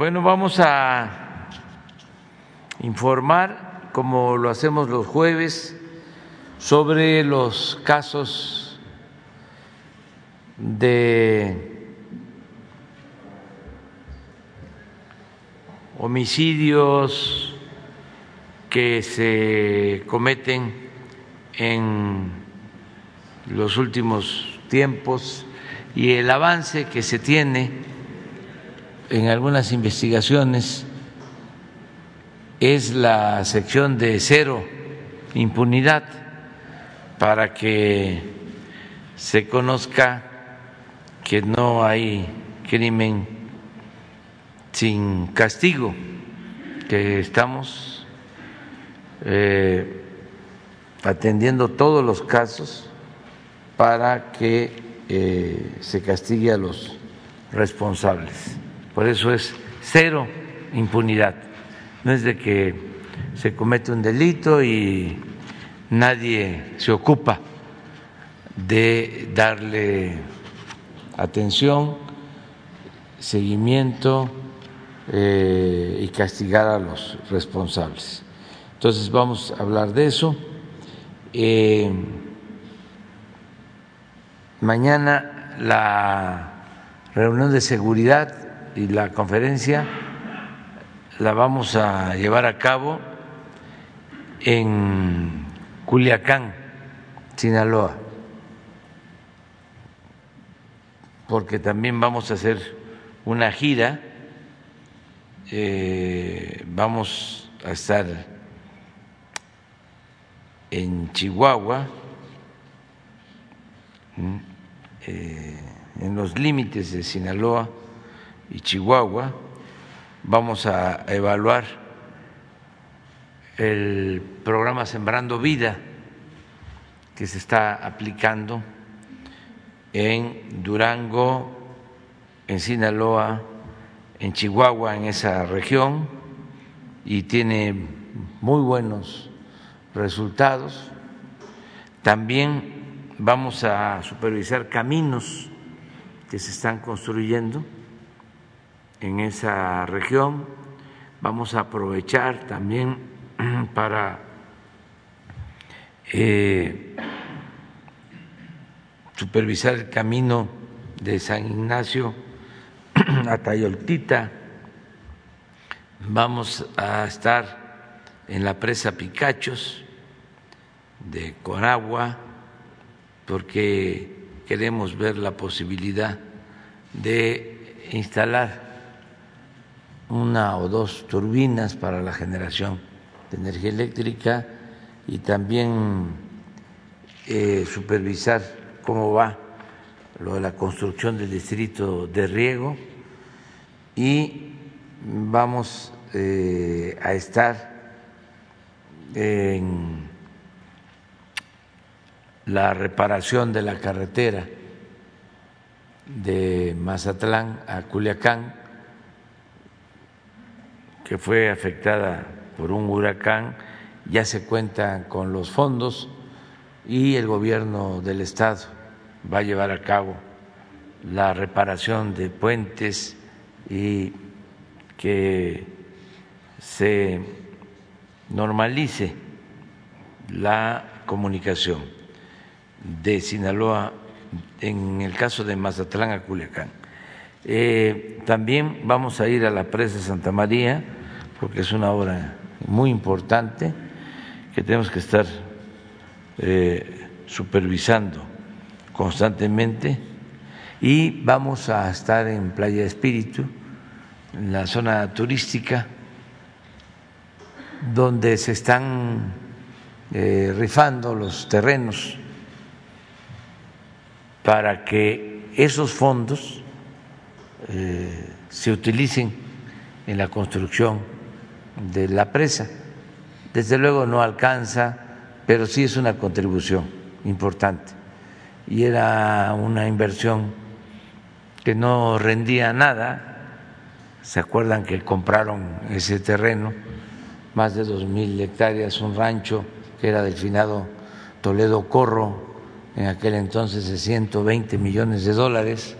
Bueno, vamos a informar, como lo hacemos los jueves, sobre los casos de homicidios que se cometen en los últimos tiempos y el avance que se tiene en algunas investigaciones es la sección de cero impunidad para que se conozca que no hay crimen sin castigo, que estamos eh, atendiendo todos los casos para que eh, se castigue a los responsables. Por eso es cero impunidad. No es de que se comete un delito y nadie se ocupa de darle atención, seguimiento eh, y castigar a los responsables. Entonces vamos a hablar de eso. Eh, mañana la reunión de seguridad y la conferencia la vamos a llevar a cabo en Culiacán, Sinaloa, porque también vamos a hacer una gira, eh, vamos a estar en Chihuahua, eh, en los límites de Sinaloa, y Chihuahua. Vamos a evaluar el programa Sembrando Vida que se está aplicando en Durango, en Sinaloa, en Chihuahua, en esa región, y tiene muy buenos resultados. También vamos a supervisar caminos que se están construyendo en esa región. Vamos a aprovechar también para eh, supervisar el camino de San Ignacio a Tayoltita. Vamos a estar en la presa Picachos de Coragua porque queremos ver la posibilidad de instalar una o dos turbinas para la generación de energía eléctrica y también eh, supervisar cómo va lo de la construcción del distrito de riego y vamos eh, a estar en la reparación de la carretera de Mazatlán a Culiacán que fue afectada por un huracán, ya se cuentan con los fondos y el gobierno del estado va a llevar a cabo la reparación de puentes y que se normalice la comunicación de Sinaloa en el caso de Mazatlán a Culiacán. Eh, también vamos a ir a la presa de Santa María porque es una obra muy importante que tenemos que estar eh, supervisando constantemente. Y vamos a estar en Playa Espíritu, en la zona turística, donde se están eh, rifando los terrenos para que esos fondos eh, se utilicen en la construcción de la presa. Desde luego no alcanza, pero sí es una contribución importante. Y era una inversión que no rendía nada. ¿Se acuerdan que compraron ese terreno? Más de dos mil hectáreas, un rancho que era del finado Toledo Corro, en aquel entonces de 120 millones de dólares.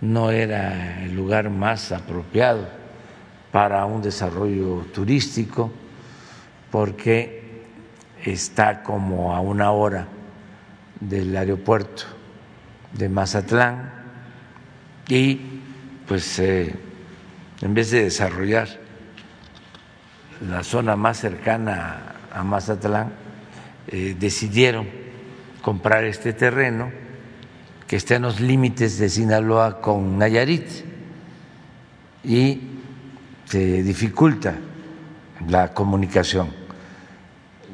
No era el lugar más apropiado para un desarrollo turístico, porque está como a una hora del aeropuerto de Mazatlán y pues eh, en vez de desarrollar la zona más cercana a Mazatlán, eh, decidieron comprar este terreno que está en los límites de Sinaloa con Nayarit y se dificulta la comunicación.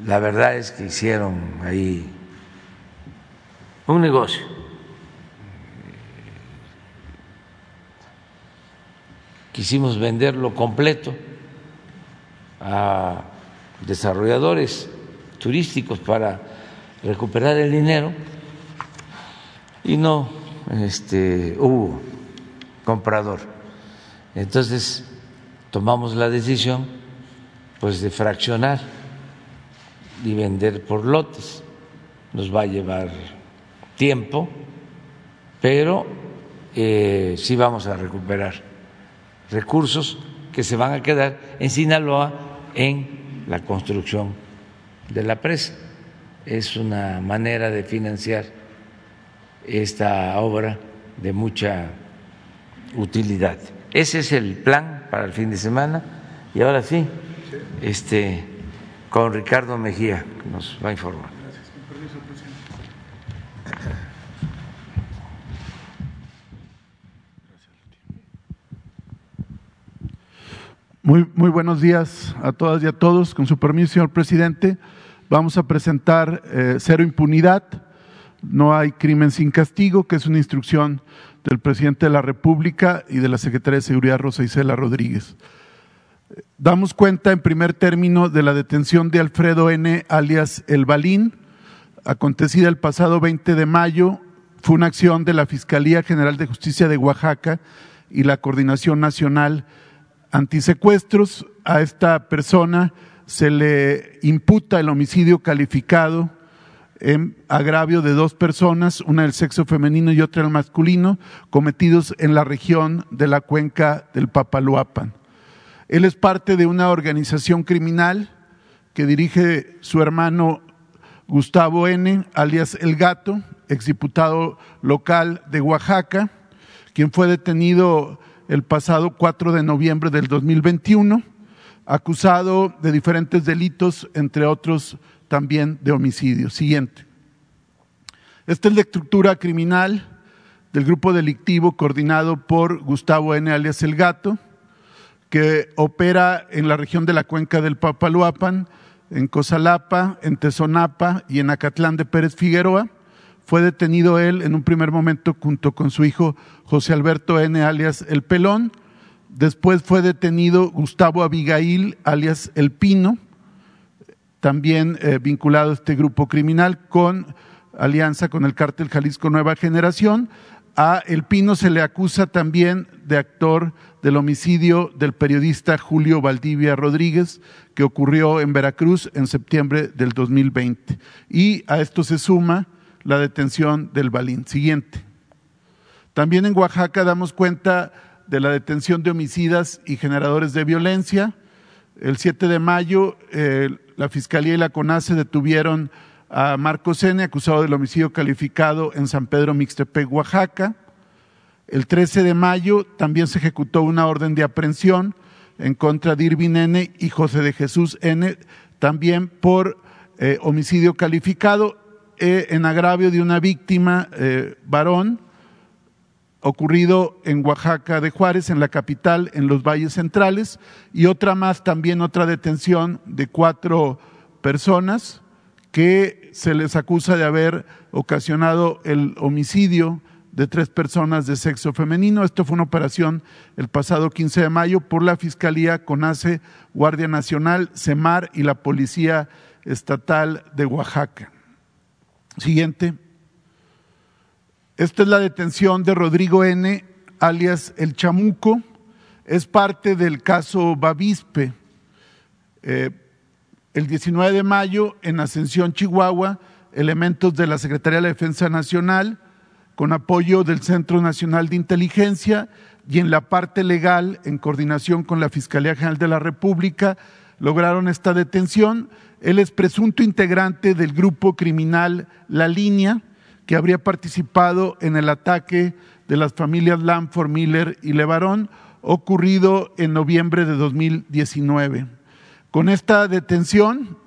La verdad es que hicieron ahí un negocio. Quisimos venderlo completo a desarrolladores turísticos para recuperar el dinero y no este, hubo comprador. Entonces tomamos la decisión pues de fraccionar y vender por lotes. Nos va a llevar tiempo, pero eh, sí vamos a recuperar recursos que se van a quedar en Sinaloa en la construcción de la presa. Es una manera de financiar esta obra de mucha utilidad. Ese es el plan para el fin de semana y ahora sí, este, con Ricardo Mejía, que nos va a informar. Muy, muy buenos días a todas y a todos. Con su permiso, señor presidente, vamos a presentar eh, cero impunidad, no hay crimen sin castigo, que es una instrucción del presidente de la República y de la secretaria de Seguridad Rosa Isela Rodríguez. Damos cuenta en primer término de la detención de Alfredo N., alias El Balín, acontecida el pasado 20 de mayo. Fue una acción de la Fiscalía General de Justicia de Oaxaca y la Coordinación Nacional Antisecuestros. A esta persona se le imputa el homicidio calificado en agravio de dos personas, una del sexo femenino y otra del masculino, cometidos en la región de la cuenca del Papaluapan. Él es parte de una organización criminal que dirige su hermano Gustavo N., alias El Gato, exdiputado local de Oaxaca, quien fue detenido el pasado 4 de noviembre del 2021, acusado de diferentes delitos, entre otros también de homicidio. Siguiente. Esta es la estructura criminal del grupo delictivo coordinado por Gustavo N. alias El Gato, que opera en la región de la cuenca del Papaloapan, en Cosalapa, en Tezonapa y en Acatlán de Pérez Figueroa. Fue detenido él en un primer momento junto con su hijo José Alberto N. alias El Pelón. Después fue detenido Gustavo Abigail alias El Pino también eh, vinculado este grupo criminal con alianza con el cártel Jalisco Nueva Generación. A El Pino se le acusa también de actor del homicidio del periodista Julio Valdivia Rodríguez, que ocurrió en Veracruz en septiembre del 2020. Y a esto se suma la detención del Balín. Siguiente. También en Oaxaca damos cuenta de la detención de homicidas y generadores de violencia. El 7 de mayo, eh, la Fiscalía y la CONACE detuvieron a Marcos N., acusado del homicidio calificado en San Pedro Mixtepec, Oaxaca. El 13 de mayo también se ejecutó una orden de aprehensión en contra de Irvin N. y José de Jesús N., también por eh, homicidio calificado eh, en agravio de una víctima eh, varón ocurrido en Oaxaca de Juárez, en la capital, en los valles centrales, y otra más, también otra detención de cuatro personas que se les acusa de haber ocasionado el homicidio de tres personas de sexo femenino. Esto fue una operación el pasado 15 de mayo por la Fiscalía CONACE, Guardia Nacional, CEMAR y la Policía Estatal de Oaxaca. Siguiente. Esta es la detención de Rodrigo N., alias El Chamuco. Es parte del caso Bavispe. Eh, el 19 de mayo, en Ascensión, Chihuahua, elementos de la Secretaría de la Defensa Nacional con apoyo del Centro Nacional de Inteligencia y en la parte legal, en coordinación con la Fiscalía General de la República, lograron esta detención. Él es presunto integrante del grupo criminal La Línea, que habría participado en el ataque de las familias Lamford, Miller y Levarón, ocurrido en noviembre de 2019. Con esta detención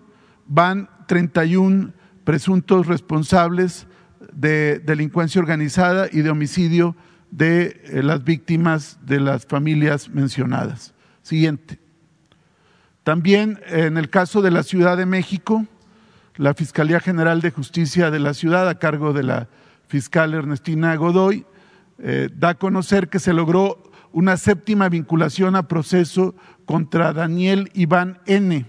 van 31 presuntos responsables de delincuencia organizada y de homicidio de eh, las víctimas de las familias mencionadas. Siguiente. También en el caso de la Ciudad de México, la Fiscalía General de Justicia de la Ciudad, a cargo de la fiscal Ernestina Godoy, eh, da a conocer que se logró una séptima vinculación a proceso contra Daniel Iván N.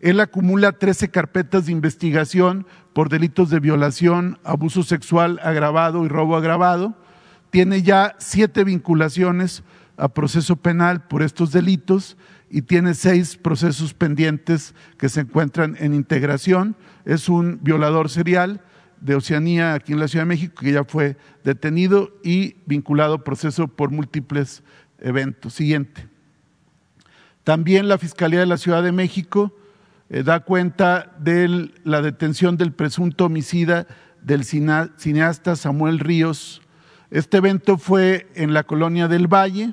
Él acumula 13 carpetas de investigación por delitos de violación, abuso sexual agravado y robo agravado. Tiene ya siete vinculaciones a proceso penal por estos delitos y tiene seis procesos pendientes que se encuentran en integración. Es un violador serial de Oceanía aquí en la Ciudad de México que ya fue detenido y vinculado a proceso por múltiples eventos. Siguiente. También la Fiscalía de la Ciudad de México eh, da cuenta de la detención del presunto homicida del cineasta Samuel Ríos. Este evento fue en la colonia del Valle,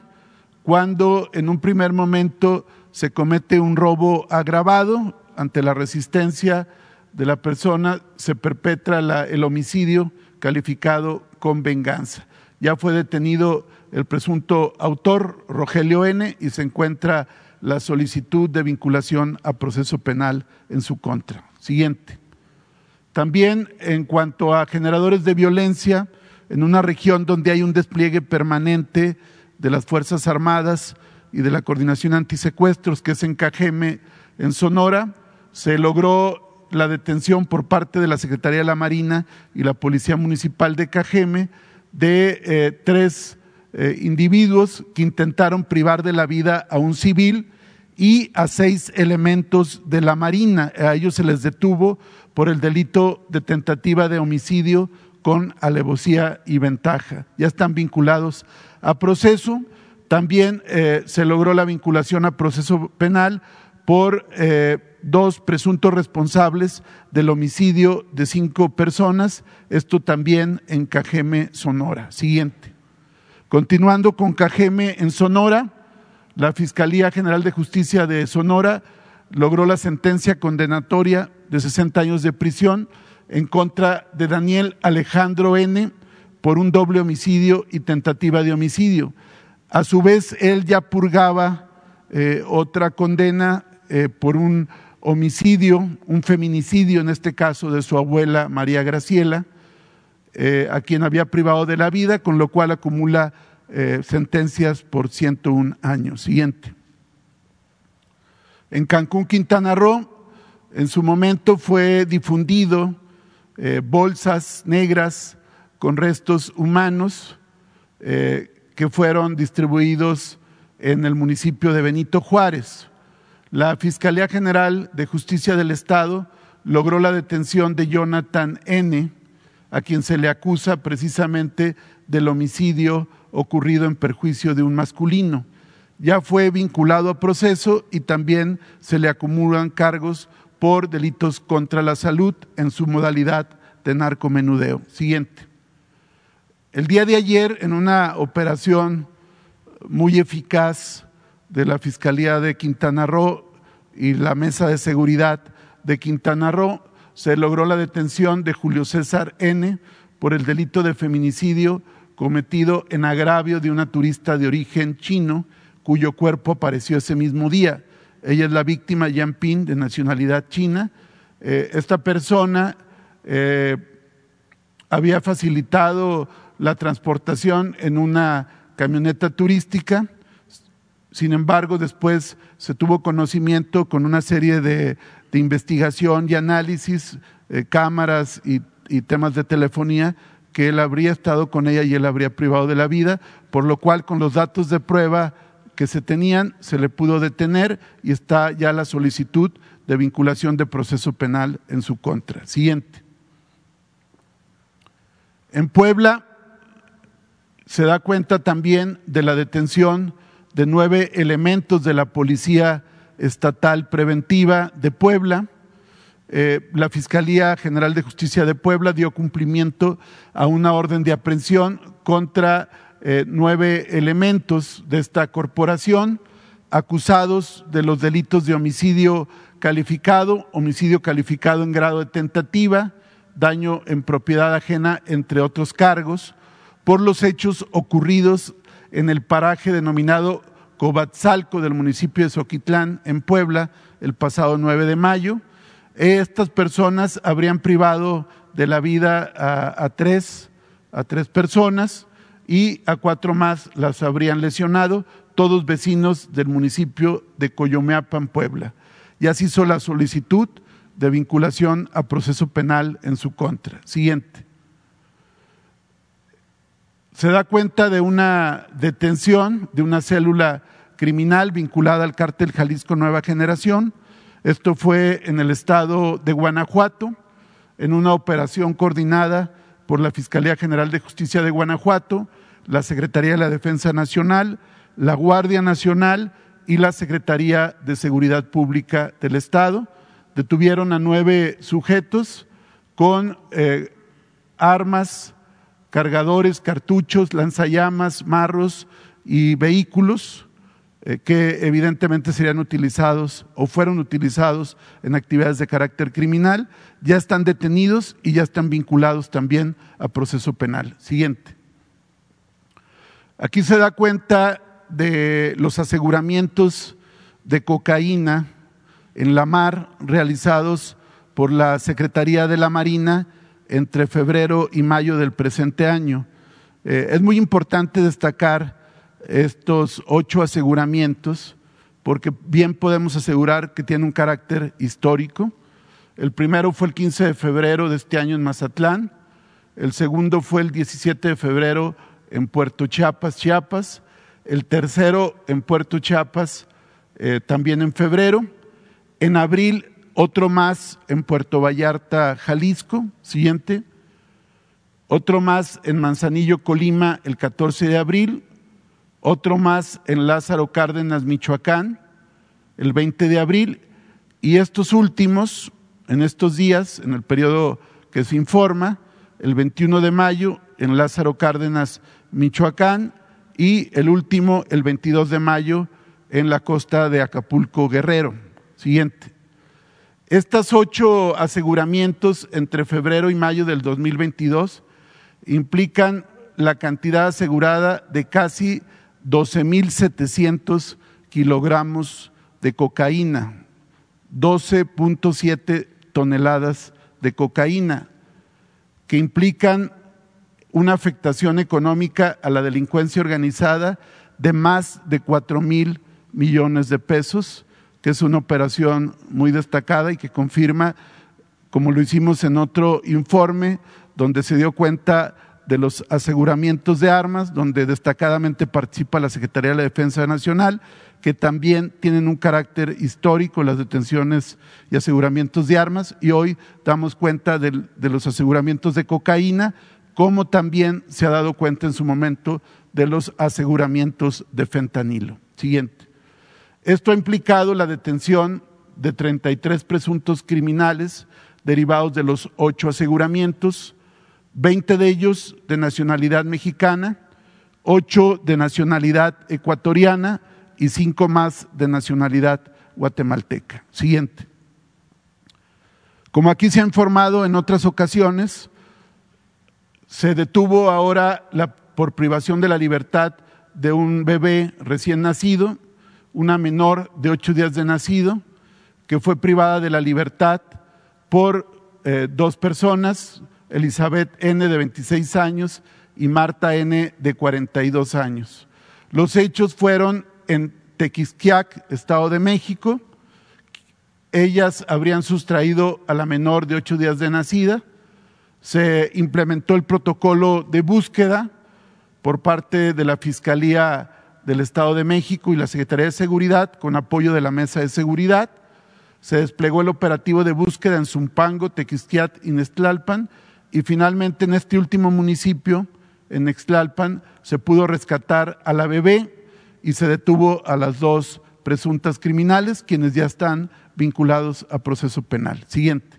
cuando en un primer momento se comete un robo agravado ante la resistencia de la persona, se perpetra el homicidio calificado con venganza. Ya fue detenido el presunto autor, Rogelio N., y se encuentra la solicitud de vinculación a proceso penal en su contra. Siguiente. También en cuanto a generadores de violencia, en una región donde hay un despliegue permanente de las Fuerzas Armadas y de la Coordinación Antisecuestros, que es en Cajeme, en Sonora, se logró la detención por parte de la Secretaría de la Marina y la Policía Municipal de Cajeme de eh, tres eh, individuos que intentaron privar de la vida a un civil y a seis elementos de la Marina. A ellos se les detuvo por el delito de tentativa de homicidio con alevosía y ventaja. Ya están vinculados a proceso. También eh, se logró la vinculación a proceso penal por eh, dos presuntos responsables del homicidio de cinco personas, esto también en Cajeme, Sonora. Siguiente. Continuando con Cajeme en Sonora, la Fiscalía General de Justicia de Sonora logró la sentencia condenatoria de 60 años de prisión en contra de Daniel Alejandro N por un doble homicidio y tentativa de homicidio. A su vez, él ya purgaba eh, otra condena eh, por un homicidio, un feminicidio en este caso de su abuela María Graciela, eh, a quien había privado de la vida, con lo cual acumula sentencias por 101 años. Siguiente. En Cancún, Quintana Roo, en su momento fue difundido bolsas negras con restos humanos que fueron distribuidos en el municipio de Benito Juárez. La Fiscalía General de Justicia del Estado logró la detención de Jonathan N., a quien se le acusa precisamente del homicidio ocurrido en perjuicio de un masculino. Ya fue vinculado a proceso y también se le acumulan cargos por delitos contra la salud en su modalidad de narcomenudeo. Siguiente. El día de ayer, en una operación muy eficaz de la Fiscalía de Quintana Roo y la Mesa de Seguridad de Quintana Roo, se logró la detención de Julio César N. por el delito de feminicidio cometido en agravio de una turista de origen chino cuyo cuerpo apareció ese mismo día. Ella es la víctima Yan Ping, de nacionalidad china. Eh, esta persona eh, había facilitado la transportación en una camioneta turística. Sin embargo, después se tuvo conocimiento con una serie de de investigación y análisis, eh, cámaras y, temas de telefonía, que él habría estado con ella y él habría privado de la vida, por lo cual con los datos de prueba que se tenían se le pudo detener y está ya la solicitud de vinculación de proceso penal en su contra. Siguiente. En Puebla, se da cuenta también de la detención de nueve elementos de la Policía Estatal Preventiva de Puebla. Eh, la Fiscalía General de Justicia de Puebla dio cumplimiento a una orden de aprehensión contra eh, nueve elementos de esta corporación acusados de los delitos de homicidio calificado, homicidio calificado en grado de tentativa, daño en propiedad ajena, entre otros cargos, por los hechos ocurridos en el paraje denominado Cobatzalco del municipio de Soquitlán, en Puebla, el pasado 9 de mayo. Estas personas habrían privado de la vida a, tres, a tres personas y a cuatro más las habrían lesionado, todos vecinos del municipio de Coyomeapan, Puebla. Ya se hizo la solicitud de vinculación a proceso penal en su contra. Siguiente. Se da cuenta de una detención de una célula criminal vinculada al cártel Jalisco Nueva Generación. Esto fue en el estado de Guanajuato, en una operación coordinada por la Fiscalía General de Justicia de Guanajuato, la Secretaría de la Defensa Nacional, la Guardia Nacional y la Secretaría de Seguridad Pública del Estado. Detuvieron a nueve sujetos con eh, armas, cargadores, cartuchos, lanzallamas, marros y vehículos eh, que evidentemente serían utilizados o fueron utilizados en actividades de carácter criminal, ya están detenidos y ya están vinculados también a proceso penal. Siguiente. Aquí se da cuenta de los aseguramientos de cocaína en la mar realizados por la Secretaría de la Marina entre febrero y mayo del presente año. Eh, es muy importante destacar estos ocho aseguramientos porque bien podemos asegurar que tiene un carácter histórico. El primero fue el 15 de febrero de este año en Mazatlán, el segundo fue el 17 de febrero en Puerto Chiapas, Chiapas, el tercero en Puerto Chiapas, eh, también en febrero, en abril otro más en Puerto Vallarta, Jalisco, siguiente, otro más en Manzanillo, Colima, el 14 de abril, otro más en Lázaro Cárdenas, Michoacán, el 20 de abril, y estos últimos, en estos días, en el periodo que se informa, el 21 de mayo en Lázaro Cárdenas, Michoacán, y el último, el 22 de mayo, en la costa de Acapulco, Guerrero. Siguiente. Estos ocho aseguramientos entre febrero y mayo del 2022 implican la cantidad asegurada de casi 12.700 kilogramos de cocaína, 12.7 toneladas de cocaína, que implican una afectación económica a la delincuencia organizada de más de 4 mil millones de pesos, que es una operación muy destacada y que confirma, como lo hicimos en otro informe, donde se dio cuenta de los aseguramientos de armas, donde destacadamente participa la Secretaría de la Defensa Nacional, que también tienen un carácter histórico, las detenciones y aseguramientos de armas, y hoy damos cuenta de, de los aseguramientos de cocaína, como también se ha dado cuenta en su momento de los aseguramientos de fentanilo. Siguiente. Esto ha implicado la detención de 33 presuntos criminales derivados de los ocho aseguramientos, 20 de ellos de nacionalidad mexicana, 8 de nacionalidad ecuatoriana y 5 más de nacionalidad guatemalteca. Siguiente. Como aquí se ha informado en otras ocasiones, se detuvo ahora la, por privación de la libertad de un bebé recién nacido, una menor de ocho días de nacido, que fue privada de la libertad por eh, dos personas, Elizabeth N. de 26 años y Marta N. de 42 años. Los hechos fueron en Tequisquiac, Estado de México. Ellas habrían sustraído a la menor de ocho días de nacida. Se implementó el protocolo de búsqueda por parte de la Fiscalía del Estado de México y la Secretaría de Seguridad con apoyo de la Mesa de Seguridad. Se desplegó el operativo de búsqueda en Zumpango, Tequisquiat y Nestlalpan y finalmente en este último municipio, en Extlalpan, se pudo rescatar a la bebé y se detuvo a las dos presuntas criminales, quienes ya están vinculados a proceso penal. Siguiente.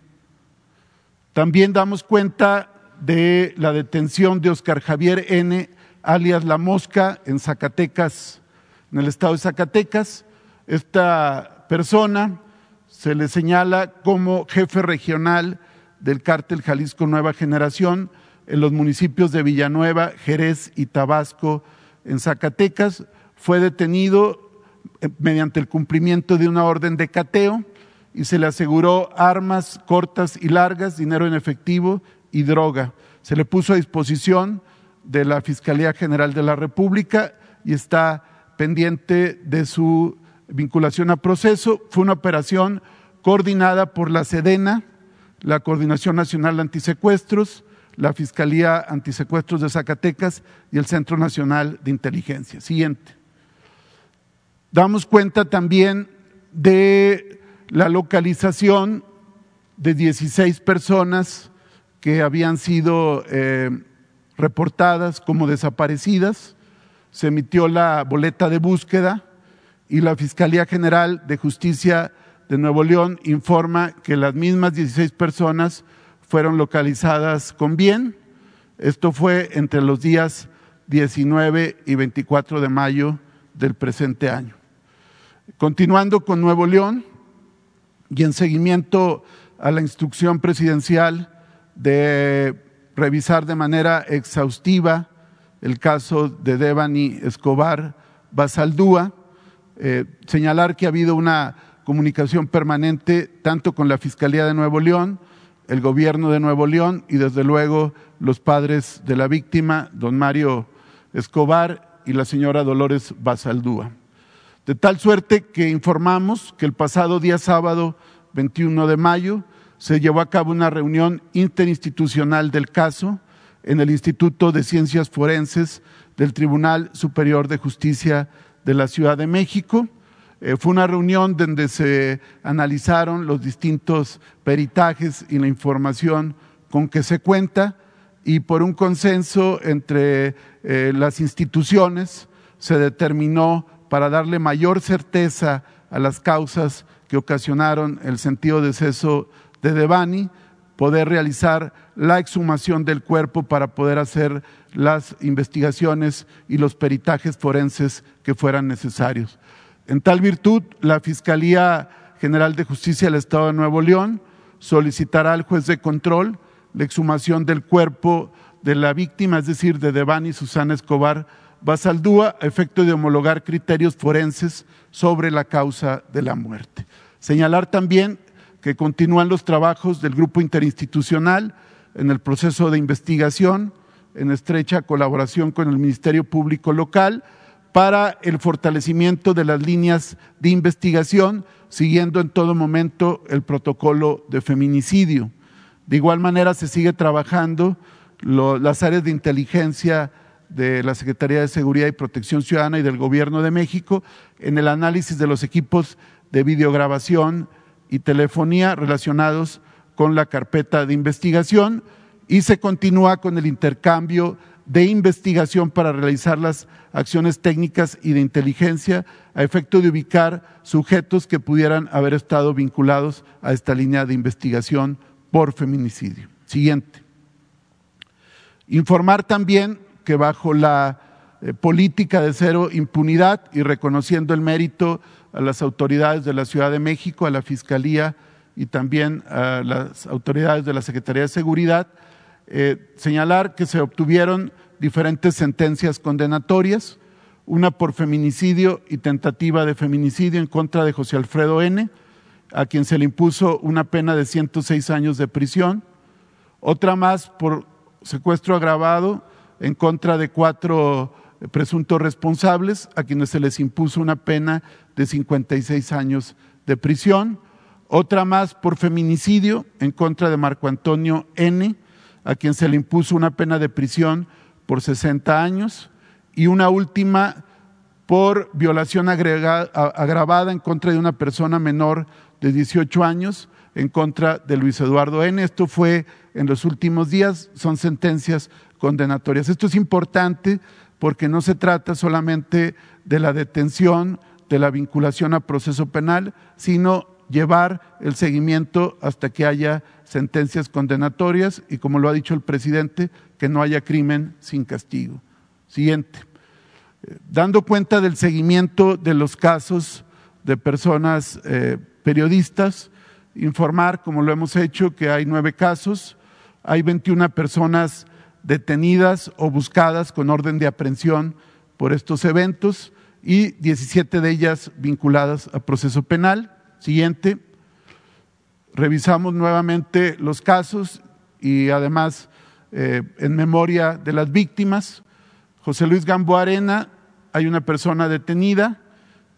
También damos cuenta de la detención de Oscar Javier N., alias La Mosca, en Zacatecas, en el estado de Zacatecas. Esta persona se le señala como jefe regional del cártel Jalisco Nueva Generación en los municipios de Villanueva, Jerez y Tabasco, en Zacatecas. Fue detenido eh, mediante el cumplimiento de una orden de cateo y se le aseguró armas cortas y largas, dinero en efectivo y droga. Se le puso a disposición de la Fiscalía General de la República y está pendiente de su vinculación a proceso. Fue una operación coordinada por la SEDENA, la Coordinación Nacional de Antisecuestros, la Fiscalía Antisecuestros de Zacatecas y el Centro Nacional de Inteligencia. Siguiente. Damos cuenta también de la localización de 16 personas que habían sido eh, reportadas como desaparecidas. Se emitió la boleta de búsqueda y la Fiscalía General de Justicia de Nuevo León informa que las mismas 16 personas fueron localizadas con bien. Esto fue entre los días 19 y 24 de mayo del presente año. Continuando con Nuevo León y en seguimiento a la instrucción presidencial de revisar de manera exhaustiva el caso de Devani Escobar Basaldúa, eh, señalar que ha habido una comunicación permanente tanto con la Fiscalía de Nuevo León, el gobierno de Nuevo León y desde luego los padres de la víctima, don Mario Escobar y la señora Dolores Basaldúa. De tal suerte que informamos que el pasado día sábado 21 de mayo se llevó a cabo una reunión interinstitucional del caso en el Instituto de Ciencias Forenses del Tribunal Superior de Justicia de la Ciudad de México. Eh, fue una reunión donde se analizaron los distintos peritajes y la información con que se cuenta y por un consenso entre eh, las instituciones se determinó para darle mayor certeza a las causas que ocasionaron el sentido de deceso de Devani, poder realizar la exhumación del cuerpo para poder hacer las investigaciones y los peritajes forenses que fueran necesarios. En tal virtud, la Fiscalía General de Justicia del Estado de Nuevo León solicitará al juez de control la exhumación del cuerpo de la víctima, es decir, de Devani Susana Escobar Basaldúa, a efecto de homologar criterios forenses sobre la causa de la muerte. Señalar también que continúan los trabajos del grupo interinstitucional en el proceso de investigación, en estrecha colaboración con el Ministerio Público Local, para el fortalecimiento de las líneas de investigación, siguiendo en todo momento el protocolo de feminicidio. De igual manera, se sigue trabajando las áreas de inteligencia de la Secretaría de Seguridad y Protección Ciudadana y del Gobierno de México en el análisis de los equipos de videograbación y telefonía relacionados con la carpeta de investigación y se continúa con el intercambio de investigación para realizar las acciones técnicas y de inteligencia a efecto de ubicar sujetos que pudieran haber estado vinculados a esta línea de investigación por feminicidio. Siguiente. Informar también que bajo la eh, política de cero impunidad y reconociendo el mérito a las autoridades de la Ciudad de México, a la Fiscalía y también a las autoridades de la Secretaría de Seguridad, eh, señalar que se obtuvieron diferentes sentencias condenatorias, una por feminicidio y tentativa de feminicidio en contra de José Alfredo N., a quien se le impuso una pena de 106 años de prisión, otra más por secuestro agravado en contra de cuatro presuntos responsables, a quienes se les impuso una pena de 56 años de prisión, otra más por feminicidio en contra de Marco Antonio N., a quien se le impuso una pena de prisión por 60 años, y una última por violación agravada en contra de una persona menor de 18 años en contra de Luis Eduardo N. Esto fue en los últimos días, son sentencias condenatorias. Esto es importante porque no se trata solamente de la detención, de la vinculación a proceso penal, sino llevar el seguimiento hasta que haya sentencias condenatorias y, como lo ha dicho el presidente, que no haya crimen sin castigo. Siguiente. Eh, dando cuenta del seguimiento de los casos de personas eh, periodistas, informar, como lo hemos hecho, que hay nueve casos, hay 21 personas detenidas o buscadas con orden de aprehensión por estos eventos y 17 de ellas vinculadas a proceso penal. Siguiente, revisamos nuevamente los casos y además eh, en memoria de las víctimas. José Luis Gambo Arena, hay una persona detenida,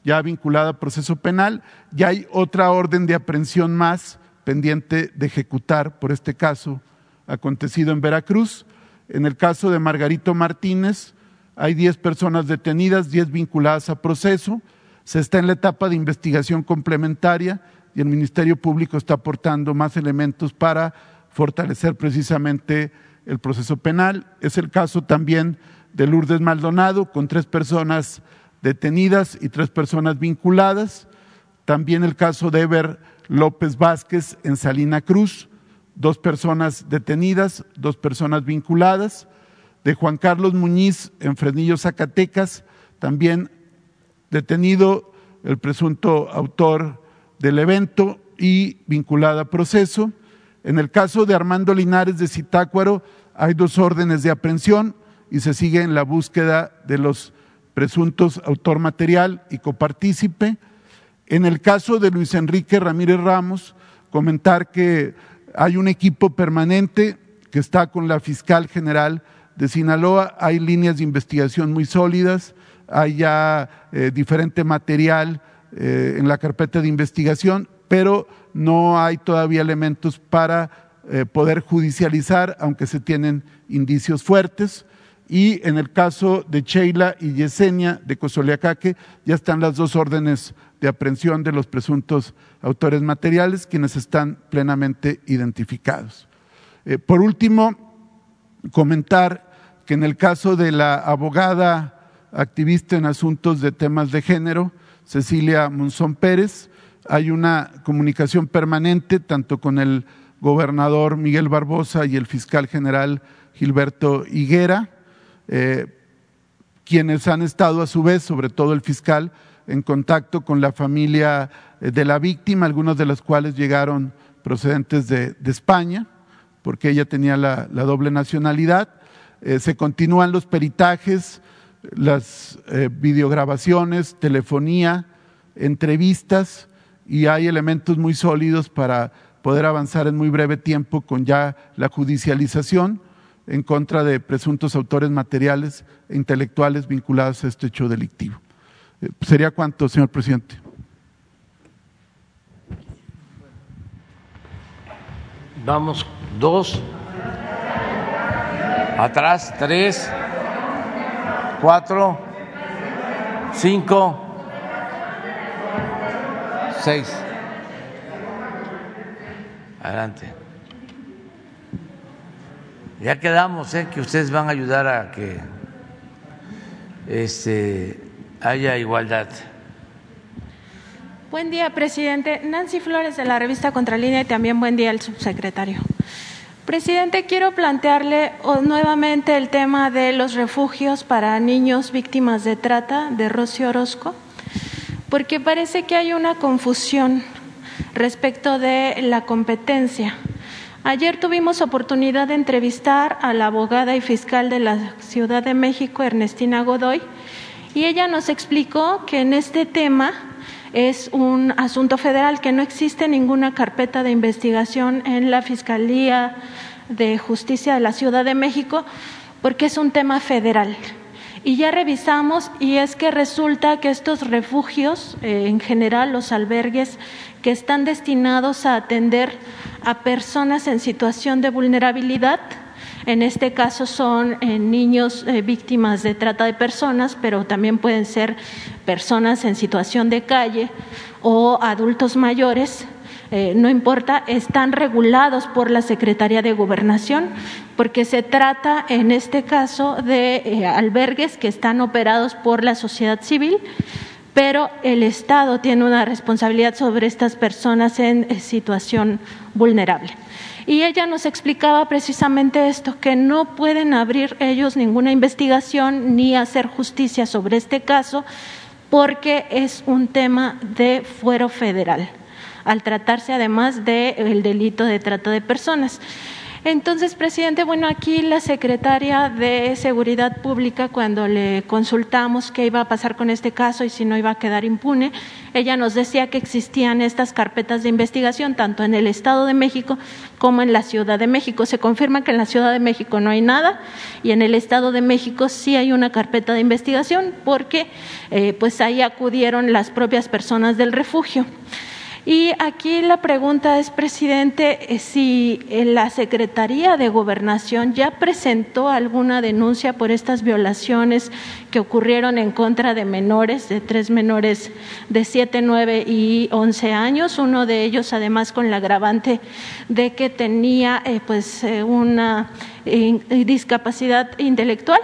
ya vinculada a proceso penal, y hay otra orden de aprehensión más pendiente de ejecutar por este caso acontecido en Veracruz. En el caso de Margarito Martínez, hay 10 personas detenidas, 10 vinculadas a proceso. Se está en la etapa de investigación complementaria y el Ministerio Público está aportando más elementos para fortalecer precisamente el proceso penal. Es el caso también de Lourdes Maldonado, con tres personas detenidas y tres personas vinculadas. También el caso de Eber López Vázquez en Salina Cruz, dos personas detenidas, dos personas vinculadas. De Juan Carlos Muñiz en Fresnillo, Zacatecas, también detenido el presunto autor del evento y vinculada a proceso. En el caso de Armando Linares de Zitácuaro, hay dos órdenes de aprehensión y se sigue en la búsqueda de los presuntos autor material y copartícipe. En el caso de Luis Enrique Ramírez Ramos, comentar que hay un equipo permanente que está con la fiscal general de Sinaloa, hay líneas de investigación muy sólidas, hay ya eh, diferente material eh, en la carpeta de investigación, pero no hay todavía elementos para eh, poder judicializar, aunque se tienen indicios fuertes y en el caso de Sheila y Yesenia de Cosoleacaque ya están las dos órdenes de aprehensión de los presuntos autores materiales, quienes están plenamente identificados. Por último, comentar que en el caso de la abogada activista en asuntos de temas de género, Cecilia Monzón Pérez, hay una comunicación permanente tanto con el gobernador Miguel Barbosa y el fiscal general Gilberto Higuera, eh, quienes han estado a su vez, sobre todo el fiscal, en contacto con la familia de la víctima, algunos de los cuales llegaron procedentes de, España, porque ella tenía la, doble nacionalidad. Eh, se continúan los peritajes, las videograbaciones, telefonía, entrevistas, y hay elementos muy sólidos para poder avanzar en muy breve tiempo con ya la judicialización en contra de presuntos autores materiales e intelectuales vinculados a este hecho delictivo. Eh, ¿Sería cuánto, señor presidente? Vamos, dos. Atrás, tres. Cuatro. Cinco. Seis. Adelante. Ya quedamos, ¿eh? que ustedes van a ayudar a que este, haya igualdad. Buen día, presidente. Nancy Flores de la revista Contralínea y también buen día al subsecretario. Presidente, quiero plantearle nuevamente el tema de los refugios para niños víctimas de trata de Rocío Orozco, porque parece que hay una confusión respecto de la competencia. Ayer tuvimos oportunidad de entrevistar a la abogada y fiscal de la Ciudad de México, Ernestina Godoy, y ella nos explicó que en este tema es un asunto federal, que no existe ninguna carpeta de investigación en la Fiscalía de Justicia de la Ciudad de México, porque es un tema federal. Y ya revisamos y es que resulta que estos refugios, eh, en general los albergues que están destinados a atender a personas en situación de vulnerabilidad, En este caso son eh, niños eh, víctimas de trata de personas, pero también pueden ser personas en situación de calle o adultos mayores eh, no importa, están regulados por la Secretaría de Gobernación, porque se trata en este caso de albergues que están operados por la sociedad civil pero el Estado tiene una responsabilidad sobre estas personas en situación vulnerable. Y ella nos explicaba precisamente esto, que no pueden abrir ellos ninguna investigación ni hacer justicia sobre este caso porque es un tema de fuero federal, al tratarse además del delito de trata de personas. Entonces, presidente, bueno, aquí la secretaria de Seguridad Pública, cuando le consultamos qué iba a pasar con este caso y si no iba a quedar impune, ella nos decía que existían estas carpetas de investigación tanto en el Estado de México como en la Ciudad de México. Se confirma que en la Ciudad de México no hay nada y en el Estado de México sí hay una carpeta de investigación porque eh, pues ahí acudieron las propias personas del refugio. Y aquí la pregunta es, presidente, eh, si eh, la Secretaría de Gobernación ya presentó alguna denuncia por estas violaciones que ocurrieron en contra de menores, de tres menores de siete, nueve y once años, uno de ellos además con la agravante de que tenía eh, pues una discapacidad intelectual.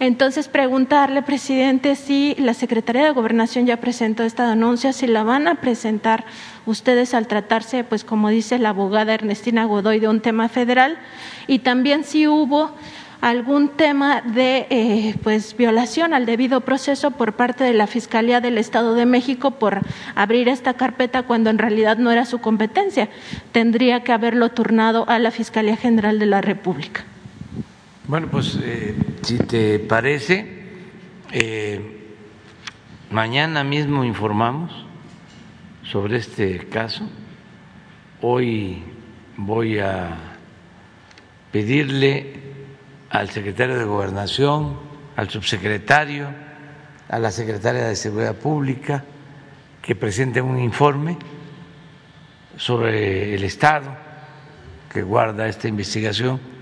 Entonces, preguntarle, presidente, si la Secretaría de Gobernación ya presentó esta denuncia, si la van a presentar ustedes al tratarse, pues como dice la abogada Ernestina Godoy, de un tema federal, y también si hubo algún tema de eh, pues violación al debido proceso por parte de la Fiscalía del Estado de México por abrir esta carpeta cuando en realidad no era su competencia. Tendría que haberlo turnado a la Fiscalía General de la República. Bueno, pues eh, si te parece, eh, mañana mismo informamos sobre este caso. Hoy voy a pedirle al secretario de Gobernación, al subsecretario, a la secretaria de Seguridad Pública que presenten un informe sobre el estado que guarda esta investigación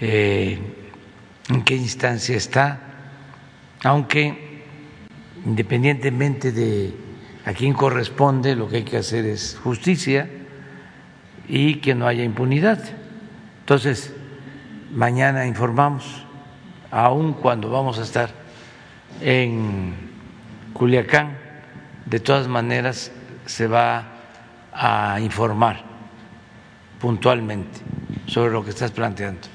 eh, en qué instancia está, aunque independientemente de a quién corresponde, lo que hay que hacer es justicia y que no haya impunidad. Entonces, mañana informamos, aun cuando vamos a estar en Culiacán, de todas maneras se va a informar puntualmente sobre lo que estás planteando.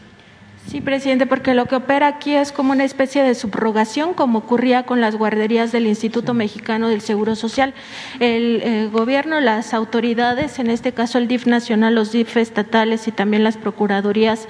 Sí, presidente, porque lo que opera aquí es como una especie de subrogación, como ocurría con las guarderías del Instituto Mexicano del Seguro Social. El, eh, gobierno, las autoridades, en este caso el DIF nacional, los DIF estatales y también las procuradurías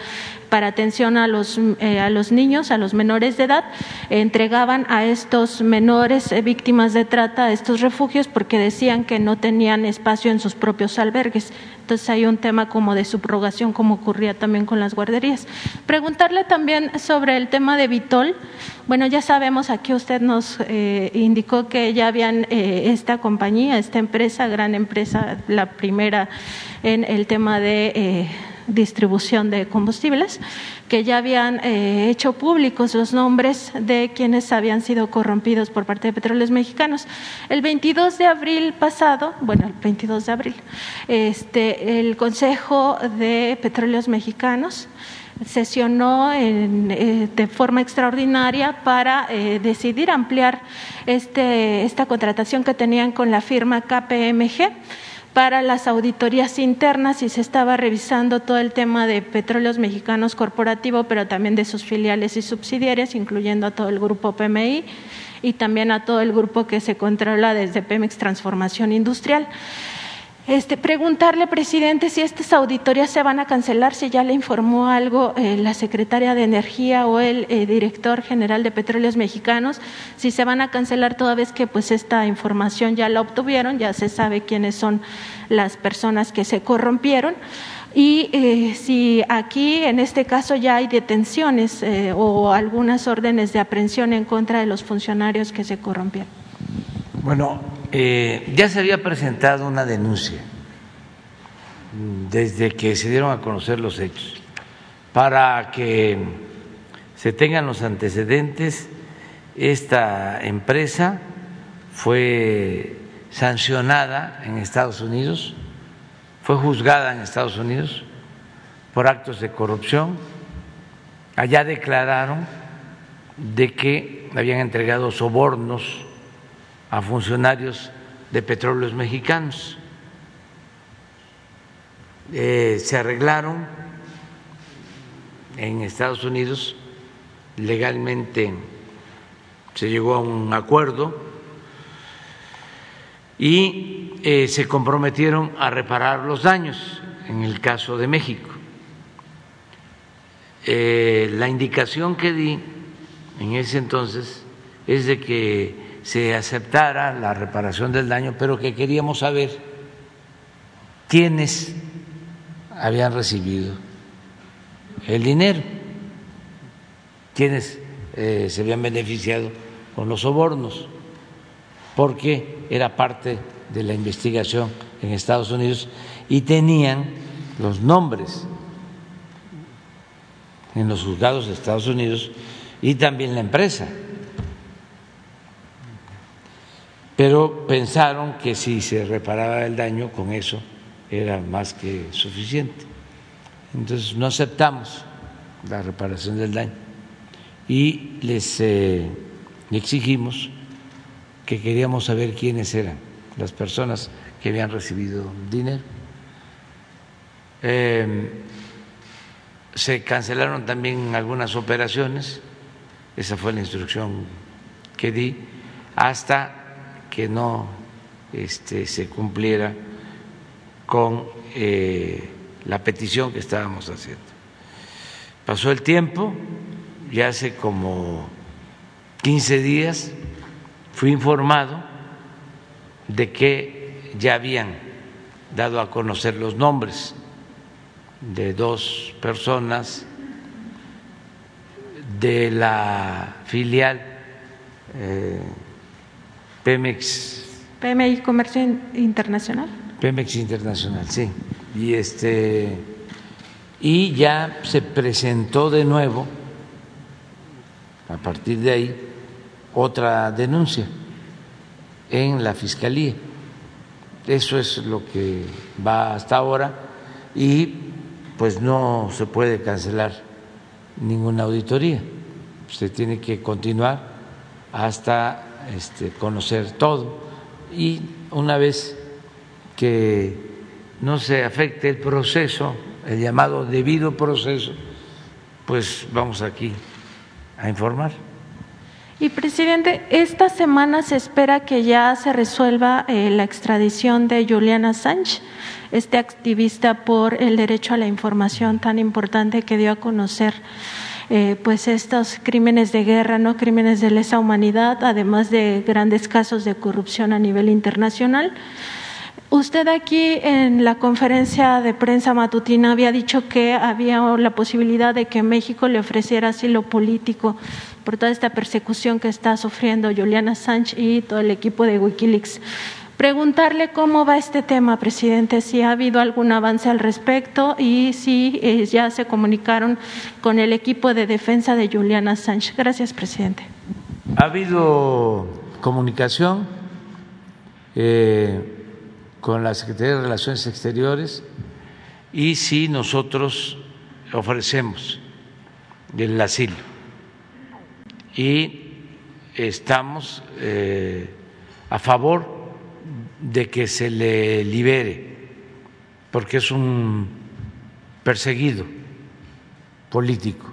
para atención a los, eh, a los niños, a los menores de edad, entregaban a estos menores eh, víctimas de trata a estos refugios porque decían que no tenían espacio en sus propios albergues. Entonces hay un tema como de subrogación, como ocurría también con las guarderías. Preguntarle también sobre el tema de Vitol. Bueno, ya sabemos, aquí usted nos eh, indicó que ya habían eh, esta compañía, esta empresa, gran empresa, la primera en el tema de... distribución de combustibles, que ya habían eh, hecho públicos los nombres de quienes habían sido corrompidos por parte de petróleos mexicanos. El 22 de abril pasado, bueno, el 22 de abril, este, el Consejo de Petróleos Mexicanos sesionó eh, de forma extraordinaria para eh, decidir ampliar este, esta contratación que tenían con la firma KPMG para las auditorías internas y se estaba revisando todo el tema de petróleos mexicanos corporativo, pero también de sus filiales y subsidiarias, incluyendo a todo el grupo PMI y también a todo el grupo que se controla desde Pemex Transformación Industrial. Este, preguntarle, presidente, si estas auditorías se van a cancelar, si ya le informó algo eh, la secretaria de Energía o el eh, director general de Petróleos Mexicanos, si se van a cancelar toda vez que pues esta información ya la obtuvieron, ya se sabe quiénes son las personas que se corrompieron. Y eh, si aquí, en este caso, ya hay detenciones o algunas órdenes de aprehensión en contra de los funcionarios que se corrompieron. Bueno, eh, ya se había presentado una denuncia desde que se dieron a conocer los hechos para que se tengan los antecedentes, esta empresa fue sancionada en Estados Unidos, fue juzgada en Estados Unidos por actos de corrupción. Allá declararon de que habían entregado sobornos a funcionarios de petróleos mexicanos. Eh, se arreglaron en Estados Unidos legalmente se llegó a un acuerdo y eh, se comprometieron a reparar los daños en el caso de México. Eh, la indicación que di en ese entonces es de que se aceptara la reparación del daño, pero que queríamos saber quiénes habían recibido el dinero, quiénes eh, se habían beneficiado con los sobornos, porque era parte de la investigación en Estados Unidos y tenían los nombres en los juzgados de Estados Unidos y también la empresa. Pero pensaron que si se reparaba el daño, con eso era más que suficiente. Entonces no aceptamos la reparación del daño y les eh, exigimos que queríamos saber quiénes eran las personas que habían recibido dinero. Em, se cancelaron también algunas operaciones, esa fue la instrucción que di, hasta que no este, se cumpliera con eh, la petición que estábamos haciendo. Pasó el tiempo, ya hace como 15 días fui informado de que ya habían dado a conocer los nombres de dos personas de la filial eh, Pemex. PMI Comercio Internacional. Pemex Internacional, sí. Y este y ya se presentó de nuevo a partir de ahí otra denuncia en la fiscalía. Eso es lo que va hasta ahora y pues no se puede cancelar ninguna auditoría. Se tiene que continuar hasta este, conocer todo y una vez que no se afecte el proceso, el llamado debido proceso, pues vamos aquí a informar. Y presidente, esta semana se espera que ya se resuelva eh, la extradición de Juliana Sánchez, este activista por el derecho a la información tan importante que dio a conocer eh, pues estos crímenes de guerra, no crímenes de lesa humanidad, además de grandes casos de corrupción a nivel internacional. Usted aquí en la conferencia de prensa matutina había dicho que había la posibilidad de que México le ofreciera asilo político por toda esta persecución que está sufriendo Juliana Sánchez y todo el equipo de Wikileaks. Preguntarle cómo va este tema, presidente, si ha habido algún avance al respecto y si eh, ya se comunicaron con el equipo de defensa de Juliana Sánchez. Gracias, presidente. Ha habido comunicación. Eh, con la Secretaría de Relaciones Exteriores y si nosotros ofrecemos el asilo y estamos eh, a favor de que se le libere porque es un perseguido político.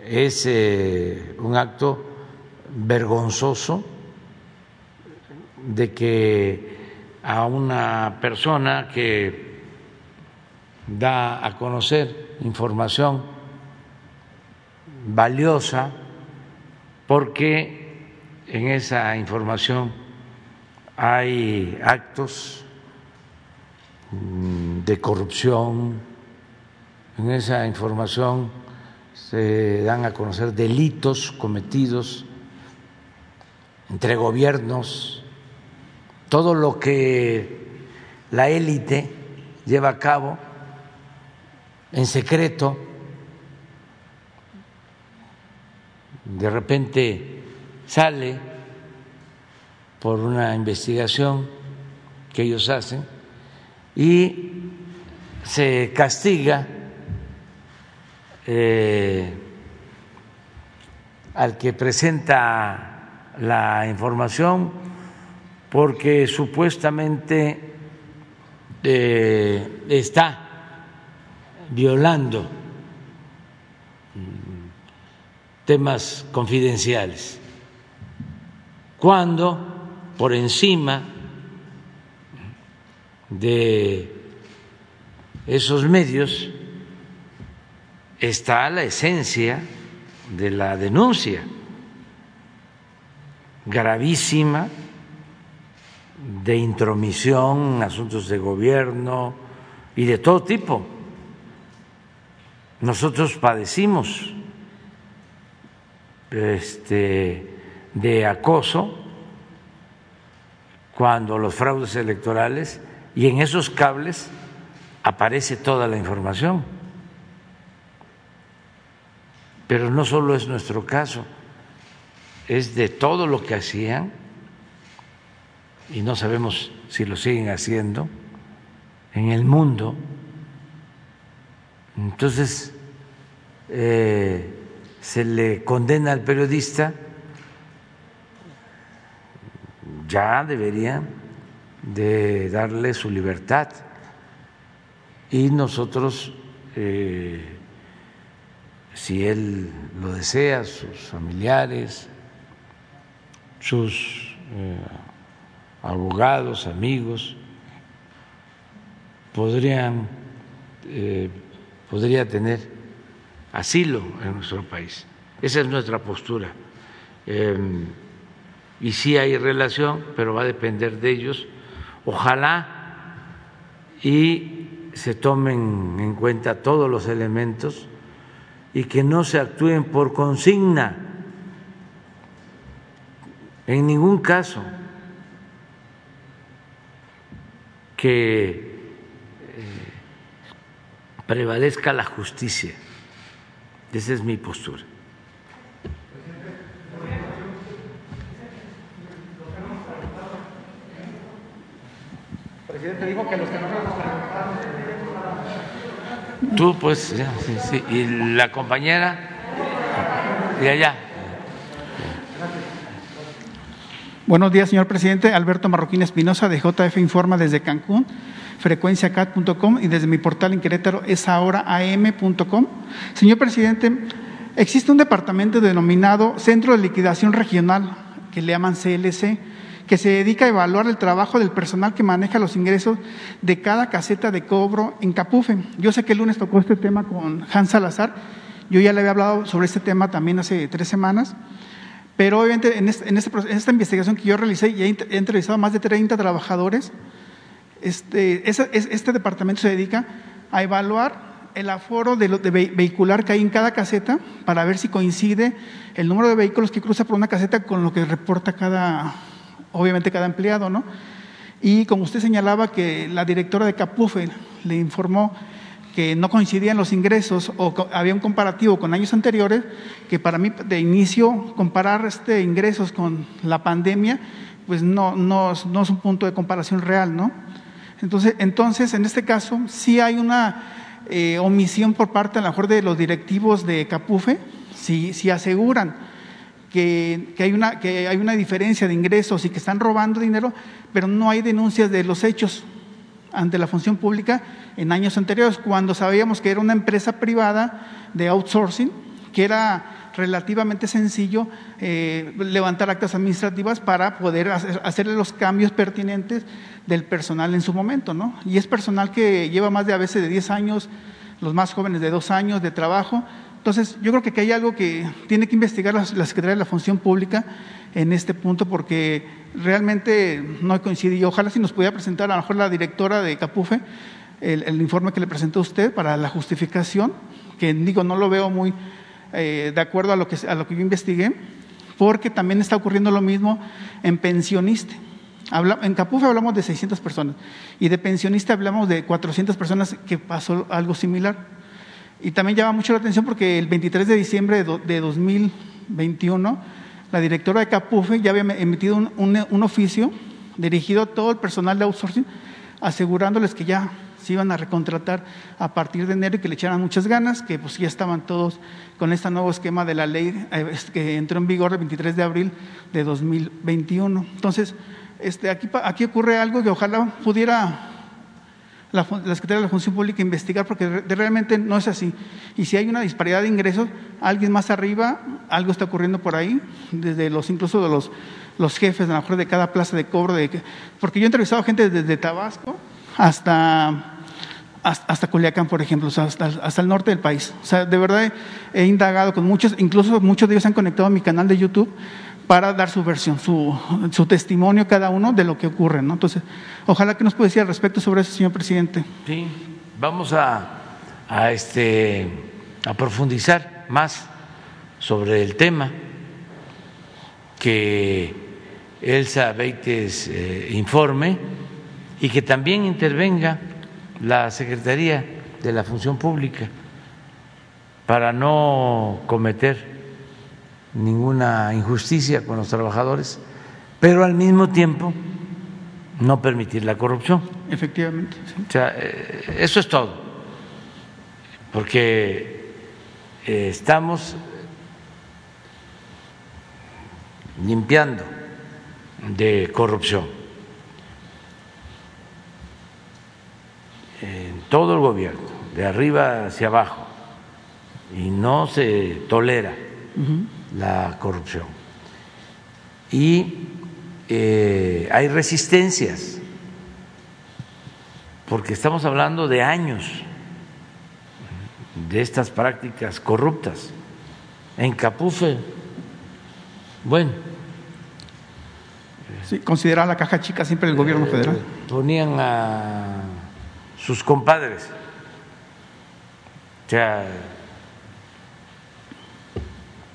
Es eh, un acto vergonzoso de que a una persona que da a conocer información valiosa porque en esa información hay actos mm, de corrupción, en esa información se dan a conocer delitos cometidos entre gobiernos. Todo lo que la élite lleva a cabo en secreto, de repente sale por una investigación que ellos hacen y se castiga eh, al que presenta la información porque supuestamente eh, está violando temas confidenciales, cuando por encima de esos medios está la esencia de la denuncia gravísima de intromisión en asuntos de gobierno y de todo tipo. Nosotros padecimos este, de acoso cuando los fraudes electorales y en esos cables aparece toda la información. Pero no solo es nuestro caso, es de todo lo que hacían y no sabemos si lo siguen haciendo en el mundo. Entonces, eh, se le condena al periodista, ya debería de darle su libertad y nosotros, eh, si él lo desea, sus familiares, sus eh, abogados, amigos, podrían, eh, podría tener asilo en nuestro país. Esa es nuestra postura. Y sí hay relación, pero va a depender de ellos. Ojalá y se tomen en cuenta todos los elementos y que no se actúen por consigna, en ningún caso, que eh, prevalezca la justicia. Esa es mi postura. Presidente dijo que los que no Tú, pues, sí, sí. Y la compañera de allá. Buenos días, señor presidente. Alberto Marroquín Espinosa, de JF Informa desde Cancún, frecuenciacat.com y desde mi portal en Querétaro es ahora am.com. Señor presidente, existe un departamento denominado Centro de Liquidación Regional, que le llaman CLC que se dedica a evaluar el trabajo del personal que maneja los ingresos de cada caseta de cobro en Capufe. Yo sé que el lunes tocó este tema con Hans Salazar, yo ya le había hablado sobre este tema también hace tres semanas, pero obviamente en, este, este, esta investigación que yo realicé ya he entrevistado a más de 30 trabajadores. Este, este departamento se dedica a evaluar el aforo de, de, vehicular que hay en cada caseta para ver si coincide el número de vehículos que cruza por una caseta con lo que reporta cada, obviamente cada empleado, ¿no? Y como usted señalaba que la directora de Capufe le informó que no coincidían los ingresos o había un comparativo con años anteriores, que para mí de inicio comparar este ingresos con la pandemia, pues no, no, no es un punto de comparación real, ¿no? Entonces, entonces en este caso sí hay una eh, omisión por parte a lo mejor de los directivos de Capufe, si, si aseguran que, hay una, que hay una diferencia de ingresos y que están robando dinero, pero no hay denuncias de los hechos ante la función pública en años anteriores, cuando sabíamos que era una empresa privada de outsourcing, que era relativamente sencillo eh, levantar actas administrativas para poder hacer, hacerle los cambios pertinentes del personal en su momento, ¿no? Y es personal que lleva más de a veces de 10 años, los más jóvenes de 2 años de trabajo, entonces, yo creo que hay algo que tiene que investigar la, Secretaría de la Función Pública en este punto porque realmente no coincide. ojalá si nos pudiera presentar a lo mejor la directora de Capufe el, informe que le presentó usted para la justificación, que digo, no lo veo muy eh, de acuerdo a lo, que, a lo que yo investigué, porque también está ocurriendo lo mismo en pensionista. en Capufe hablamos de 600 personas y de pensionista hablamos de 400 personas que pasó algo similar. Y también llama mucho la atención porque el 23 de diciembre de 2021, la directora de Capufe ya había emitido un, un oficio dirigido a todo el personal de outsourcing, asegurándoles que ya se iban a recontratar a partir de enero y que le echaran muchas ganas, que pues ya estaban todos con este nuevo esquema de la ley eh, que entró en vigor el 23 de abril de 2021. Entonces, este, aquí, aquí ocurre algo que ojalá pudiera la, la, Secretaría de la Función Pública investigar, porque realmente no es así. Y si hay una disparidad de ingresos, alguien más arriba, algo está ocurriendo por ahí, desde los incluso de los, los jefes, a lo mejor de cada plaza de cobro, de, porque yo he entrevistado gente desde Tabasco hasta hasta, Culiacán, por ejemplo, hasta, el norte del país. O sea, de verdad he, indagado con muchos, incluso muchos de ellos han conectado a mi canal de YouTube para dar su versión, su, testimonio cada uno de lo que ocurre. ¿no? Entonces, ojalá que nos pueda decir al respecto sobre eso, señor presidente. Sí, vamos a, este, profundizar más sobre el tema que Elsa Beites eh, informe y que también intervenga la Secretaría de la Función Pública para no cometer ninguna injusticia con los trabajadores, pero al mismo tiempo no permitir la corrupción. Efectivamente. O sea, eh, eso es todo, porque eh, estamos limpiando de corrupción. en todo el gobierno, de arriba hacia abajo, y no se tolera la corrupción. Y eh, hay resistencias, porque estamos hablando de años de estas prácticas corruptas. En Capufe, bueno. Sí, considera la caja chica siempre el gobierno federal. Ponían a sus compadres. O sea,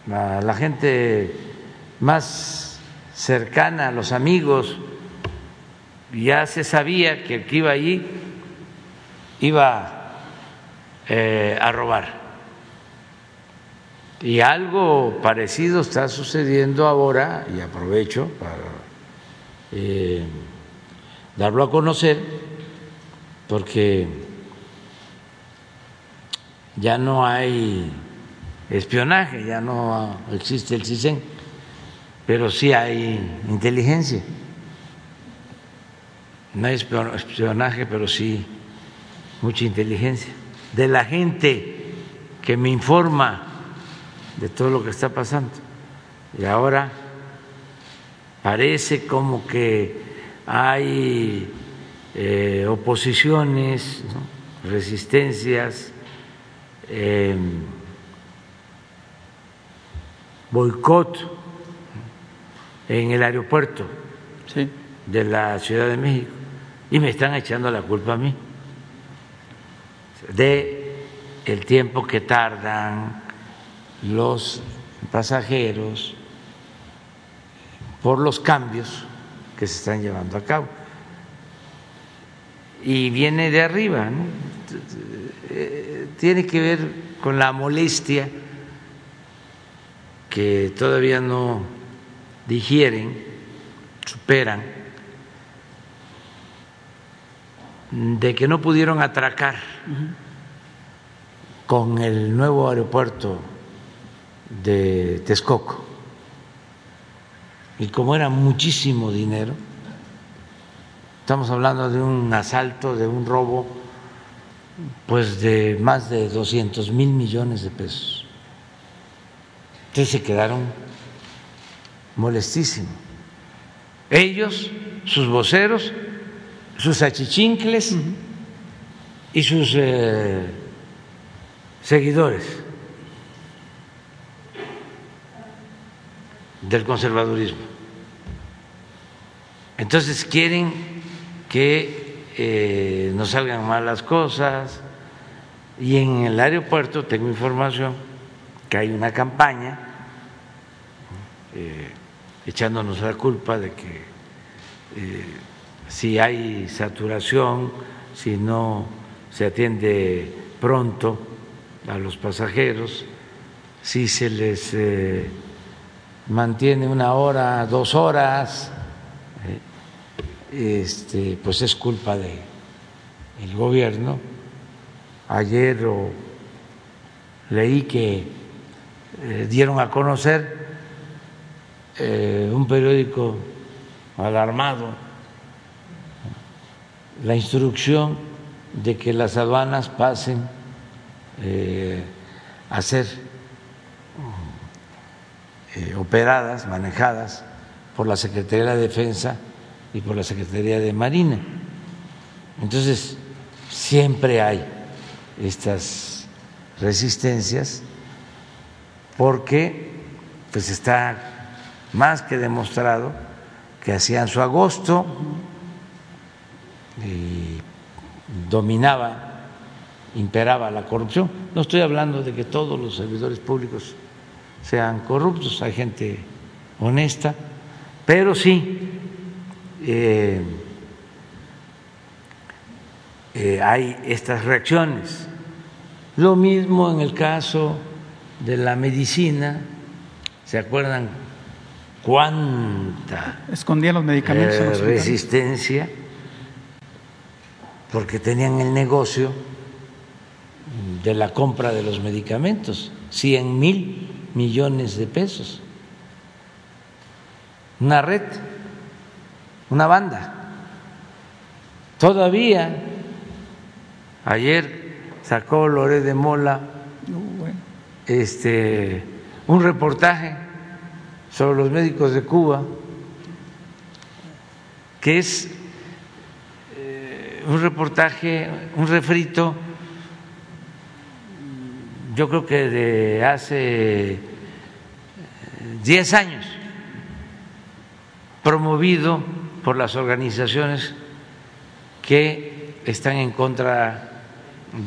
la gente más cercana, a los amigos, ya se sabía que el que iba allí iba eh, a robar. Y algo parecido está sucediendo ahora, y aprovecho para eh, darlo a conocer, porque ya no hay espionaje, ya no existe el CISEN, pero sí hay inteligencia. No hay espionaje, pero sí mucha inteligencia. De la gente que me informa de todo lo que está pasando. Y ahora parece como que hay eh, oposiciones, resistencias, eh, boicot en el aeropuerto de la Ciudad de México y me están echando la culpa a mí de el tiempo que tardan los pasajeros por los cambios que se están llevando a cabo y viene de arriba. Tiene que ver con la molestia que todavía no digieren, superan, de que no pudieron atracar con el nuevo aeropuerto de Texcoco. Y como era muchísimo dinero, Estamos hablando de un asalto, de un robo, pues de más de 200 mil millones de pesos. Entonces se quedaron molestísimos. Ellos, sus voceros, sus achichincles y sus eh, seguidores del conservadurismo. Entonces quieren que eh, no salgan mal las cosas. Y en el aeropuerto tengo información que hay una campaña eh, echándonos la culpa de que eh, si hay saturación, si no se atiende pronto a los pasajeros, si se les eh, mantiene una hora, dos horas, este, pues es culpa de el gobierno. Ayer leí que eh, dieron a conocer un periódico alarmado la instrucción de que las aduanas pasen a ser eh, operadas, manejadas por la Secretaría de Defensa y por la Secretaría de Marina. Entonces, siempre hay estas resistencias porque pues está más que demostrado que hacían su agosto y dominaba, imperaba la corrupción. No estoy hablando de que todos los servidores públicos sean corruptos, hay gente honesta, pero sí eh, eh, hay estas reacciones. Lo mismo en el caso de la medicina, ¿se acuerdan cuánta escondían los medicamentos eh, resistencia? Porque tenían el negocio de la compra de los medicamentos, cien mil millones de pesos. Una red, una banda. Todavía, ayer sacó Loré de Mola este, un reportaje sobre los médicos de Cuba, que es eh, un reportaje, un refrito yo creo que de hace 10 años, promovido por las organizaciones que están en contra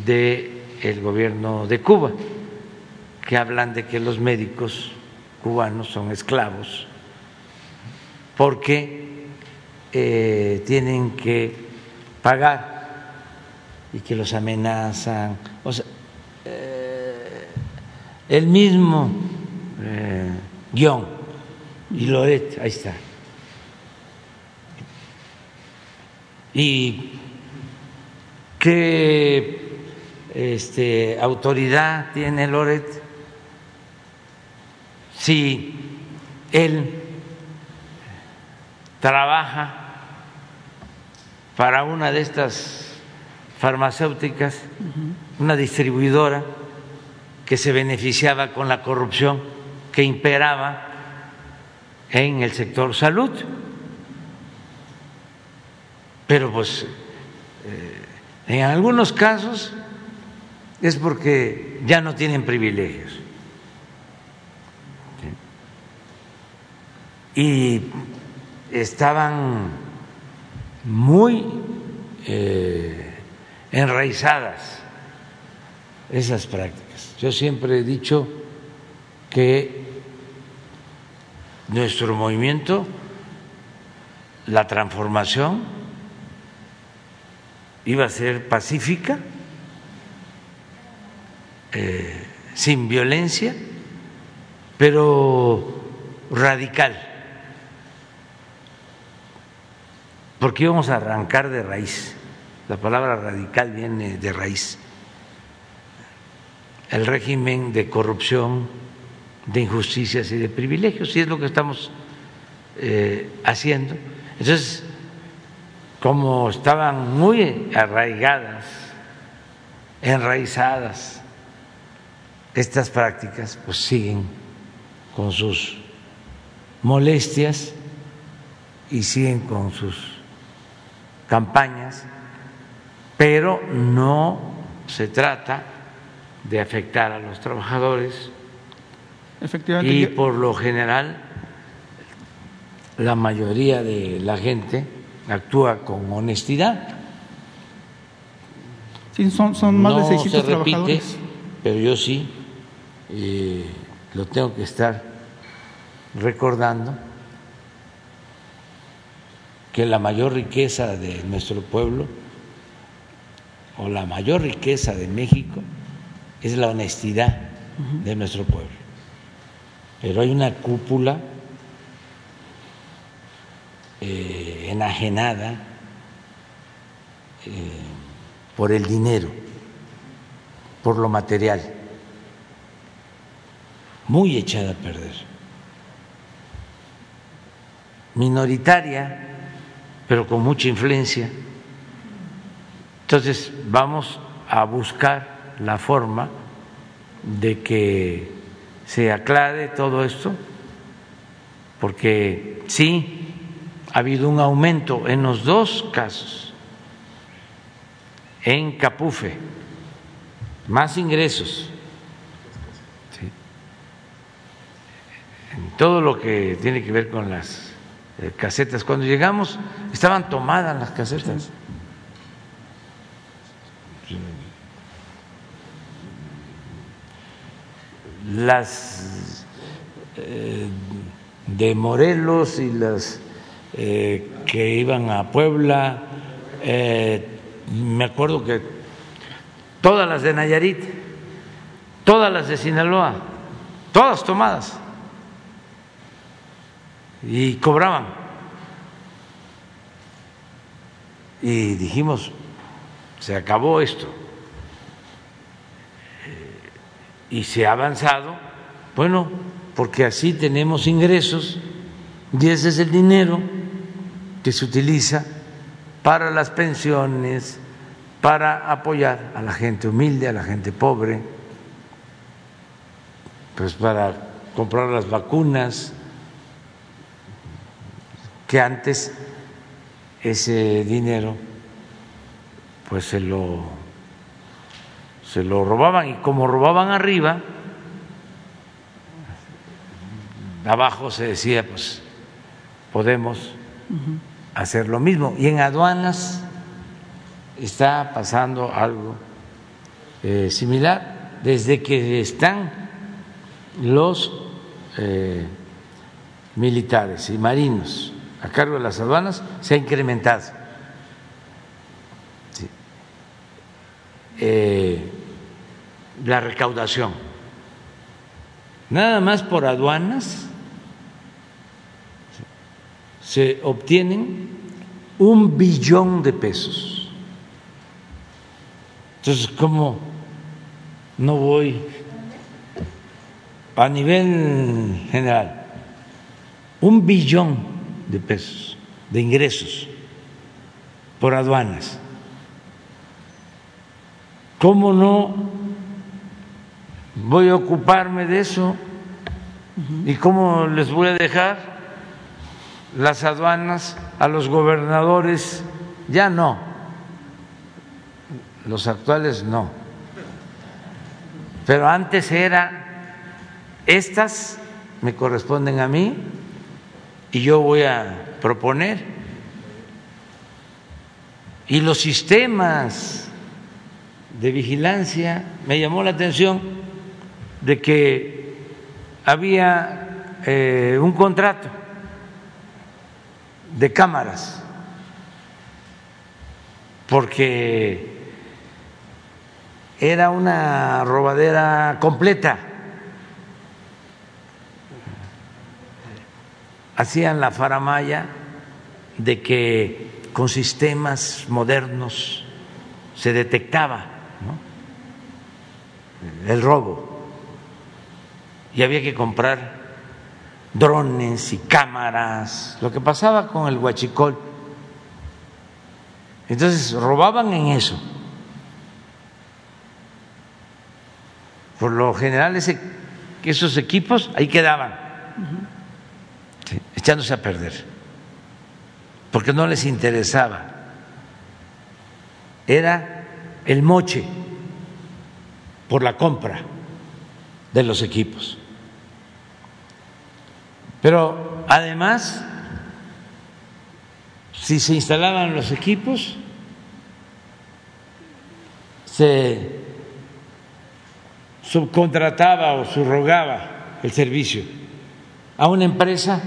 del gobierno de Cuba, que hablan de que los médicos cubanos son esclavos porque eh, tienen que pagar y que los amenazan. O sea, el mismo eh, guion y Loret, ahí está. ¿Y qué este, autoridad tiene Loret si él trabaja para una de estas farmacéuticas, una distribuidora? que se beneficiaba con la corrupción que imperaba en el sector salud. Pero pues eh, en algunos casos es porque ya no tienen privilegios. Y estaban muy eh, enraizadas esas prácticas. Yo siempre he dicho que nuestro movimiento, la transformación, iba a ser pacífica, eh, sin violencia, pero radical, porque íbamos a arrancar de raíz. La palabra radical viene de raíz el régimen de corrupción, de injusticias y de privilegios, y es lo que estamos eh, haciendo. Entonces, como estaban muy arraigadas, enraizadas estas prácticas, pues siguen con sus molestias y siguen con sus campañas, pero no se trata de afectar a los trabajadores. Y por lo general la mayoría de la gente actúa con honestidad. Sí, son, son más de 600 se repite, Pero yo sí eh, lo tengo que estar recordando que la mayor riqueza de nuestro pueblo o la mayor riqueza de México es la honestidad de nuestro pueblo. Pero hay una cúpula eh, enajenada eh, por el dinero, por lo material, muy echada a perder, minoritaria, pero con mucha influencia. Entonces vamos a buscar la forma de que se aclare todo esto, porque sí, ha habido un aumento en los dos casos, en Capufe, más ingresos, en todo lo que tiene que ver con las casetas. Cuando llegamos estaban tomadas las casetas. Las eh, de Morelos y las eh, que iban a Puebla, me acuerdo que todas las de Nayarit, todas las de Sinaloa, todas tomadas y cobraban. Y dijimos, se acabó esto. Y se ha avanzado, bueno, porque así tenemos ingresos y ese es el dinero que se utiliza para las pensiones, para apoyar a la gente humilde, a la gente pobre, pues para comprar las vacunas, que antes ese dinero pues se lo se lo robaban. Y como robaban arriba abajo se decía pues podemos hacer lo mismo. Y en aduanas está pasando algo eh, similar. Desde que están los eh, militares y marinos a cargo de las aduanas se ha incrementado. Eh, la recaudación. Nada más por aduanas se obtienen un billón de pesos. Entonces, ¿cómo no voy a nivel general? Un billón de pesos de ingresos por aduanas. ¿Cómo no voy a ocuparme de eso? ¿Y cómo les voy a dejar las aduanas a los gobernadores? Ya no. Los actuales no. Pero antes era, estas me corresponden a mí, y yo voy a proponer. Y los sistemas de vigilancia, me llamó la atención de que había eh, un contrato de cámaras, porque era una robadera completa hacían la faramaya de que con sistemas modernos se detectaba el robo y había que comprar drones y cámaras, lo que pasaba con el huachicol. Entonces robaban en eso. Por lo general ese, esos equipos ahí quedaban echándose a perder, porque no les interesaba. Era el moche por la compra de los equipos. Pero además, si se instalaban los equipos, se subcontrataba o subrogaba el servicio a una empresa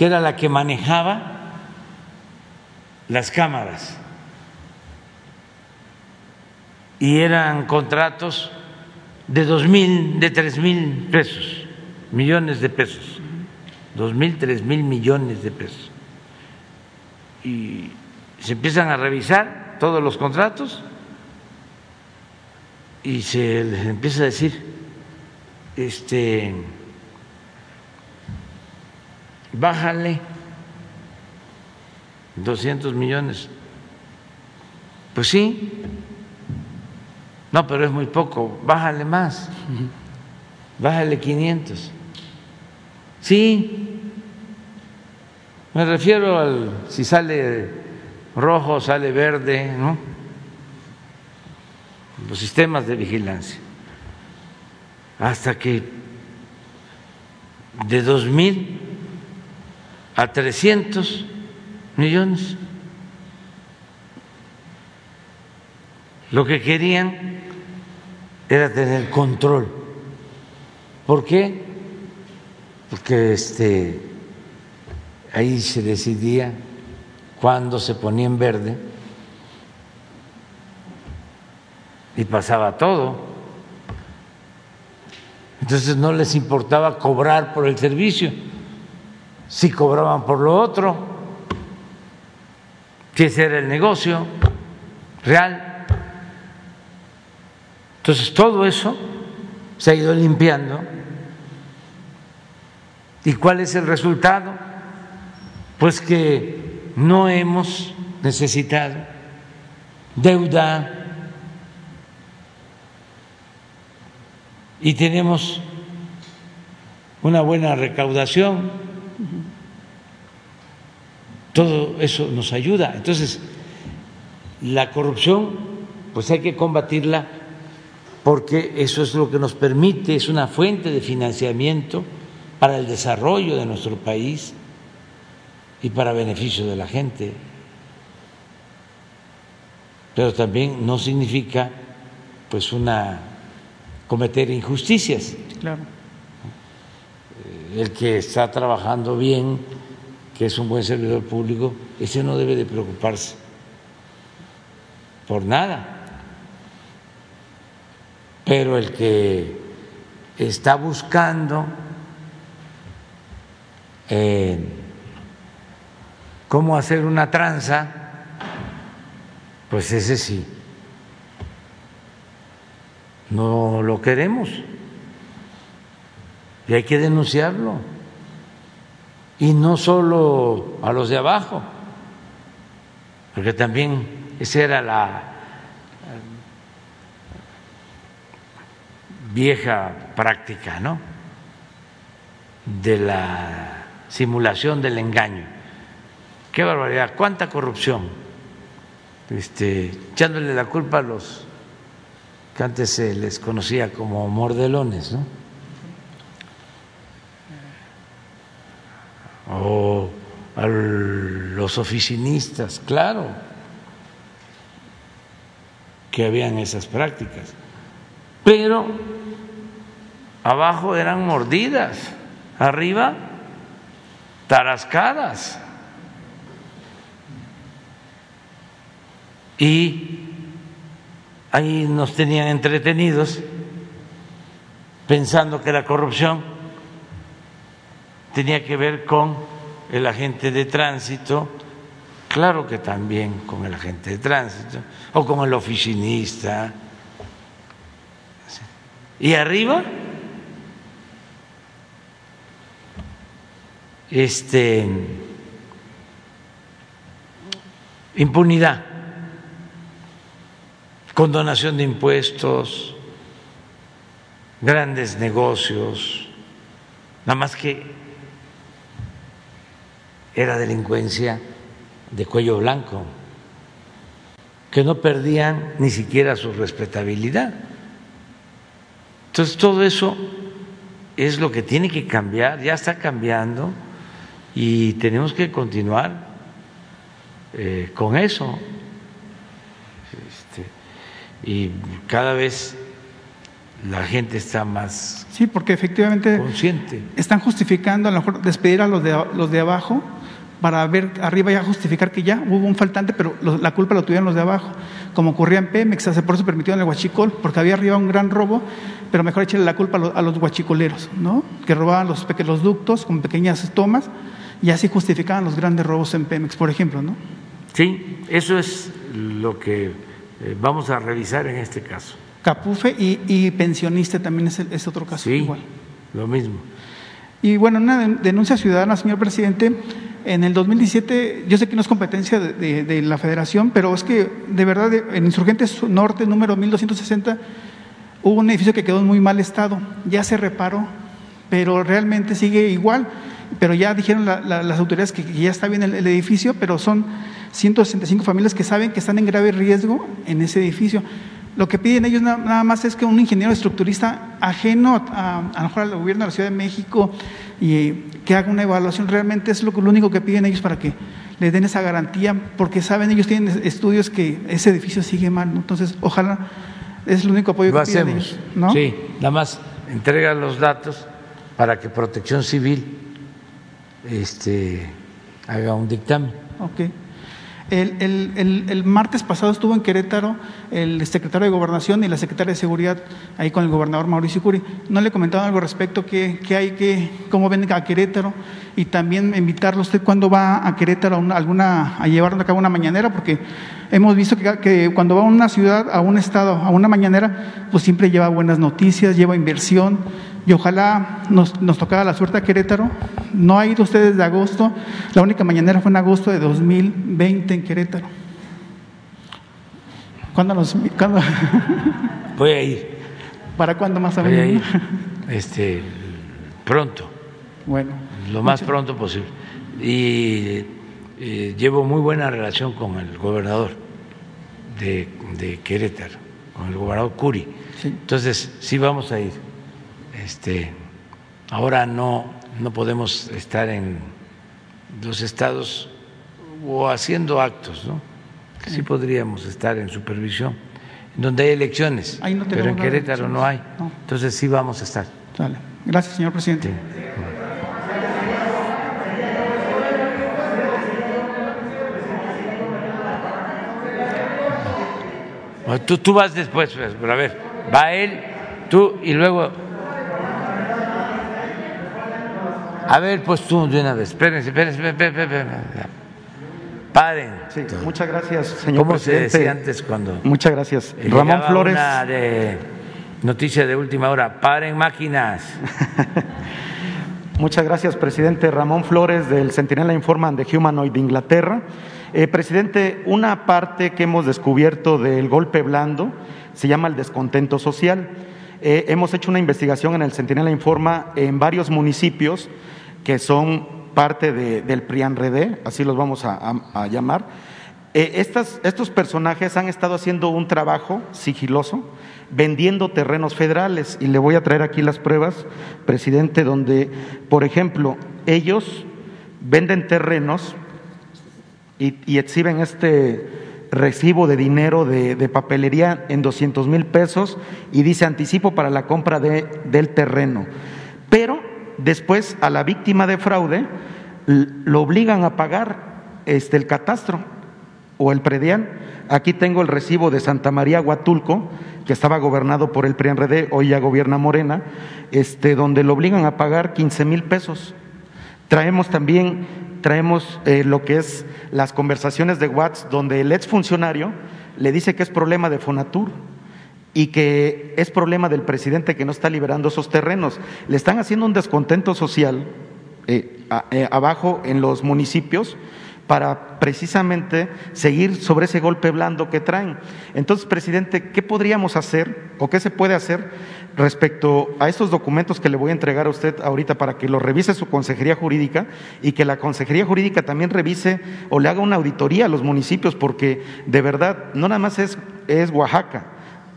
que era la que manejaba las cámaras y eran contratos de dos mil, de tres mil pesos, millones de pesos, dos mil, tres mil millones de pesos. Y se empiezan a revisar todos los contratos y se les empieza a decir, este, bájale 200 millones. Pues sí, no, pero es muy poco, bájale más, bájale 500. Sí, me refiero al si sale rojo, sale verde, ¿no? Los sistemas de vigilancia. Hasta que de dos mil a 300 millones. Lo que querían era tener control. ¿Por qué? Porque este ahí se decidía cuándo se ponía en verde y pasaba todo. Entonces no les importaba cobrar por el servicio, si cobraban por lo otro, si ese era el negocio real. Entonces todo eso se ha ido limpiando. ¿Y cuál es el resultado? Pues que no hemos necesitado deuda y tenemos una buena recaudación. Todo eso nos ayuda. Entonces, la corrupción, pues hay que combatirla porque eso es lo que nos permite, es una fuente de financiamiento para el desarrollo de nuestro país y para beneficio de la gente. Pero también no significa pues una cometer injusticias. Claro. El que está trabajando bien, que es un buen servidor público, ese no debe de preocuparse por nada. Pero el que está buscando eh, cómo hacer una tranza, pues ese sí no lo queremos y hay que denunciarlo. Y no solo a los de abajo, porque también esa era la vieja práctica, ¿no? De la simulación del engaño. Qué barbaridad, cuánta corrupción. Este, echándole la culpa a los que antes se les conocía como mordelones, ¿no? O a los oficinistas, claro, que habían esas prácticas. Pero abajo eran mordidas, arriba tarascadas. Y ahí nos tenían entretenidos pensando que la corrupción tenía que ver con el agente de tránsito, claro que también con el agente de tránsito, o con el oficinista. Y arriba, este, impunidad condonación de impuestos, grandes negocios, nada más que era delincuencia de cuello blanco, que no perdían ni siquiera su respetabilidad. Entonces todo eso es lo que tiene que cambiar, ya está cambiando y tenemos que continuar eh, con eso y cada vez la gente está más sí porque efectivamente consciente están justificando a lo mejor despedir a los de los de abajo para ver arriba ya justificar que ya hubo un faltante, pero la culpa lo tuvieron los de abajo, como ocurría en Pemex, por eso permitieron el huachicol, porque había arriba un gran robo, pero mejor echarle la culpa a los, huachicoleros, ¿no? que robaban los, los ductos con pequeñas tomas y así justificaban los grandes robos en Pemex, por ejemplo. ¿no? Sí, eso es lo que eh, vamos a revisar en este caso. Capufe y, pensionista también es, otro caso. Sí, igual. lo mismo. Y bueno, una denuncia ciudadana, señor presidente, en el 2017, yo sé que no es competencia de, la federación, pero es que de verdad en Insurgentes Norte, número 1260, hubo un edificio que quedó en muy mal estado, ya se reparó, pero realmente sigue igual, pero ya dijeron las autoridades que, ya está bien el, edificio, pero son 165 familias que saben que están en grave riesgo en ese edificio. Lo que piden ellos nada más es que un ingeniero estructurista ajeno a, a lo mejor al gobierno de la Ciudad de México y que haga una evaluación, realmente es lo, lo único que piden ellos para que le den esa garantía, porque saben, ellos tienen estudios que ese edificio sigue mal, entonces ojalá es el único apoyo que piden ellos. ¿no? Sí, nada más entrega los datos para que Protección Civil este, haga un dictamen. Okay. El, martes pasado estuvo en Querétaro el secretario de Gobernación y la secretaria de Seguridad ahí con el gobernador Mauricio Curi. No le comentaban algo respecto qué, hay, que, cómo ven a Querétaro y también invitarlo usted cuando va a Querétaro a, alguna, a llevar a cabo una mañanera, porque hemos visto que, que, cuando va a una ciudad, a un estado, a una mañanera, pues siempre lleva buenas noticias, lleva inversión y ojalá nos, nos tocara la suerte a Querétaro. No ha ido usted desde agosto, la única mañanera fue en agosto de 2020 en Querétaro. ¿Cuándo nos.? Cuándo? Voy a ir. ¿Para cuándo más? Este, pronto. Bueno. Lo más pronto posible. Y eh, llevo muy buena relación con el gobernador de, de Querétaro, con el gobernador Curi. Entonces, sí vamos a ir. Este, ahora no, no podemos estar en los estados o haciendo actos, ¿no? Sí podríamos estar en supervisión, donde hay elecciones, pero en Querétaro no hay. Entonces sí vamos a estar. Gracias, señor presidente. Tú, tú vas después, pues, pero a ver, va él, tú y luego A ver, pues tú de una vez, espérense, espérense, espérense, Paren. Sí, muchas gracias, señor ¿Cómo presidente. se decía antes cuando? Muchas gracias. Ramón Flores. Una de noticia de última hora. Paren máquinas. muchas gracias, presidente. Ramón Flores del Centinela Informan de Humanoid de Inglaterra. Eh, presidente, una parte que hemos descubierto del golpe blando se llama el descontento social. Eh, hemos hecho una investigación en el Centinela Informa en varios municipios que son parte del PRIANREDE, así los vamos a, llamar. Eh, estos personajes han estado haciendo un trabajo sigiloso vendiendo terrenos federales y le voy a traer aquí las pruebas, presidente, donde, por ejemplo, ellos venden terrenos y, exhiben este recibo de dinero de, papelería en 200 mil pesos y dice anticipo para la compra de, del terreno. Pero después a la víctima de fraude lo obligan a pagar este, el catastro o el predial. Aquí tengo el recibo de Santa María Huatulco, que estaba gobernado por el PRIANRD, hoy ya gobierna Morena, este, donde lo obligan a pagar 15 mil pesos. Traemos también traemos eh, lo que es las conversaciones de Watts, donde el exfuncionario le dice que es problema de Fonatur y que es problema del presidente que no está liberando esos terrenos. Le están haciendo un descontento social eh, eh, abajo en los municipios para precisamente seguir sobre ese golpe blando que traen. Entonces, presidente, ¿qué podríamos hacer o qué se puede hacer respecto a estos documentos que le voy a entregar a usted ahorita para que los revise su consejería jurídica y que la consejería jurídica también revise o le haga una auditoría a los municipios, porque de verdad no nada más es, es Oaxaca.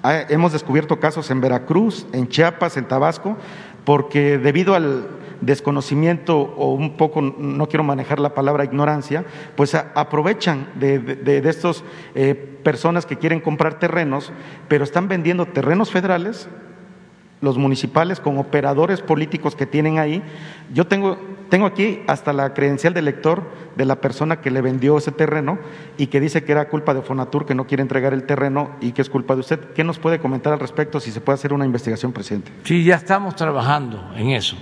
Hemos descubierto casos en Veracruz, en Chiapas, en Tabasco, porque debido al desconocimiento o un poco, no quiero manejar la palabra ignorancia, pues aprovechan de, de, estas eh, personas que quieren comprar terrenos, pero están vendiendo terrenos federales los municipales con operadores políticos que tienen ahí. Yo tengo, tengo aquí hasta la credencial del lector de la persona que le vendió ese terreno y que dice que era culpa de Fonatur que no quiere entregar el terreno y que es culpa de usted. ¿Qué nos puede comentar al respecto si se puede hacer una investigación, presidente? Sí, ya estamos trabajando en eso.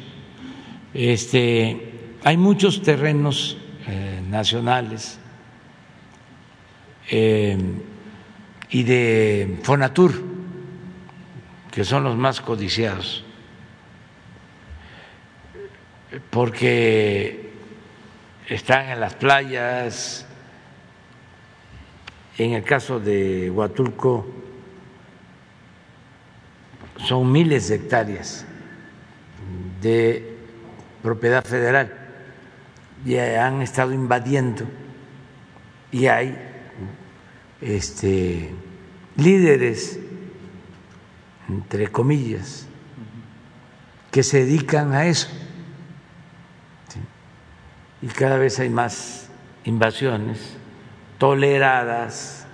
Este, hay muchos terrenos eh, nacionales eh, y de Fonatur que son los más codiciados, porque están en las playas, en el caso de Huatulco son miles de hectáreas de propiedad federal y han estado invadiendo. Y hay este, líderes entre comillas, que se dedican a eso. Y cada vez hay más invasiones toleradas.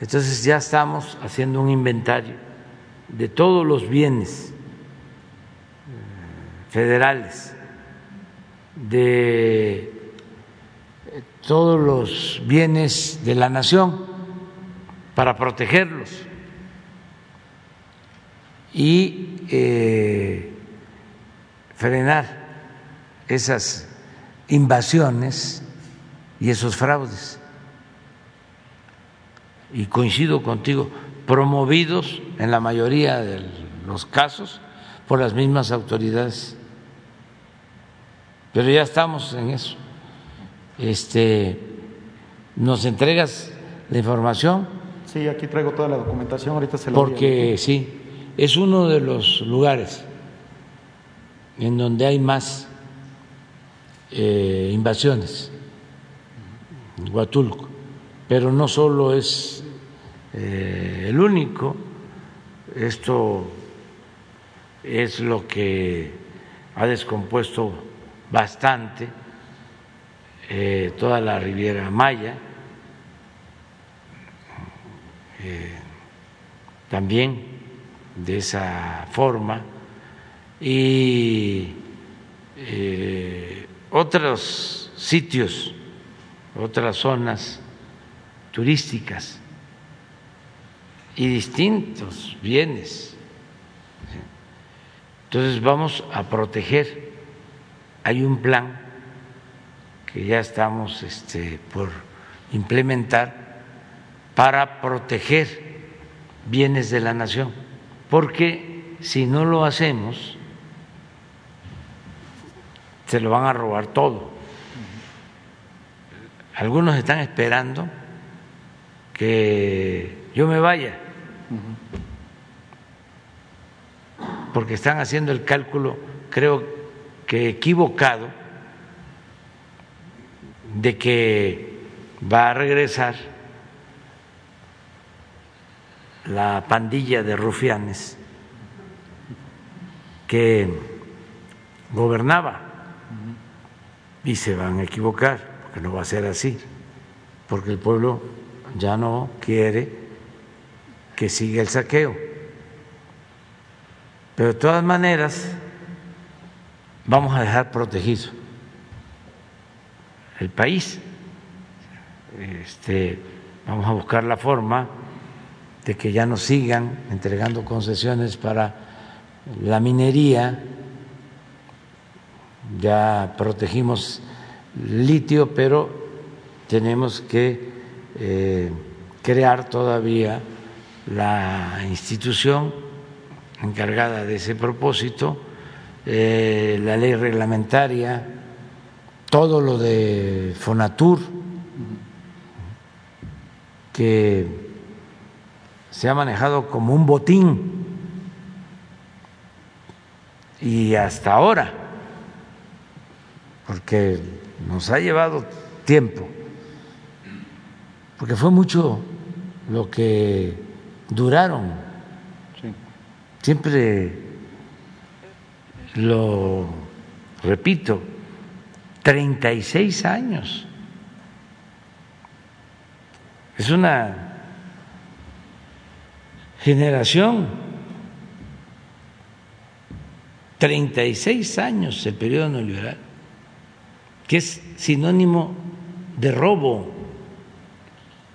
Entonces ya estamos haciendo un inventario de todos los bienes eh, federales, de todos los bienes de la nación para protegerlos y eh, frenar esas invasiones y esos fraudes. Y coincido contigo, promovidos en la mayoría de los casos por las mismas autoridades. Pero ya estamos en eso. Este, ¿Nos entregas la información? Sí, aquí traigo toda la documentación, ahorita se la Porque sí, es uno de los lugares en donde hay más eh, invasiones, Huatulco, pero no solo es eh, el único, esto es lo que ha descompuesto bastante eh, toda la Riviera Maya, también de esa forma y eh, otros sitios, otras zonas turísticas y distintos bienes. Entonces vamos a proteger. Hay un plan que ya estamos este, por implementar para proteger bienes de la nación porque si no lo hacemos, se lo van a robar todo. Algunos están esperando que yo me vaya, porque están haciendo el cálculo, creo que equivocado, de que va a regresar la pandilla de rufianes que gobernaba y se van a equivocar, porque no va a ser así, porque el pueblo ya no quiere que siga el saqueo. Pero de todas maneras vamos a dejar protegido el país. Este, vamos a buscar la forma de que ya no sigan entregando concesiones para la minería, ya protegimos litio, pero tenemos que eh, crear todavía la institución encargada de ese propósito, eh, la ley reglamentaria, todo lo de Fonatur, que se ha manejado como un botín y hasta ahora, porque nos ha llevado tiempo, porque fue mucho lo que duraron. Siempre lo repito, 36 años. Es una generación 36 años el periodo neoliberal, que es sinónimo de robo,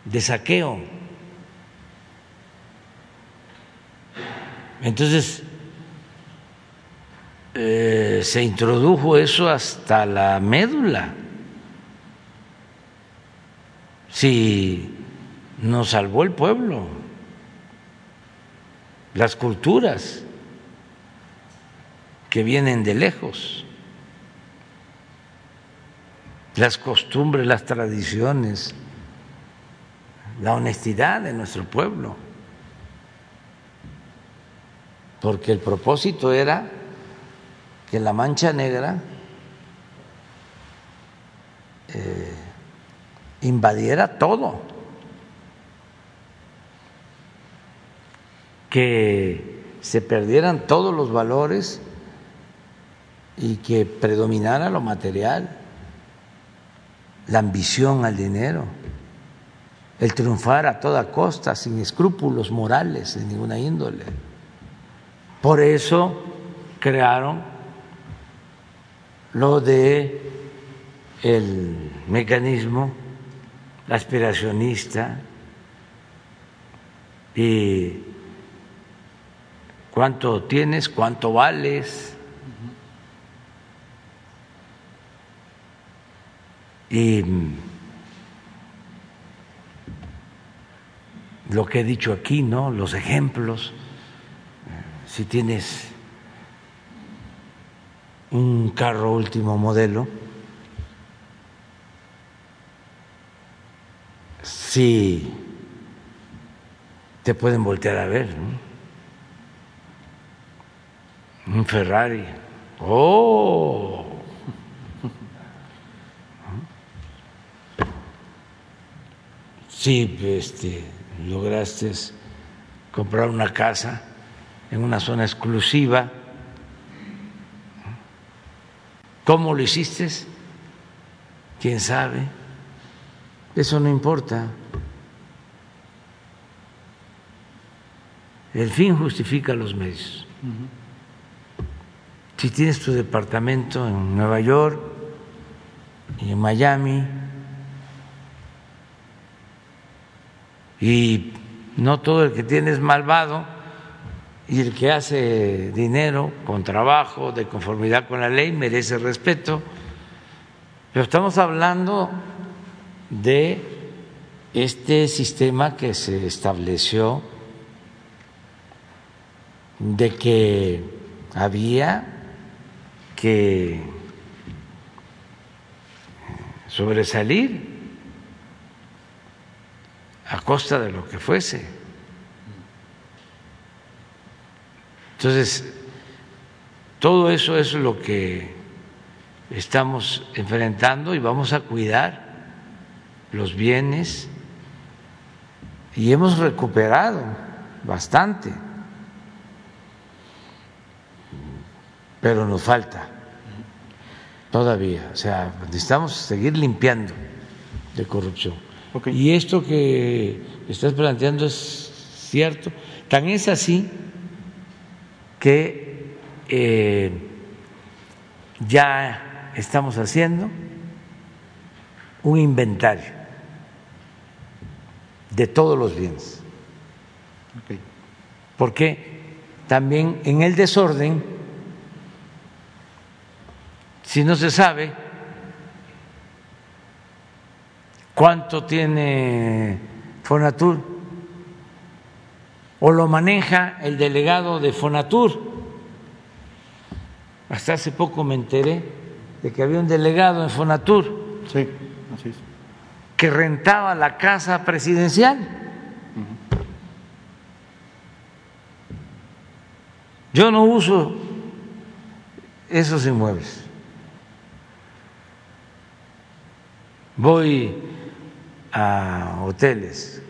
de saqueo. Entonces, eh, se introdujo eso hasta la médula. Si nos salvó el pueblo, las culturas que vienen de lejos, las costumbres, las tradiciones, la honestidad de nuestro pueblo, porque el propósito era que la mancha negra eh, invadiera todo, que se perdieran todos los valores y que predominara lo material, la ambición al dinero, el triunfar a toda costa, sin escrúpulos morales de ninguna índole. Por eso crearon lo de el mecanismo aspiracionista y cuánto tienes, cuánto vales. Y lo que he dicho aquí, ¿no? Los ejemplos, si tienes un carro último modelo, si te pueden voltear a ver, un Ferrari, oh, si este, lograste comprar una casa en una zona exclusiva, ¿Cómo lo hiciste? ¿Quién sabe? Eso no importa. El fin justifica los medios. Si tienes tu departamento en Nueva York y en Miami y no todo el que tiene es malvado, y el que hace dinero con trabajo, de conformidad con la ley, merece respeto. Pero estamos hablando de este sistema que se estableció, de que había que sobresalir a costa de lo que fuese. Entonces, todo eso es lo que estamos enfrentando y vamos a cuidar los bienes y hemos recuperado bastante, pero nos falta todavía, o sea, necesitamos seguir limpiando de corrupción. Y esto que estás planteando es cierto, tan es así que eh, ya estamos haciendo un inventario de todos los bienes. Porque también en el desorden, si no se sabe cuánto tiene Fonatur, o lo maneja el delegado de Fonatur. Hasta hace poco me enteré de que había un delegado en Fonatur sí, así es. que rentaba la casa presidencial. Yo no uso esos inmuebles. Voy a hoteles,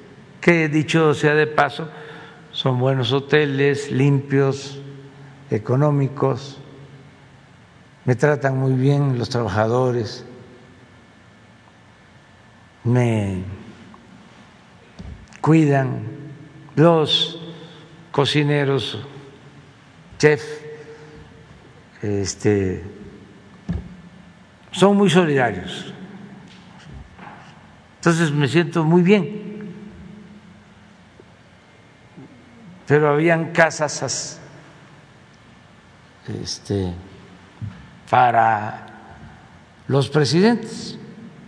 que dicho sea de paso, son buenos hoteles, limpios, económicos, me tratan muy bien los trabajadores, me cuidan los cocineros, chef, este, son muy solidarios. Entonces me siento muy bien. Pero habían casas este, para los presidentes.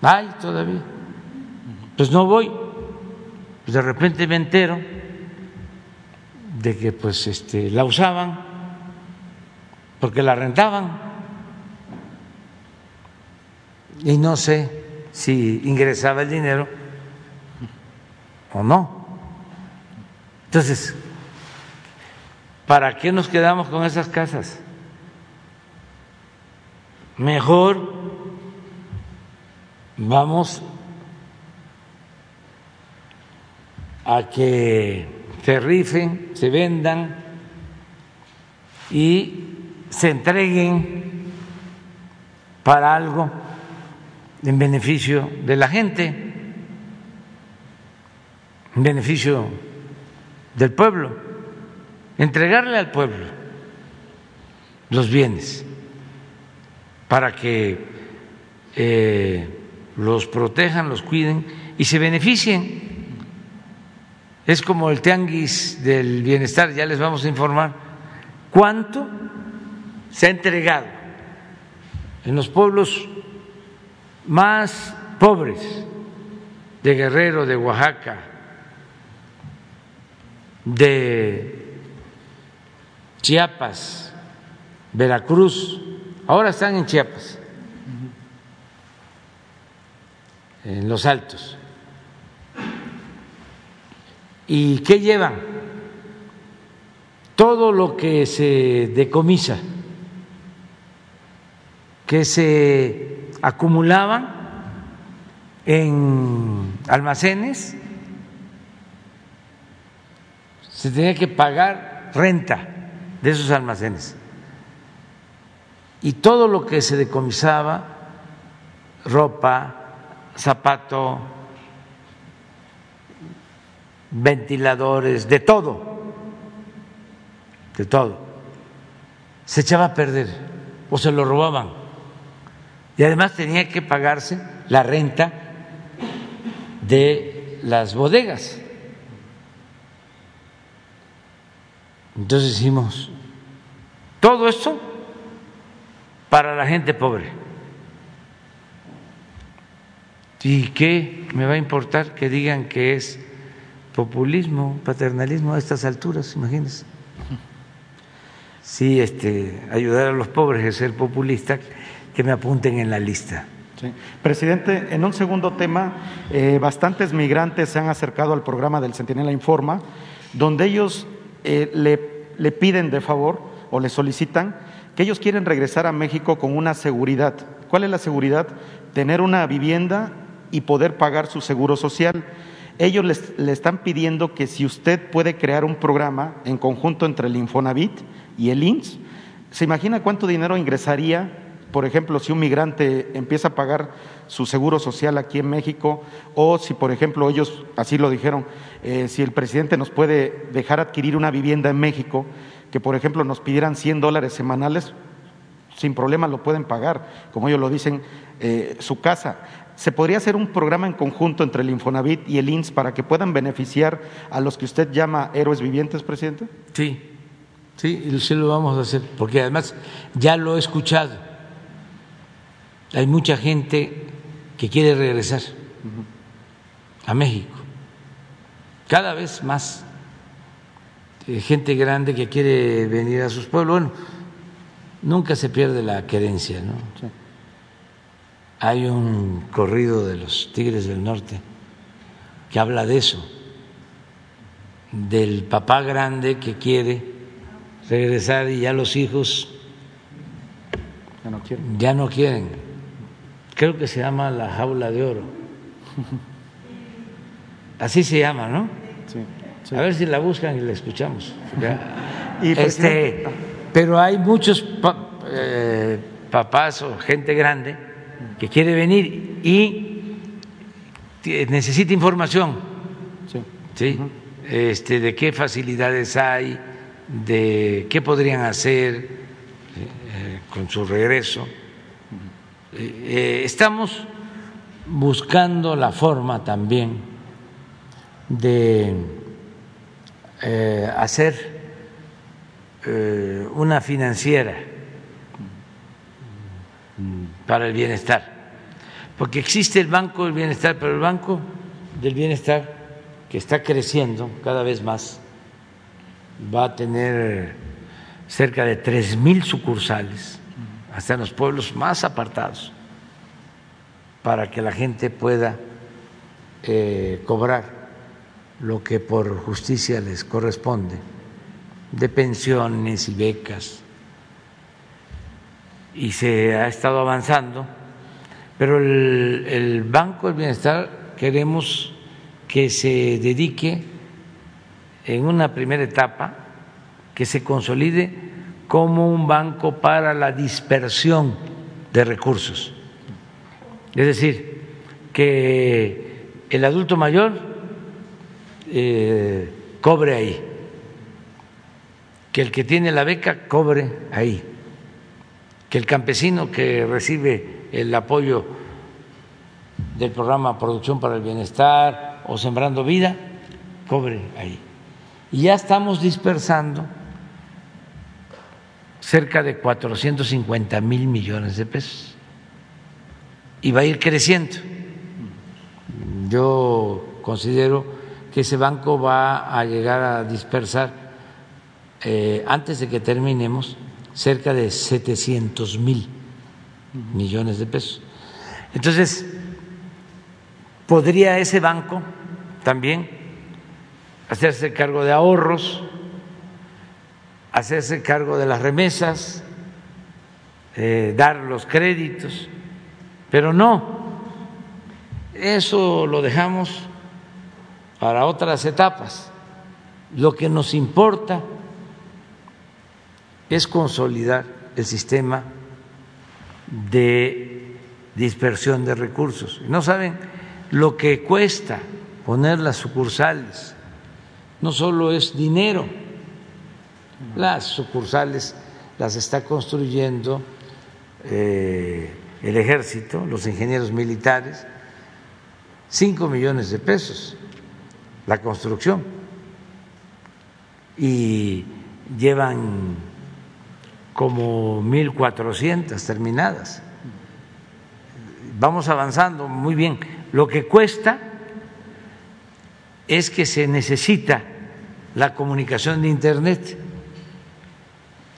Hay todavía. Pues no voy. Pues de repente me entero de que pues este, la usaban porque la rentaban y no sé si ingresaba el dinero o no. Entonces, ¿para qué nos quedamos con esas casas? Mejor vamos a que se rifen, se vendan y se entreguen para algo en beneficio de la gente, en beneficio del pueblo, entregarle al pueblo los bienes para que eh, los protejan, los cuiden y se beneficien. Es como el tianguis del bienestar, ya les vamos a informar cuánto se ha entregado en los pueblos más pobres de Guerrero, de Oaxaca, de Chiapas, Veracruz, ahora están en Chiapas, en los altos. ¿Y qué llevan? Todo lo que se decomisa, que se acumulaban en almacenes, se tenía que pagar renta de esos almacenes. Y todo lo que se decomisaba, ropa, zapato, ventiladores, de todo, de todo, se echaba a perder o se lo robaban y además tenía que pagarse la renta de las bodegas. Entonces hicimos todo esto para la gente pobre. ¿Y qué me va a importar que digan que es populismo, paternalismo a estas alturas? Imagínense. Sí, este, ayudar a los pobres es ser populista que me apunten en la lista. Presidente, en un segundo tema, eh, bastantes migrantes se han acercado al programa del Centinela Informa, donde ellos eh, le, le piden de favor o le solicitan que ellos quieren regresar a México con una seguridad. ¿Cuál es la seguridad? Tener una vivienda y poder pagar su seguro social. Ellos le están pidiendo que si usted puede crear un programa en conjunto entre el Infonavit y el INS, ¿se imagina cuánto dinero ingresaría por ejemplo, si un migrante empieza a pagar su seguro social aquí en México, o si, por ejemplo, ellos así lo dijeron, eh, si el presidente nos puede dejar adquirir una vivienda en México, que por ejemplo nos pidieran 100 dólares semanales, sin problema lo pueden pagar, como ellos lo dicen, eh, su casa. ¿Se podría hacer un programa en conjunto entre el Infonavit y el INS para que puedan beneficiar a los que usted llama héroes vivientes, presidente? Sí, sí, sí lo vamos a hacer, porque además ya lo he escuchado hay mucha gente que quiere regresar a México, cada vez más eh, gente grande que quiere venir a sus pueblos. Bueno, nunca se pierde la querencia, ¿no? Hay un corrido de los Tigres del Norte que habla de eso, del papá grande que quiere regresar y ya los hijos ya no quieren. Ya no quieren creo que se llama La Jaula de Oro. Así se llama, ¿no? Sí, A ver si la buscan y la escuchamos. este, pero hay muchos eh, papás o gente grande que quiere venir y necesita información. Sí. Este, de qué facilidades hay, de qué podrían hacer, eh, con su regreso. Eh, estamos buscando la forma también de eh, hacer eh, una financiera para el bienestar, porque existe el Banco del Bienestar, pero el Banco del Bienestar, que está creciendo cada vez más, va a tener cerca de tres mil sucursales, hasta en los pueblos más apartados, para que la gente pueda eh, cobrar lo que por justicia les corresponde, de pensiones y becas. Y se ha estado avanzando, pero el, el Banco del Bienestar queremos que se dedique en una primera etapa que se consolide como un banco para la dispersión de recursos. Es decir, que el adulto mayor eh, cobre ahí, que el que tiene la beca cobre ahí, que el campesino que recibe el apoyo del programa Producción para el Bienestar o Sembrando Vida, cobre ahí. Y ya estamos dispersando cerca de 450 mil millones de pesos. Y va a ir creciendo. Yo considero que ese banco va a llegar a dispersar, eh, antes de que terminemos, cerca de 700 mil millones de pesos. Entonces, podría ese banco también hacerse cargo de ahorros, hacerse cargo de las remesas, eh, dar los créditos, pero no, eso lo dejamos para otras etapas. Lo que nos importa es consolidar el sistema de dispersión de recursos. No saben lo que cuesta poner las sucursales, no solo es dinero, las sucursales las está construyendo eh, el ejército, los ingenieros militares, cinco millones de pesos la construcción y llevan como mil cuatrocientas terminadas. Vamos avanzando muy bien. Lo que cuesta es que se necesita la comunicación de Internet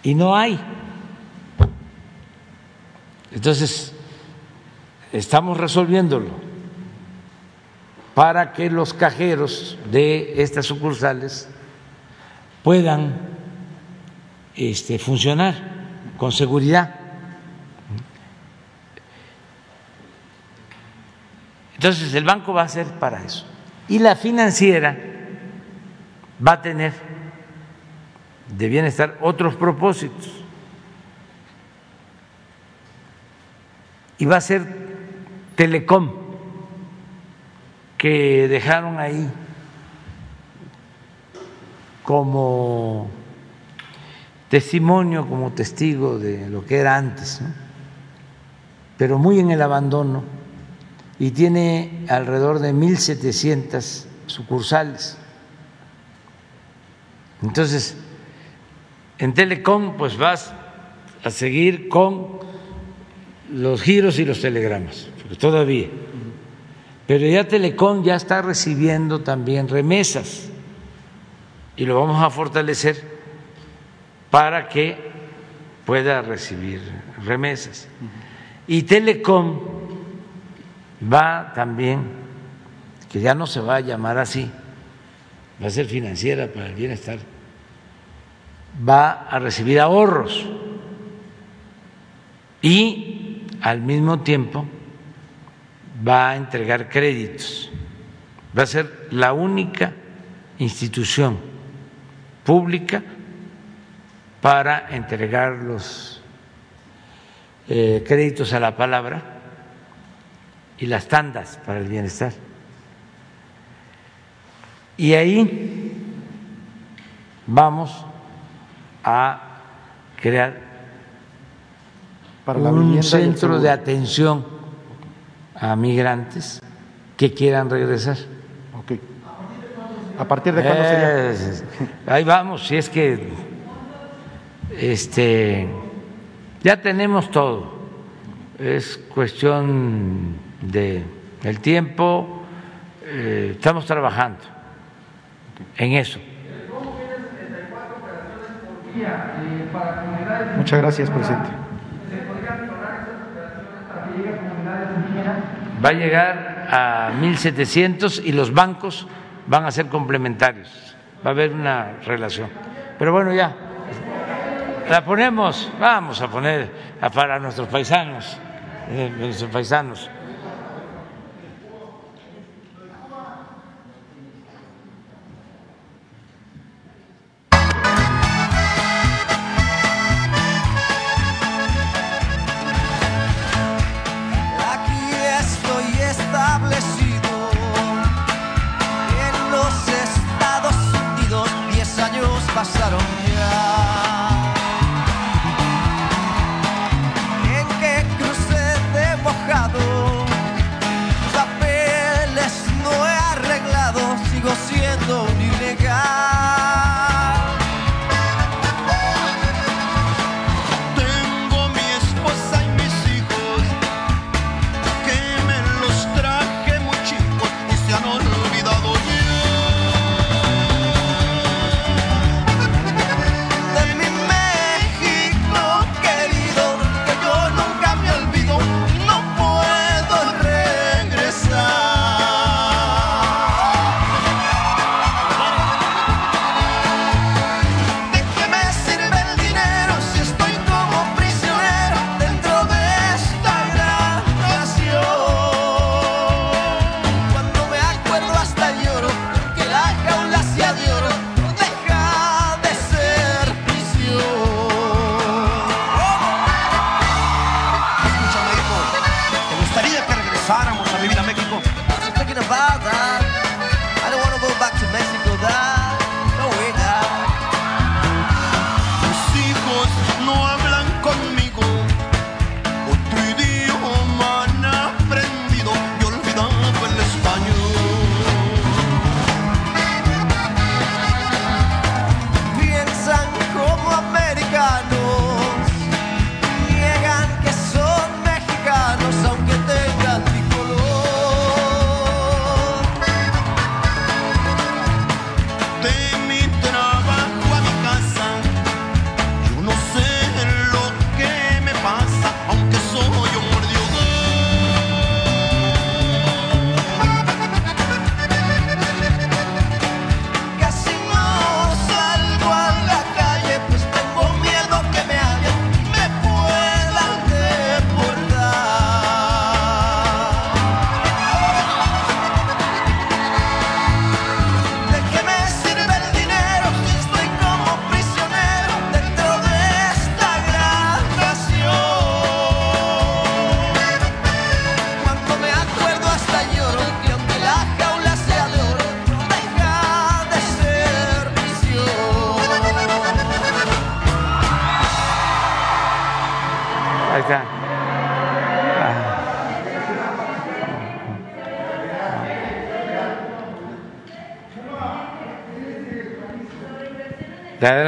y no hay. Entonces, estamos resolviéndolo para que los cajeros de estas sucursales puedan este, funcionar con seguridad. Entonces, el banco va a ser para eso. Y la financiera va a tener de bienestar otros propósitos. Y va a ser Telecom, que dejaron ahí como testimonio, como testigo de lo que era antes, pero muy en el abandono, y tiene alrededor de 1.700 sucursales. Entonces, en Telecom, pues vas a seguir con los giros y los telegramas, todavía. Pero ya Telecom ya está recibiendo también remesas y lo vamos a fortalecer para que pueda recibir remesas. Y Telecom va también, que ya no se va a llamar así, va a ser financiera para el bienestar va a recibir ahorros y al mismo tiempo va a entregar créditos. Va a ser la única institución pública para entregar los eh, créditos a la palabra y las tandas para el bienestar. Y ahí vamos a crear un centro de atención a migrantes que quieran regresar. Ok. ¿A partir de cuándo sería? ahí vamos, si es que este, ya tenemos todo. Es cuestión de el tiempo, eh, estamos trabajando en eso. Muchas gracias, presidente. Va a llegar a 1.700 y los bancos van a ser complementarios. Va a haber una relación. Pero bueno, ya. La ponemos, vamos a poner para nuestros paisanos, eh, nuestros paisanos.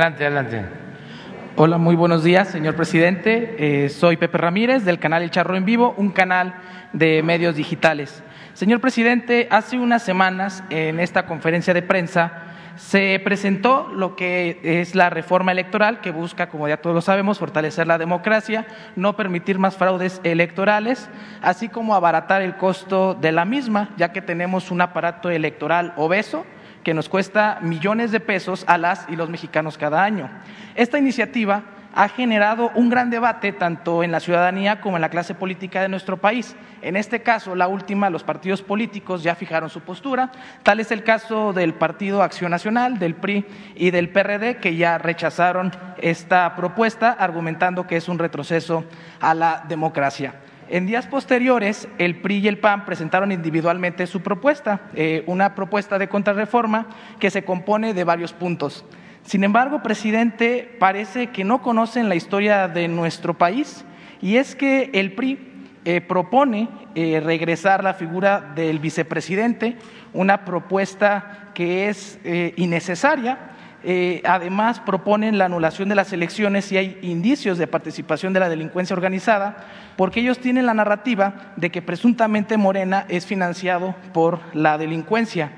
Adelante, adelante. Hola, muy buenos días, señor presidente. Eh, soy Pepe Ramírez del canal El Charro en Vivo, un canal de medios digitales. Señor presidente, hace unas semanas en esta conferencia de prensa se presentó lo que es la reforma electoral que busca, como ya todos lo sabemos, fortalecer la democracia, no permitir más fraudes electorales, así como abaratar el costo de la misma, ya que tenemos un aparato electoral obeso que nos cuesta millones de pesos a las y los mexicanos cada año. Esta iniciativa ha generado un gran debate tanto en la ciudadanía como en la clase política de nuestro país. En este caso, la última, los partidos políticos ya fijaron su postura. Tal es el caso del Partido Acción Nacional, del PRI y del PRD, que ya rechazaron esta propuesta, argumentando que es un retroceso a la democracia. En días posteriores, el PRI y el PAN presentaron individualmente su propuesta, eh, una propuesta de contrarreforma que se compone de varios puntos. Sin embargo, presidente, parece que no conocen la historia de nuestro país Y es que el PRI eh, propone eh, regresar la figura del vicepresidente, una propuesta que es eh, además, proponen la anulación de las elecciones si hay indicios de participación de la delincuencia organizada, porque ellos tienen la narrativa de que presuntamente Morena es financiado por la delincuencia.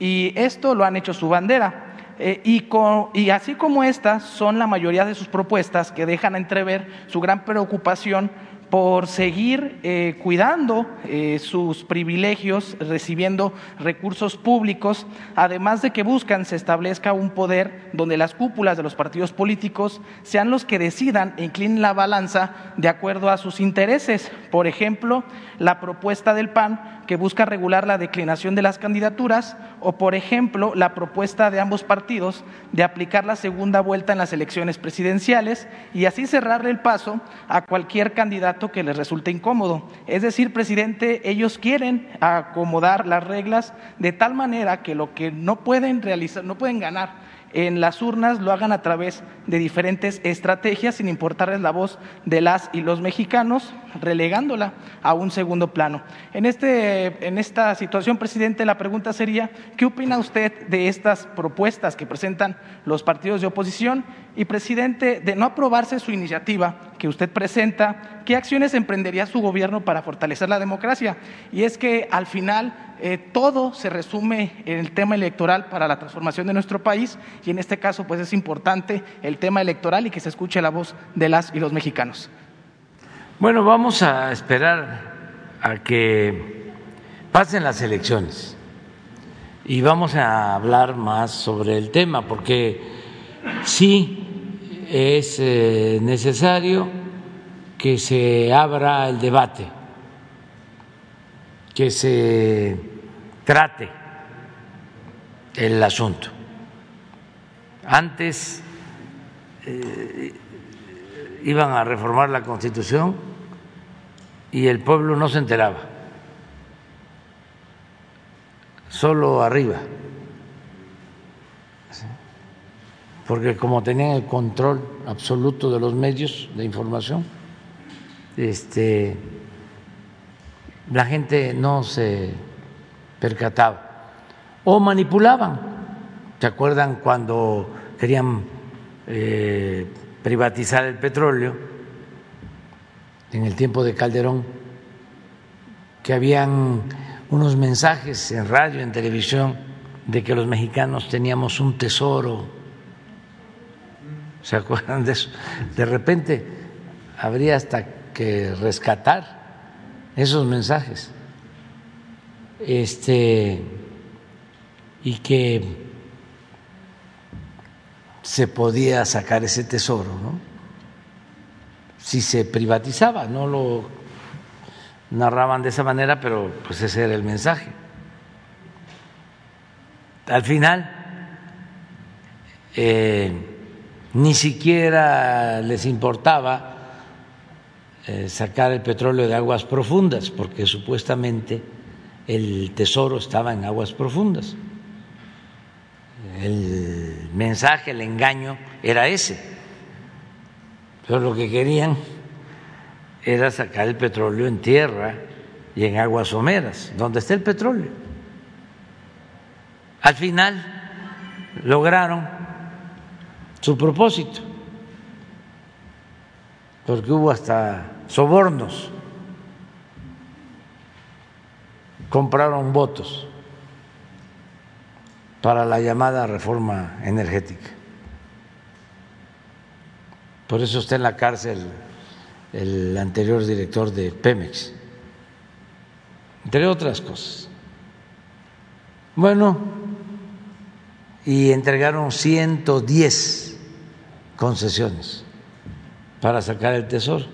Y esto lo han hecho su bandera. y, y, así como estas son la mayoría de sus propuestas que dejan entrever su gran preocupación por seguir eh, cuidando eh, sus privilegios, recibiendo recursos públicos, además de que buscan se establezca un poder donde las cúpulas de los partidos políticos sean los que decidan e inclinen la balanza de acuerdo a sus intereses. Por ejemplo, la propuesta del PAN que busca regular la declinación de las candidaturas o, por ejemplo, la propuesta de ambos partidos de aplicar la segunda vuelta en las elecciones presidenciales y así cerrarle el paso a cualquier candidato que les resulte incómodo. Es decir, presidente, ellos quieren acomodar las reglas de tal manera que lo que no pueden realizar, no pueden ganar en las urnas lo hagan a través de diferentes estrategias sin importarles la voz de las y los mexicanos, relegándola a un segundo plano. En, este, en esta situación, presidente, la pregunta sería, ¿qué opina usted de estas propuestas que presentan los partidos de oposición? Y, presidente, de no aprobarse su iniciativa que usted presenta, ¿qué acciones emprendería su gobierno para fortalecer la democracia? Y es que al final eh, todo se resume en el tema electoral para la transformación de nuestro país y en este caso pues es importante el tema electoral y que se escuche la voz de las y los mexicanos. Bueno, vamos a esperar a que pasen las elecciones y vamos a hablar más sobre el tema porque sí es eh, necesario que se abra el debate que se trate el asunto. Antes eh, iban a reformar la Constitución y el pueblo no se enteraba, solo arriba, porque como tenían el control absoluto de los medios de información, este la gente no se percataba o manipulaban. ¿Se acuerdan cuando querían eh, privatizar el petróleo en el tiempo de Calderón? Que habían unos mensajes en radio, en televisión, de que los mexicanos teníamos un tesoro. ¿Se acuerdan de eso? De repente habría hasta que rescatar esos mensajes. Este y que se podía sacar ese tesoro, ¿no? Si se privatizaba, no lo narraban de esa manera, pero pues ese era el mensaje. Al final, eh, ni siquiera les importaba eh, sacar el petróleo de aguas profundas, porque supuestamente el tesoro estaba en aguas profundas. El mensaje, el engaño era ese. Pero lo que querían era sacar el petróleo en tierra y en aguas someras, donde está el petróleo. Al final lograron su propósito, porque hubo hasta sobornos, compraron votos para la llamada reforma energética. Por eso está en la cárcel el anterior director de Pemex, entre otras cosas. Bueno, y entregaron 110 concesiones para sacar el tesoro.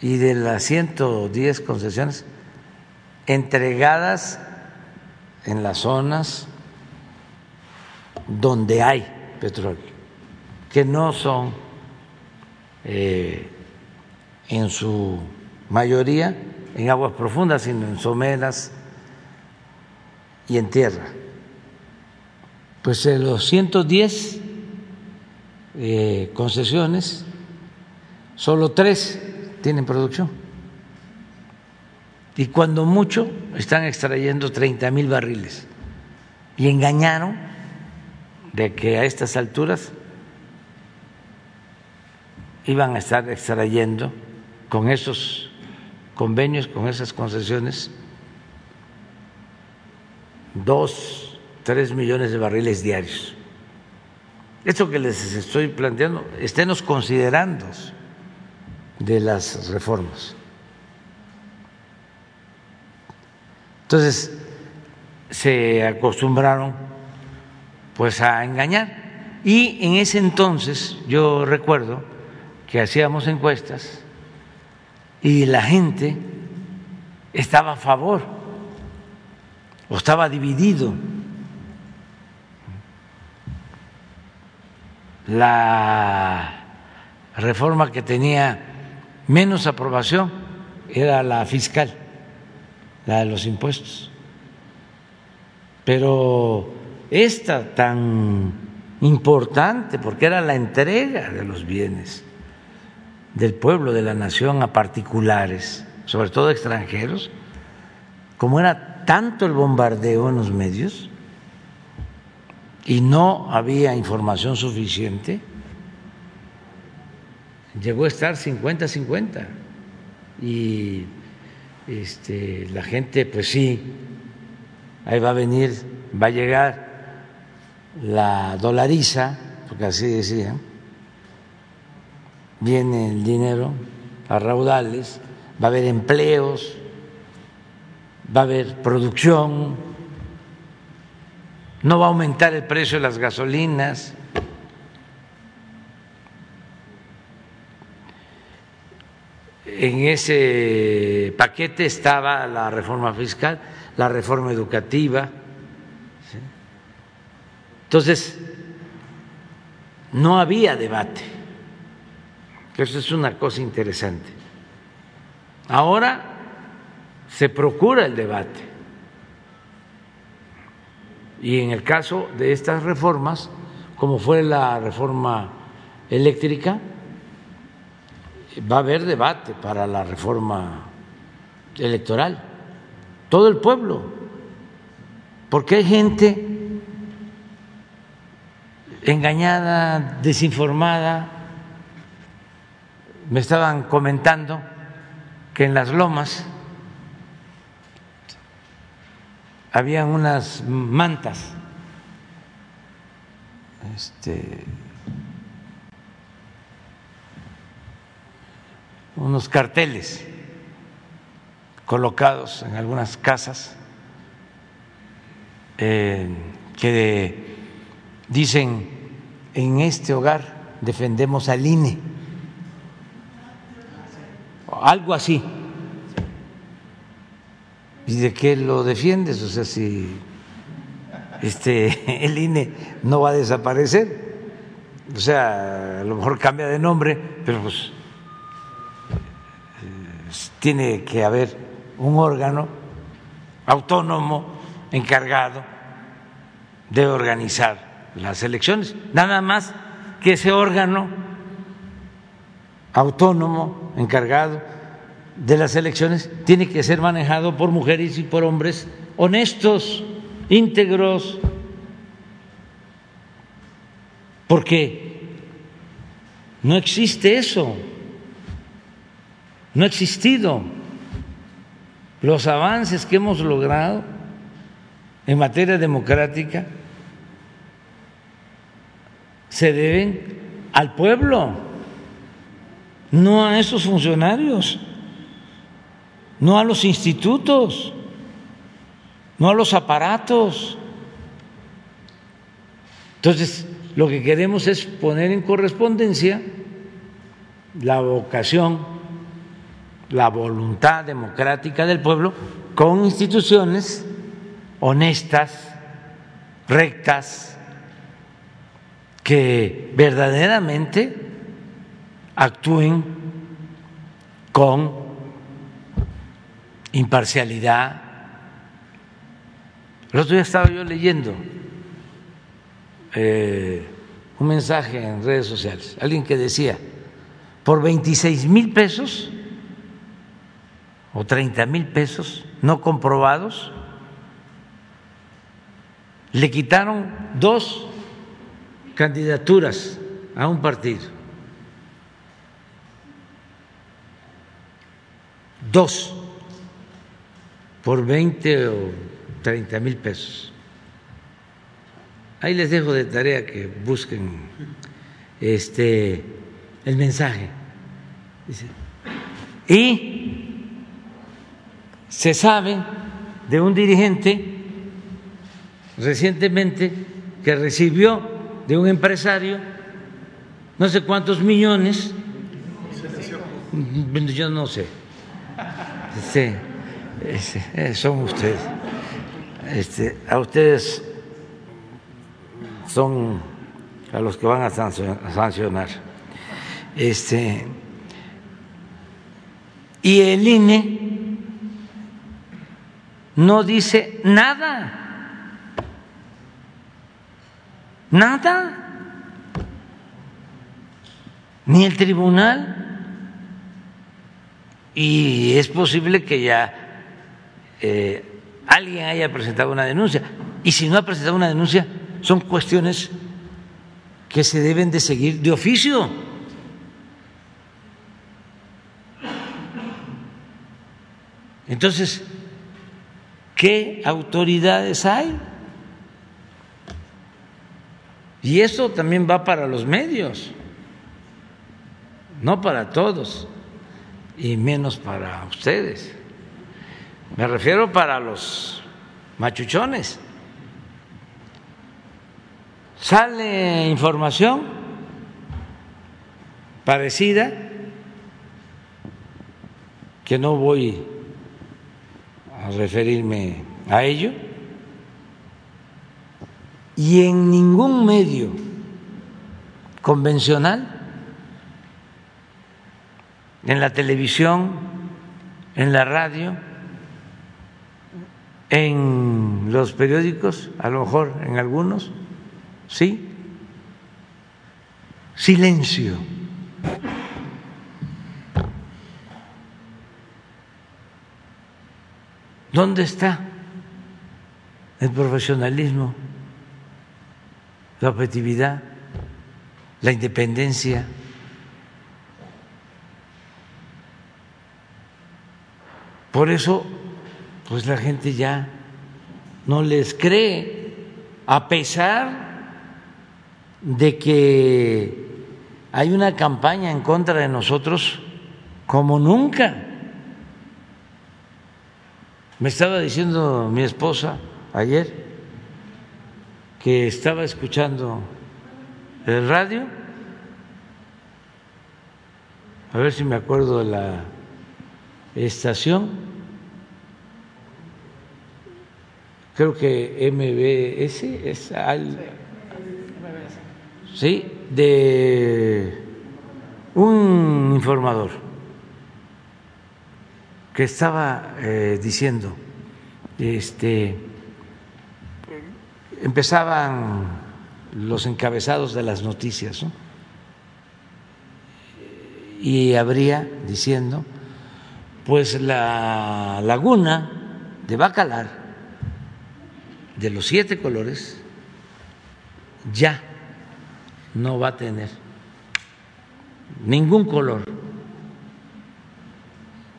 y de las 110 concesiones entregadas en las zonas donde hay petróleo, que no son eh, en su mayoría en aguas profundas, sino en someras y en tierra. Pues de los 110 eh, concesiones, solo tres tienen producción. Y cuando mucho están extrayendo 30 mil barriles. Y engañaron de que a estas alturas iban a estar extrayendo con esos convenios, con esas concesiones, dos, tres millones de barriles diarios. Esto que les estoy planteando, esténos considerando de las reformas. Entonces, se acostumbraron pues a engañar. Y en ese entonces yo recuerdo que hacíamos encuestas y la gente estaba a favor o estaba dividido. La reforma que tenía menos aprobación era la fiscal, la de los impuestos. Pero esta tan importante, porque era la entrega de los bienes del pueblo, de la nación a particulares, sobre todo extranjeros, como era tanto el bombardeo en los medios y no había información suficiente, llegó a estar 50-50 y este, la gente, pues sí, ahí va a venir, va a llegar la dolariza, porque así decían, viene el dinero a raudales, va a haber empleos, va a haber producción, no va a aumentar el precio de las gasolinas. En ese paquete estaba la reforma fiscal, la reforma educativa. Entonces, no había debate. Eso es una cosa interesante. Ahora se procura el debate. Y en el caso de estas reformas, como fue la reforma eléctrica, va a haber debate para la reforma electoral. Todo el pueblo. Porque hay gente engañada, desinformada. Me estaban comentando que en las lomas habían unas mantas, este, unos carteles colocados en algunas casas eh, que dicen en este hogar defendemos al INE, algo así. ¿Y de qué lo defiendes? O sea, si este, el INE no va a desaparecer, o sea, a lo mejor cambia de nombre, pero pues eh, tiene que haber un órgano autónomo encargado de organizar las elecciones. Nada más que ese órgano autónomo encargado de las elecciones tiene que ser manejado por mujeres y por hombres honestos, íntegros, porque no existe eso, no ha existido. Los avances que hemos logrado en materia democrática se deben al pueblo, no a esos funcionarios, no a los institutos, no a los aparatos. Entonces, lo que queremos es poner en correspondencia la vocación, la voluntad democrática del pueblo con instituciones honestas, rectas, que verdaderamente actúen con imparcialidad. El otro día estaba yo leyendo eh, un mensaje en redes sociales, alguien que decía, por 26 mil pesos o 30 mil pesos no comprobados, le quitaron dos candidaturas a un partido. Dos por 20 o 30 mil pesos. Ahí les dejo de tarea que busquen este el mensaje. Y se sabe de un dirigente recientemente que recibió de un empresario no sé cuántos millones. Yo no sé. Sí, eh, son ustedes. Este, a ustedes son a los que van a sancionar. Este, y el INE no dice nada, nada, ni el tribunal. Y es posible que ya eh, alguien haya presentado una denuncia. Y si no ha presentado una denuncia, son cuestiones que se deben de seguir de oficio. Entonces, ¿qué autoridades hay? Y eso también va para los medios, no para todos, y menos para ustedes. Me refiero para los machuchones. Sale información parecida, que no voy a referirme a ello, y en ningún medio convencional, en la televisión, en la radio, en los periódicos, a lo mejor en algunos, ¿Sí? Silencio. ¿Dónde está el profesionalismo, la objetividad, la independencia? Por eso, pues la gente ya no les cree, a pesar de que hay una campaña en contra de nosotros como nunca. Me estaba diciendo mi esposa ayer que estaba escuchando el radio, a ver si me acuerdo de la estación, creo que MBS es al ¿sí? de un informador que estaba eh, diciendo, este, empezaban los encabezados de las noticias, y habría diciendo, pues la laguna de Bacalar, de los siete colores, ya no va a tener ningún color,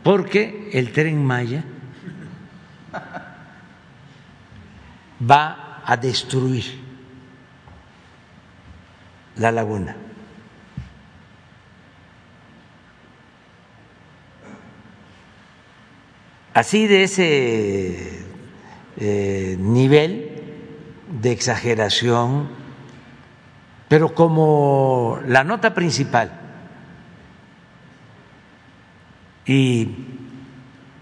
porque el tren Maya va a destruir la laguna. Así de ese eh, nivel de exageración, pero como la nota principal, y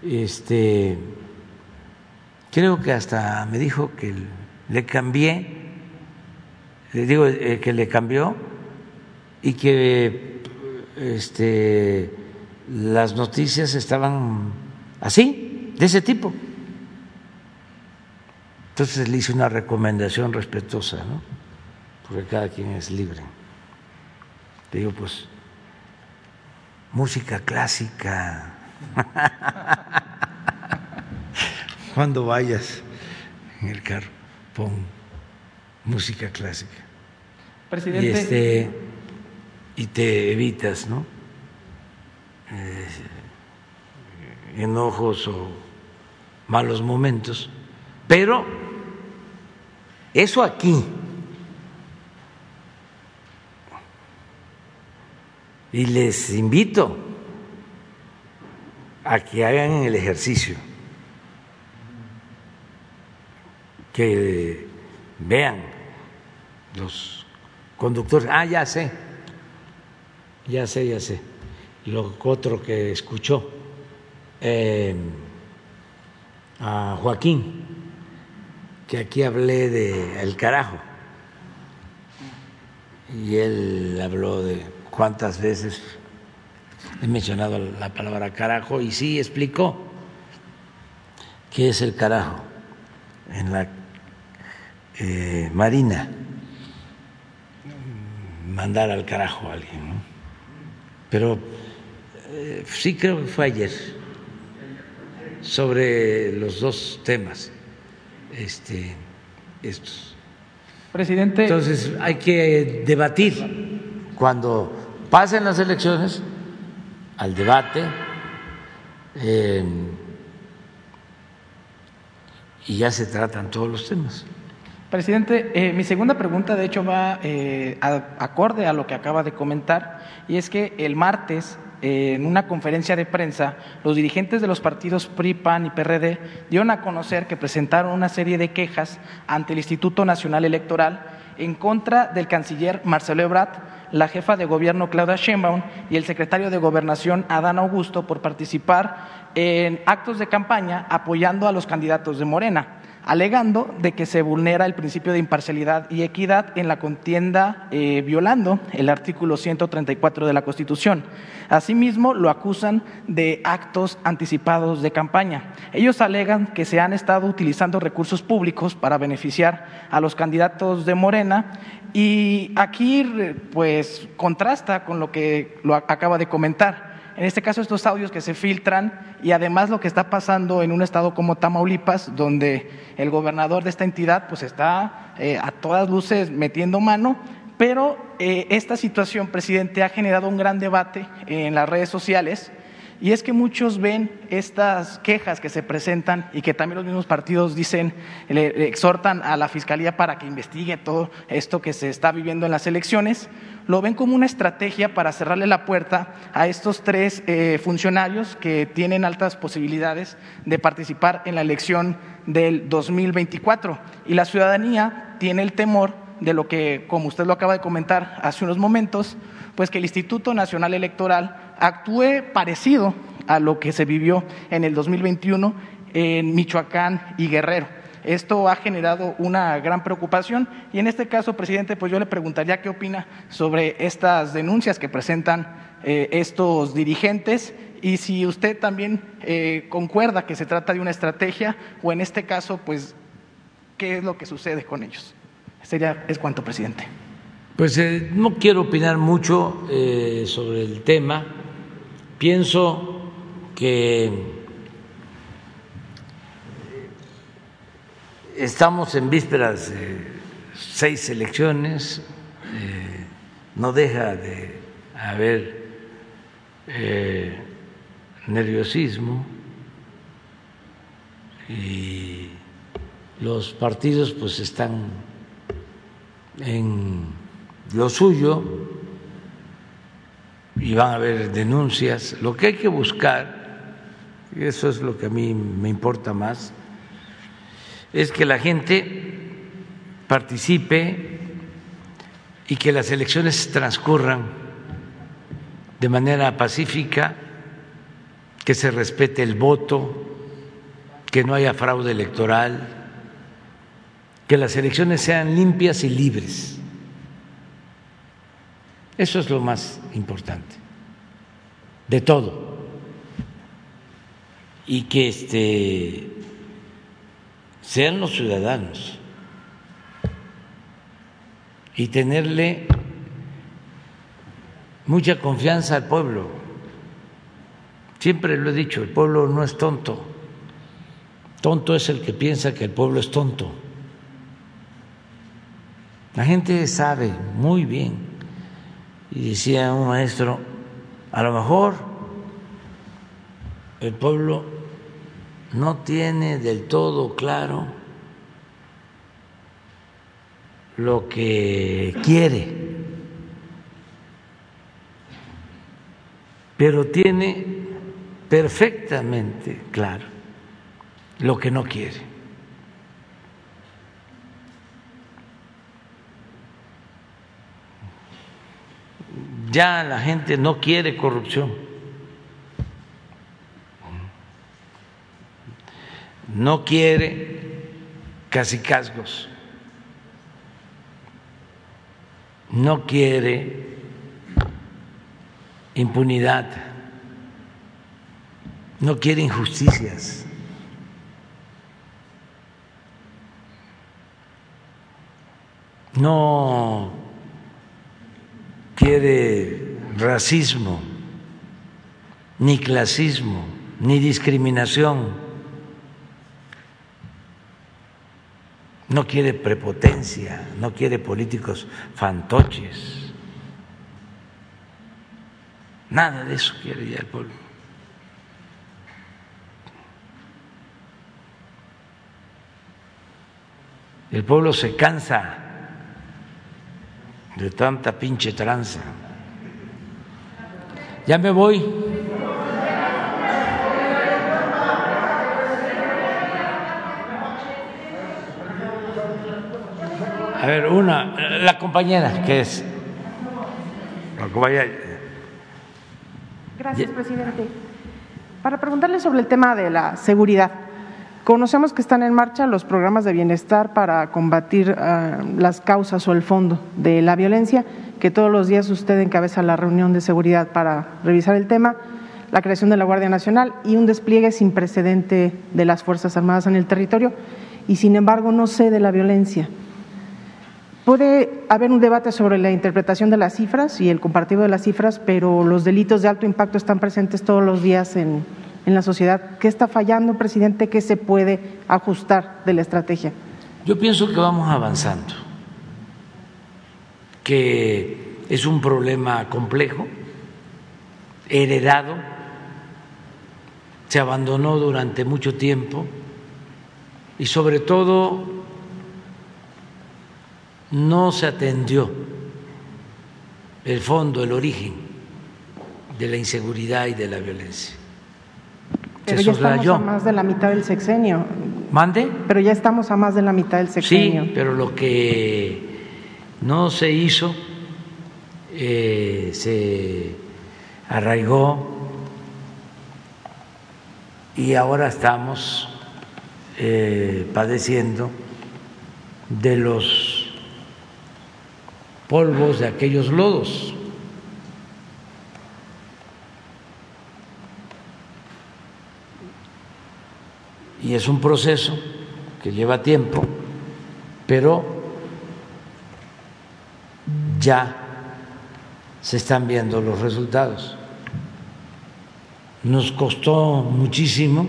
este creo que hasta me dijo que le cambié, le digo eh, que le cambió y que este, las noticias estaban así, de ese tipo. Entonces le hice una recomendación respetuosa, ¿no? porque cada quien es libre. Te digo, pues, música clásica. Cuando vayas en el carro, pon música clásica. Presidente. Y, este, y te evitas, ¿no? Eh, enojos o malos momentos. Pero eso aquí y les invito a que hagan el ejercicio, que vean los conductores. Ah, ya sé, ya sé, ya sé. Lo otro que escuchó eh, a Joaquín, que aquí hablé de el carajo, y él habló de cuántas veces he mencionado la palabra carajo y sí explicó qué es el carajo en la eh, marina, mandar al carajo a alguien. ¿no? Pero eh, sí creo que fue ayer sobre los dos temas este, estos. Presidente. Entonces hay que debatir cuando pasen las elecciones al debate eh, y ya se tratan todos los temas. Presidente, eh, mi segunda pregunta de hecho va eh, a- acorde a lo que acaba de comentar y es que el martes en una conferencia de prensa los dirigentes de los partidos PRI, PAN y PRD dieron a conocer que presentaron una serie de quejas ante el Instituto Nacional Electoral en contra del canciller Marcelo Ebrard, la jefa de gobierno Claudia Sheinbaum y el secretario de Gobernación Adán Augusto por participar en actos de campaña apoyando a los candidatos de Morena alegando de que se vulnera el principio de imparcialidad y equidad en la contienda, eh, violando el artículo 134 de la Constitución. Asimismo, lo acusan de actos anticipados de campaña. Ellos alegan que se han estado utilizando recursos públicos para beneficiar a los candidatos de Morena y aquí, pues, contrasta con lo que lo acaba de comentar. En este caso, estos audios que se filtran y además lo que está pasando en un estado como Tamaulipas, donde el gobernador de esta entidad pues está eh, a todas luces metiendo mano, pero eh, esta situación, presidente, ha generado un gran debate en las redes sociales y es que muchos ven estas quejas que se presentan y que también los mismos partidos dicen, le, exhortan a la Fiscalía para que investigue todo esto que se está viviendo en las elecciones, lo ven como una estrategia para cerrarle la puerta a estos tres eh, funcionarios que tienen altas posibilidades de participar en la elección del 2024. Y la ciudadanía tiene el temor de lo que, como usted lo acaba de comentar hace unos momentos, pues que el Instituto Nacional Electoral actúe parecido a lo que se vivió en el 2021 en Michoacán y Guerrero. Esto ha generado una gran preocupación y en este caso, presidente, pues yo le preguntaría qué opina sobre estas denuncias que presentan eh, estos dirigentes y si usted también eh, concuerda que se trata de una estrategia o en este caso, pues, qué es lo que sucede con ellos. Sería, es cuanto, presidente. Pues eh, no quiero opinar mucho sobre el tema. Pienso que estamos en vísperas de seis elecciones, eh, no deja de haber eh, nerviosismo y los partidos pues están en lo suyo y van a haber denuncias. Lo que hay que buscar, y eso es lo que a mí me importa más, es que la gente participe y que las elecciones transcurran de manera pacífica, que se respete el voto, que no haya fraude electoral, que las elecciones sean limpias y libres. Eso es lo más importante de todo. Y que este sean los ciudadanos y tenerle mucha confianza al pueblo. Siempre lo he dicho, el pueblo no es tonto. Tonto es el que piensa que el pueblo es tonto. La gente sabe muy bien, y decía un maestro, a lo mejor el pueblo no tiene del todo claro lo que quiere, pero tiene perfectamente claro lo que no quiere. Ya la gente no quiere corrupción. No quiere casicazgos. No quiere impunidad. No quiere injusticias. No quiere racismo, ni clasismo, ni discriminación, no quiere prepotencia, no quiere políticos fantoches. Nada de eso quiere ya el pueblo. El pueblo se cansa de tanta pinche tranza. Ya me voy. Ver, una, la compañera, que es? La compañera. Gracias, presidente. Para preguntarle sobre el tema de la seguridad. Conocemos que están en marcha los programas de bienestar para combatir uh, las causas o el fondo de la violencia, que todos los días usted encabeza la reunión de seguridad para revisar el tema, la creación de la Guardia Nacional y un despliegue sin precedente de las Fuerzas Armadas en el territorio, y sin embargo no cede la violencia. Puede haber un debate sobre la interpretación de las cifras y el compartido de las cifras, pero los delitos de alto impacto están presentes todos los días en, en la sociedad. ¿Qué está fallando, presidente? ¿Qué se puede ajustar de la estrategia? Yo pienso que vamos avanzando, que es un problema complejo, heredado, se abandonó durante mucho tiempo y sobre todo no se atendió el fondo, el origen de la inseguridad y de la violencia. Pero ya estamos a más de la mitad del sexenio. ¿Mande? Pero ya estamos a más de la mitad del sexenio. Sí, pero lo que no se hizo eh, se arraigó y ahora estamos eh, padeciendo de los polvos de aquellos lodos. y es un proceso que lleva tiempo, pero ya se están viendo los resultados. Nos costó muchísimo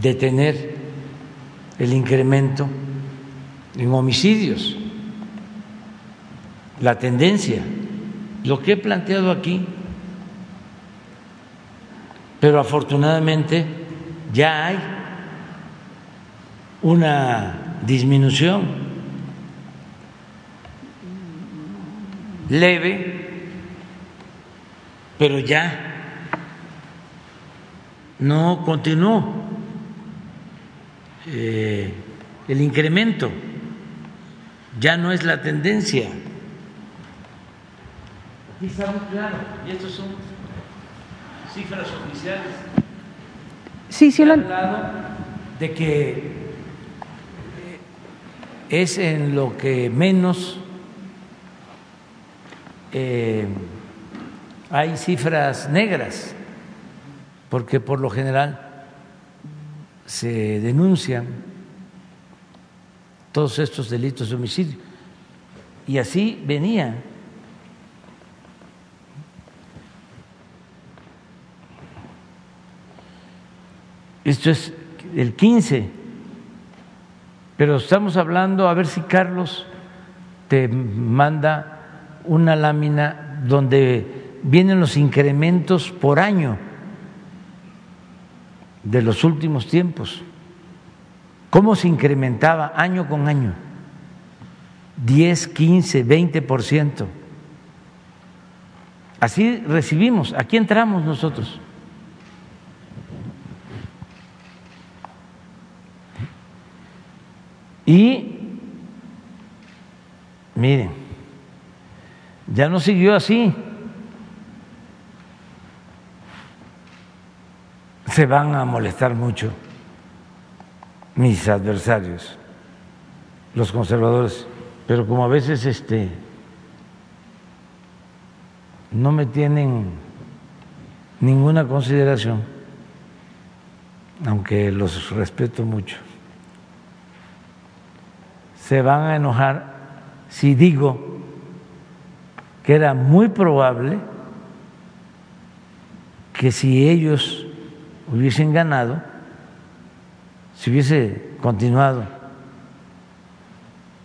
detener el incremento en homicidios, la tendencia, lo que he planteado aquí, pero afortunadamente ya hay una disminución leve, pero ya no continuó eh, el incremento, ya no es la tendencia. Aquí está muy claro, y estos son cifras oficiales. Sí, sí, lo... de que es en lo que menos eh, hay cifras negras, porque por lo general se denuncian todos estos delitos de homicidio. Y así venía. Esto es el 15. Pero estamos hablando, a ver si Carlos te manda una lámina donde vienen los incrementos por año de los últimos tiempos. ¿Cómo se incrementaba año con año? 10, 15, 20 por ciento. Así recibimos, aquí entramos nosotros. Y miren, ya no siguió así. Se van a molestar mucho mis adversarios, los conservadores, pero como a veces este no me tienen ninguna consideración, aunque los respeto mucho se van a enojar si digo que era muy probable que si ellos hubiesen ganado, si hubiese continuado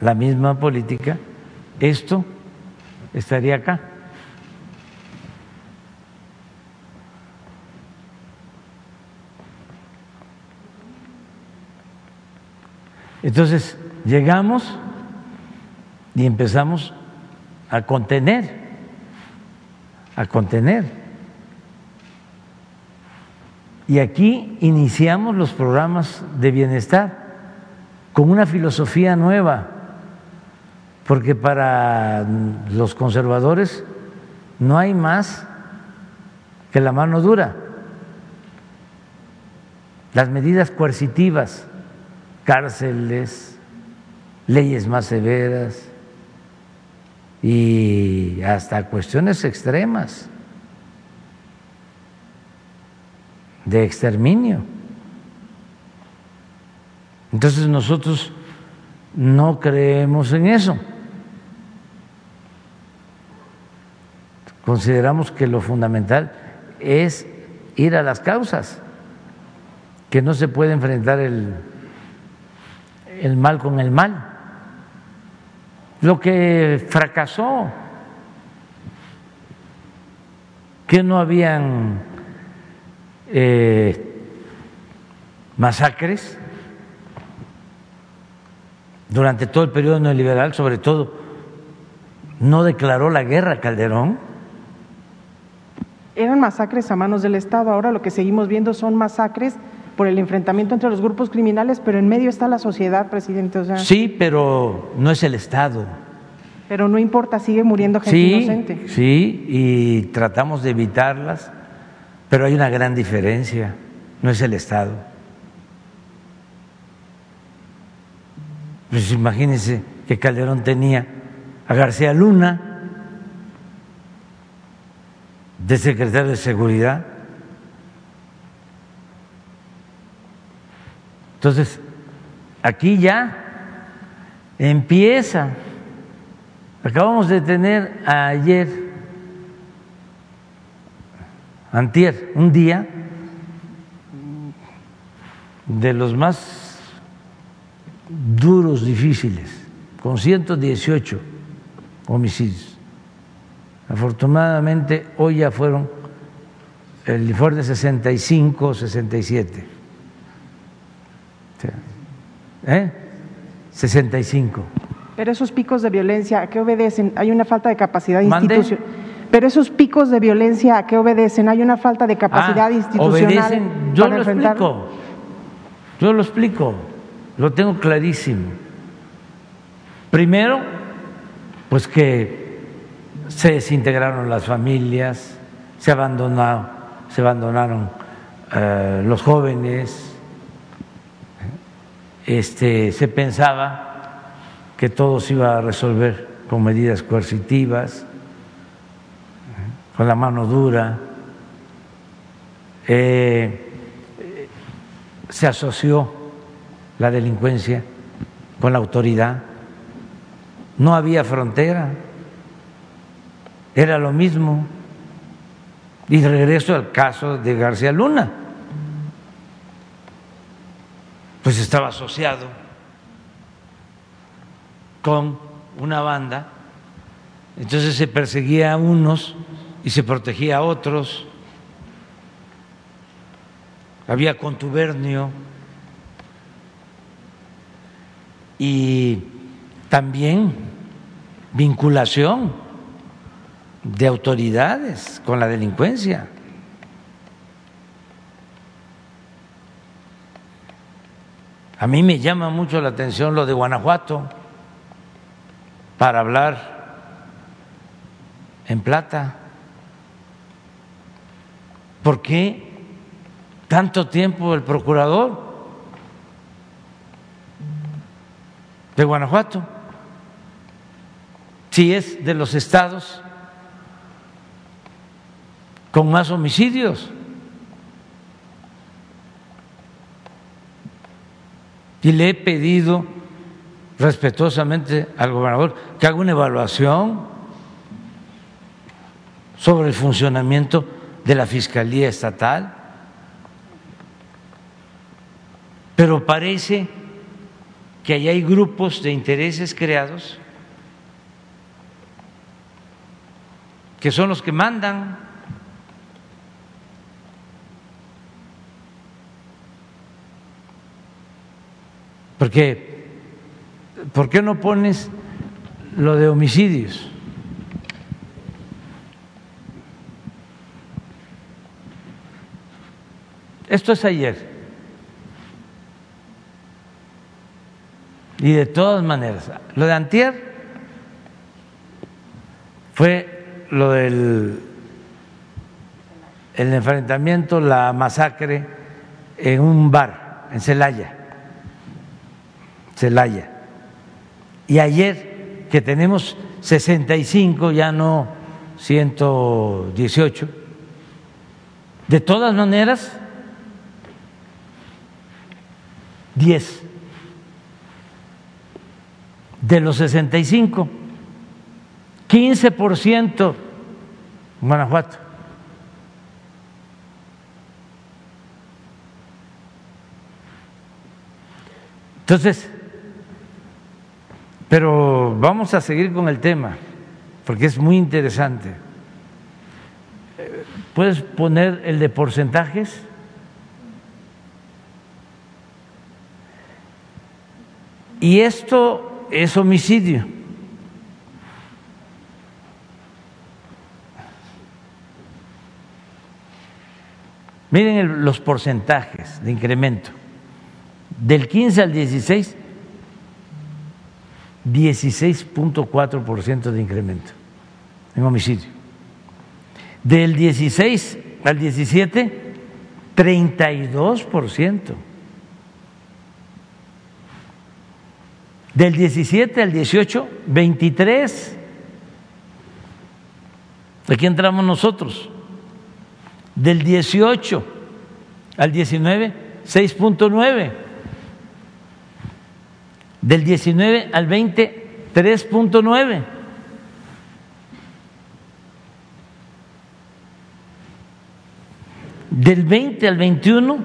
la misma política, esto estaría acá. Entonces, llegamos y empezamos a contener, a contener. Y aquí iniciamos los programas de bienestar con una filosofía nueva, porque para los conservadores no hay más que la mano dura, las medidas coercitivas, cárceles, leyes más severas y hasta cuestiones extremas de exterminio. Entonces nosotros no creemos en eso. Consideramos que lo fundamental es ir a las causas, que no se puede enfrentar el, el mal con el mal lo que fracasó, que no habían eh, masacres durante todo el periodo neoliberal, sobre todo, no declaró la guerra Calderón. Eran masacres a manos del Estado, ahora lo que seguimos viendo son masacres por el enfrentamiento entre los grupos criminales, pero en medio está la sociedad, presidente. sí, pero no es el Estado. Pero no importa, sigue muriendo gente inocente. Sí, y tratamos de evitarlas, pero hay una gran diferencia, no es el Estado. Pues imagínense que Calderón tenía a García Luna de secretario de Seguridad Entonces, aquí ya empieza. Acabamos de tener ayer, antier, un día de los más duros, difíciles, con 118 homicidios. Afortunadamente, hoy ya fueron el informe 65, 67 ¿Eh? 65. Pero esos picos de violencia, ¿a qué obedecen? Hay una falta de capacidad institucional. Pero esos picos de violencia, ¿a qué obedecen? Hay una falta de capacidad ah, institucional. Yo lo explico. Yo lo explico. Lo tengo clarísimo. Primero, pues que se desintegraron las familias, se abandonaron, se abandonaron eh, los jóvenes, este, se pensaba que todo se iba a resolver con medidas coercitivas, con la mano dura. Eh, se asoció la delincuencia con la autoridad no había frontera, era lo mismo. Y regreso al caso de García Luna, pues estaba asociado con una banda, entonces se perseguía a unos y se protegía a otros, había contubernio. Y también vinculación de autoridades con la delincuencia. A mí me llama mucho la atención lo de Guanajuato para hablar en plata. ¿Por qué tanto tiempo el procurador de Guanajuato? Si es de los estados con más homicidios. Y le he pedido respetuosamente al gobernador que haga una evaluación sobre el funcionamiento de la Fiscalía Estatal, pero parece que ahí hay grupos de intereses creados que son los que mandan. Porque, ¿por qué no pones lo de homicidios? Esto es ayer. Y de todas maneras, lo de Antier fue lo del el enfrentamiento, la masacre en un bar en Celaya. Celaya. Y ayer que tenemos 65, ya no 118, de todas maneras 10 de los 65, 15% Guanajuato. Entonces, pero vamos a seguir con el tema, porque es muy interesante. ¿Puedes poner el de porcentajes? Y esto es homicidio. Miren los porcentajes de incremento. Del 15 al 16, 16.4% de incremento en homicidio. Del 16 al 17, 32%. Del 17 al 18, 23. Aquí entramos nosotros. Del 18 al 19, 6.9. Del 19 al 20, 3.9. Del 20 al 21,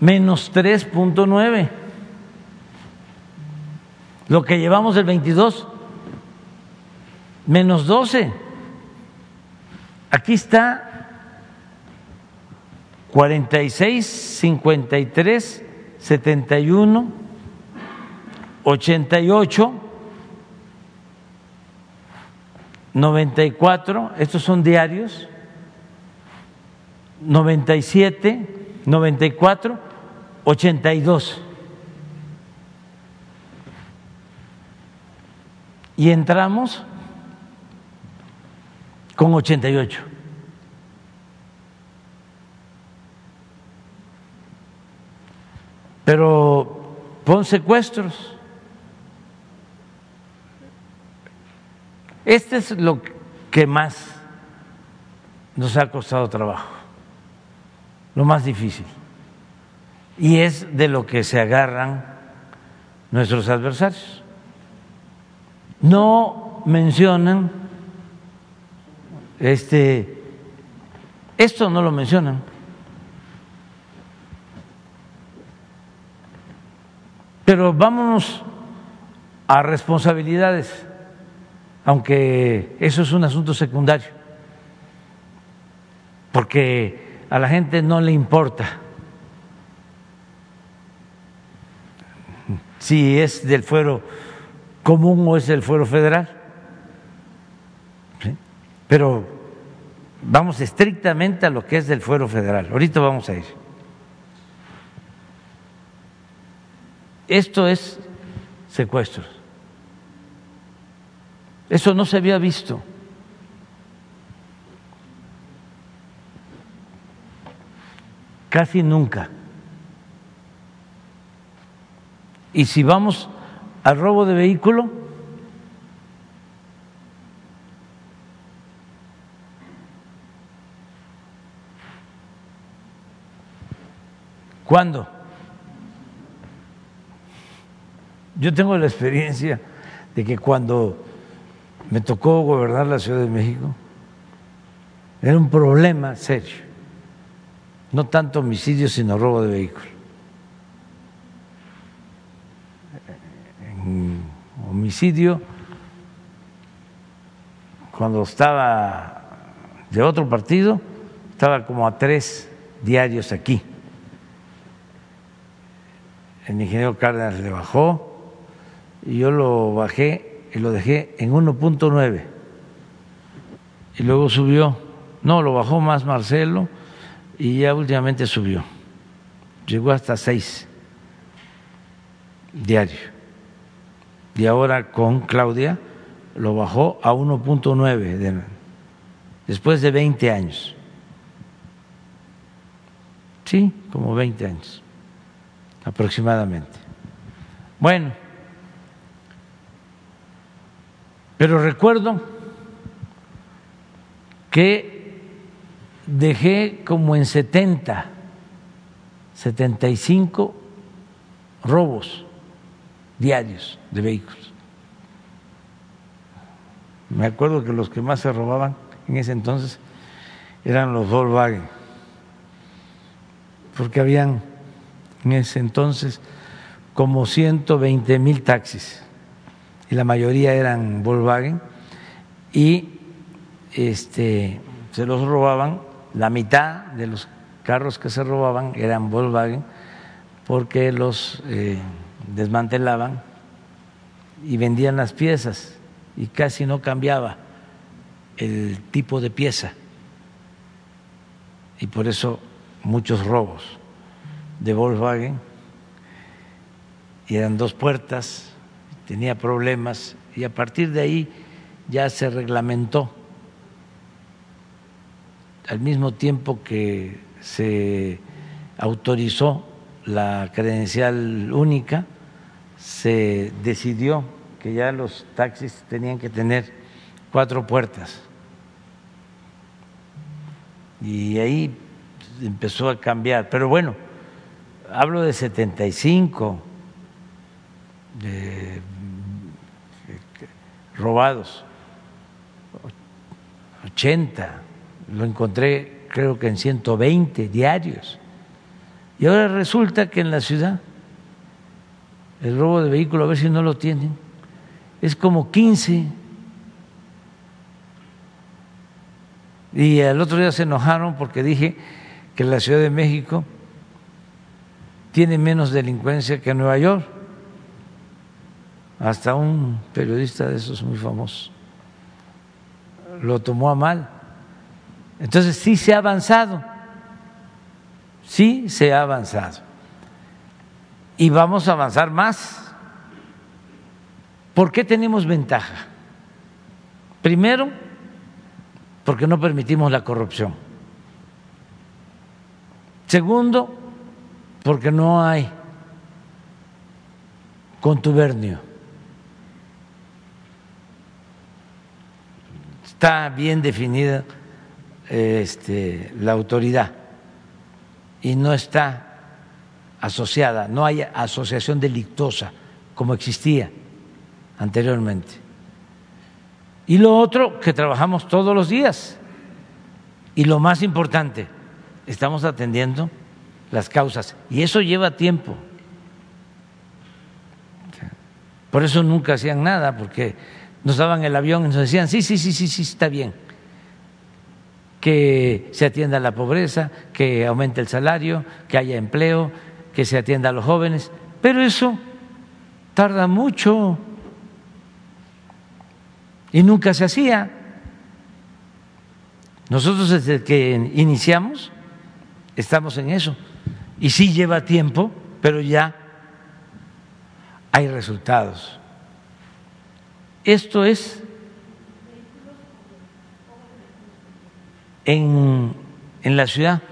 menos 3.9 lo que llevamos del 22, menos 12. Aquí está 46, 53, 71, 88, 94, estos son diarios, 97, 94, 82. y entramos con 88. Pero pon secuestros. Este es lo que más nos ha costado trabajo, lo más difícil. Y es de lo que se agarran nuestros adversarios no mencionan, este, esto no lo mencionan. Pero vámonos a responsabilidades, aunque eso es un asunto secundario, porque a la gente no le importa si es del fuero común o es del fuero federal. Pero vamos estrictamente a lo que es del fuero federal. Ahorita vamos a ir. Esto es secuestros. Eso no se había visto. Casi nunca. Y si vamos al robo de vehículo, ¿cuándo? Yo tengo la experiencia de que cuando me tocó gobernar la Ciudad de México, era un problema serio, no tanto homicidio, sino robo de vehículos. homicidio cuando estaba de otro partido, estaba como a tres diarios aquí. El ingeniero Cárdenas le bajó y yo lo bajé y lo dejé en 1.9. Y luego subió, no, lo bajó más Marcelo y ya últimamente subió. Llegó hasta seis diarios y ahora con Claudia lo bajó a 1.9 después de 20 años. Sí, como 20 años aproximadamente. Bueno, pero recuerdo que dejé como en 70, 75 robos diarios de vehículos. Me acuerdo que los que más se robaban en ese entonces eran los Volkswagen, porque habían en ese entonces como 120 mil taxis la mayoría eran Volkswagen y este, se los robaban, la mitad de los carros que se robaban eran Volkswagen porque los eh, desmantelaban y vendían las piezas y casi no cambiaba el tipo de pieza. Y por eso muchos robos de Volkswagen y eran dos puertas, tenía problemas y a partir de ahí ya se reglamentó al mismo tiempo que se autorizó la credencial única, se decidió que ya los taxis tenían que tener cuatro puertas. Y ahí empezó a cambiar. Pero bueno, hablo de 75 de, robados, 80, lo encontré creo que en 120 diarios. Y ahora resulta que en la ciudad el robo de vehículo, a ver si no lo tienen, es como 15. Y al otro día se enojaron porque dije que la Ciudad de México tiene menos delincuencia que Nueva York. Hasta un periodista de esos muy famosos lo tomó a mal. Entonces sí se ha avanzado, sí se ha avanzado y vamos a avanzar más. ¿Por qué tenemos ventaja? Primero, porque no permitimos la corrupción. Segundo, porque no hay contubernio. Está bien definida este, la autoridad y no está no hay asociación delictosa como existía anteriormente. Y lo otro, que trabajamos todos los días. Y lo más importante, estamos atendiendo las causas. Y eso lleva tiempo. Por eso nunca hacían nada, porque nos daban el avión y nos decían, sí, sí, sí, sí, sí, está bien. Que se atienda la pobreza, que aumente el salario, que haya empleo, que se atienda a los jóvenes. Pero eso tarda mucho y nunca se hacía. Nosotros desde que iniciamos estamos en eso. Y sí lleva tiempo, pero ya hay resultados. Esto es en, en la ciudad.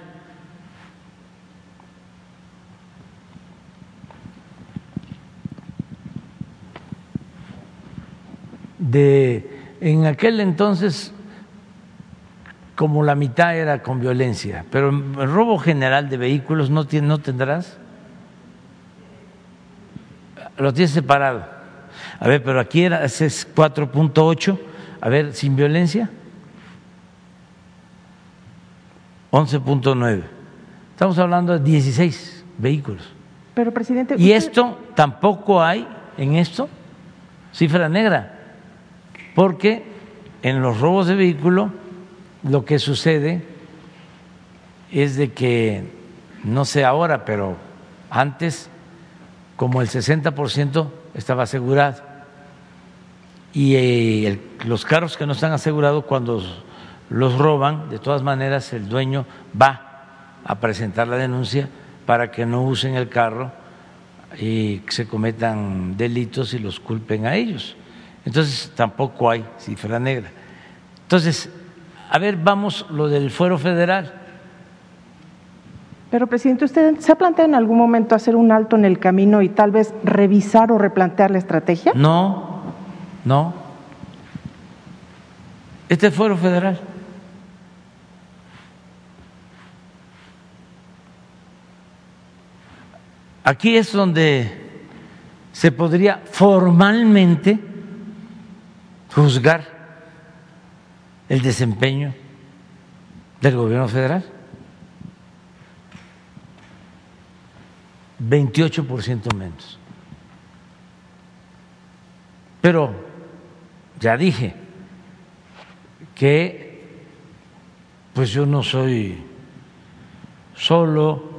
De en aquel entonces como la mitad era con violencia, pero el robo general de vehículos no, no tendrás. Lo tienes separado. A ver, pero aquí era, ese es 4.8. A ver, sin violencia. 11.9. Estamos hablando de 16 vehículos. Pero, presidente. Y esto tampoco hay en esto cifra negra porque en los robos de vehículo lo que sucede es de que, no sé ahora, pero antes como el 60% estaba asegurado y eh, los carros que no están asegurados cuando los roban, de todas maneras el dueño va a presentar la denuncia para que no usen el carro y se cometan delitos y los culpen a ellos. Entonces tampoco hay cifra negra. Entonces, a ver, vamos lo del fuero federal. Pero, presidente, ¿usted se ha planteado en algún momento hacer un alto en el camino y tal vez revisar o replantear la estrategia? No, no. Este es fuero federal. Aquí es donde se podría formalmente juzgar el desempeño del gobierno federal. 28% menos. Pero ya dije que pues yo no soy solo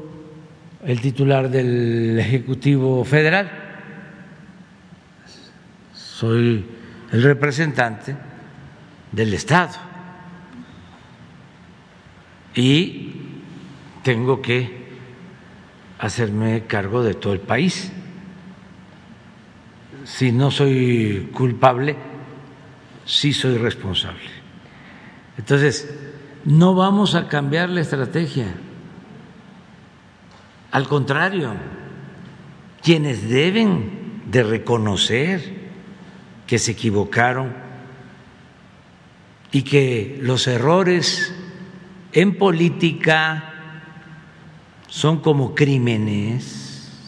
el titular del Ejecutivo Federal, soy el representante del Estado. Y tengo que hacerme cargo de todo el país. Si no soy culpable, sí soy responsable. Entonces, no vamos a cambiar la estrategia. Al contrario, quienes deben de reconocer que se equivocaron y que los errores en política son como crímenes,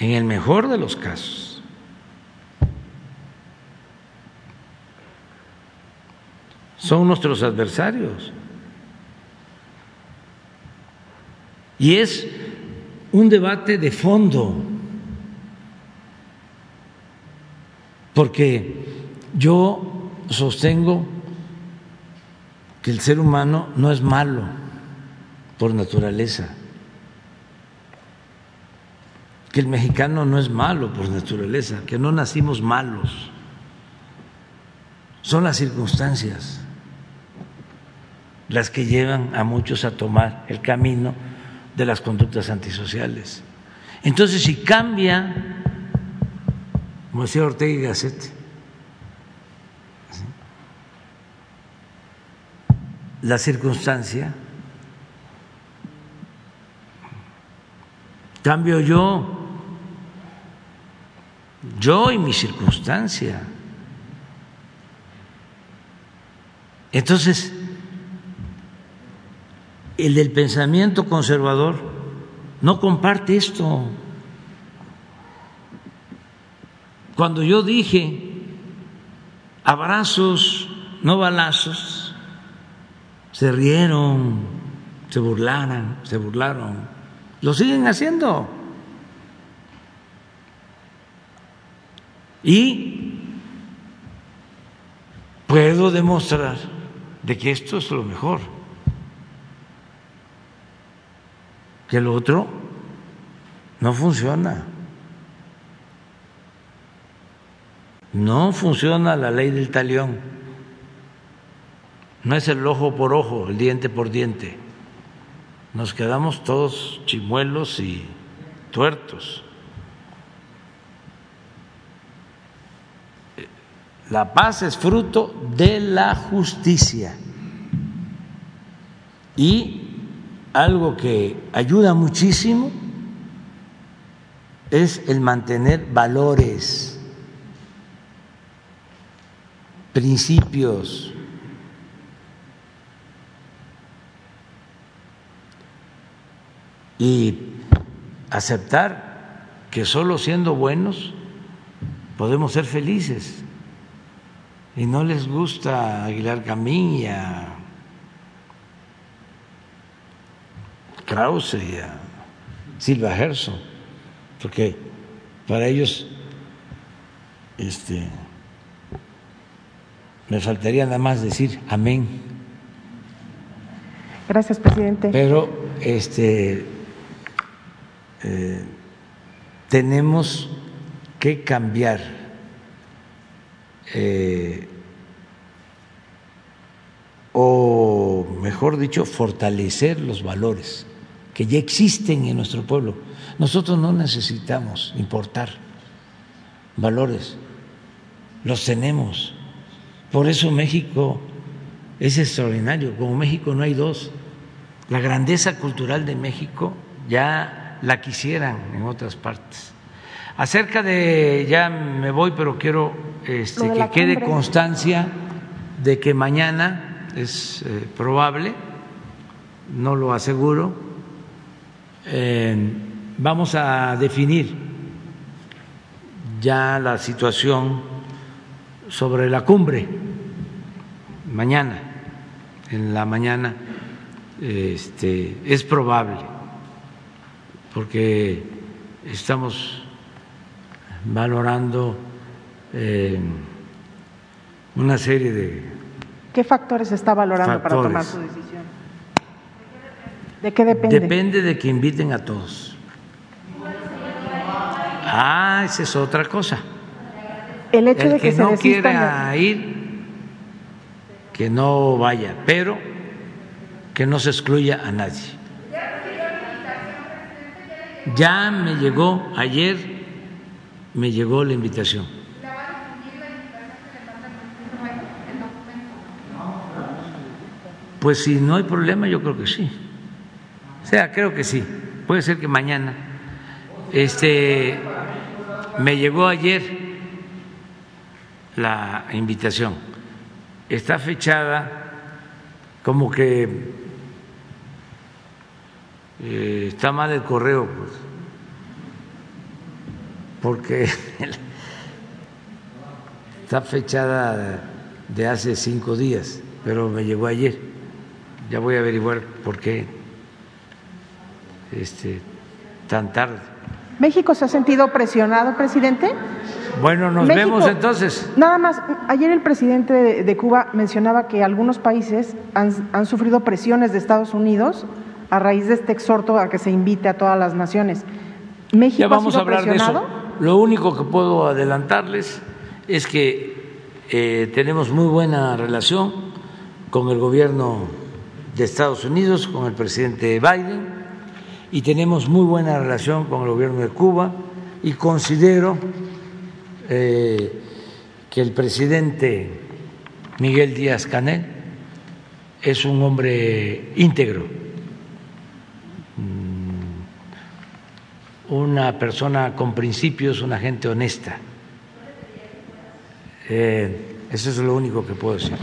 en el mejor de los casos. Son nuestros adversarios. Y es un debate de fondo porque yo sostengo que el ser humano no es malo por naturaleza, que el mexicano no es malo por naturaleza, que no nacimos malos, son las circunstancias las que llevan a muchos a tomar el camino de las conductas antisociales. Entonces, si cambia como decía Ortega y Gasset. La circunstancia, cambio yo, yo y mi circunstancia. Entonces, el del pensamiento conservador no comparte esto. Cuando yo dije abrazos, no balazos, se rieron, se burlaron, se burlaron, lo siguen haciendo. Y puedo demostrar de que esto es lo mejor, que lo otro no funciona. No funciona la ley del talión. No es el ojo por ojo, el diente por diente. Nos quedamos todos chimuelos y tuertos. La paz es fruto de la justicia. Y algo que ayuda muchísimo es el mantener valores principios. Y aceptar que solo siendo buenos podemos ser felices. Y no les gusta Aguilar Camín y a Krause y a Silva Gerson, porque para ellos este, me faltaría nada más decir amén. Gracias, presidente. Pero este eh, tenemos que cambiar eh, o mejor dicho, fortalecer los valores que ya existen en nuestro pueblo. Nosotros no necesitamos importar valores, los tenemos. Por eso México es extraordinario. Como México no hay dos. La grandeza cultural de México ya la quisieran en otras partes. Acerca de, ya me voy, pero quiero este, que quede constancia de que mañana es eh, probable, no lo aseguro, eh, vamos a definir ya la situación sobre la cumbre mañana, en la mañana, este, es probable, porque estamos valorando eh, una serie de... ¿Qué factores está valorando para tomar su decisión? ¿De qué depende? Depende de que inviten a todos. Ah, esa es otra cosa el hecho de que, no quiera ir, que no vaya, pero que no se excluya a nadie. Ya me llegó ayer, me llegó la invitación. Pues si no hay problema, yo creo que sí. O sea, creo que sí. Puede ser que mañana. Este me llegó ayer la invitación. Está fechada como que eh, está mal el correo, pues, porque está fechada de hace cinco días, pero me llegó ayer. Ya voy a averiguar por qué este, tan tarde. ¿México se ha sentido presionado, presidente? Bueno, nos vemos entonces. Nada más, ayer el presidente de, Cuba mencionaba que algunos países han, sufrido presiones de Estados Unidos a raíz de este exhorto a que se invite a todas las naciones. ¿México ya vamos a hablar de eso. Lo único que puedo adelantarles es que eh, tenemos muy buena relación con el gobierno de Estados Unidos, con el presidente Biden, y tenemos muy buena relación con el gobierno de Cuba, y considero eh, que el presidente Miguel Díaz Canel es un hombre íntegro, una persona con principios, una gente honesta. Eh, eso es lo único que puedo decir.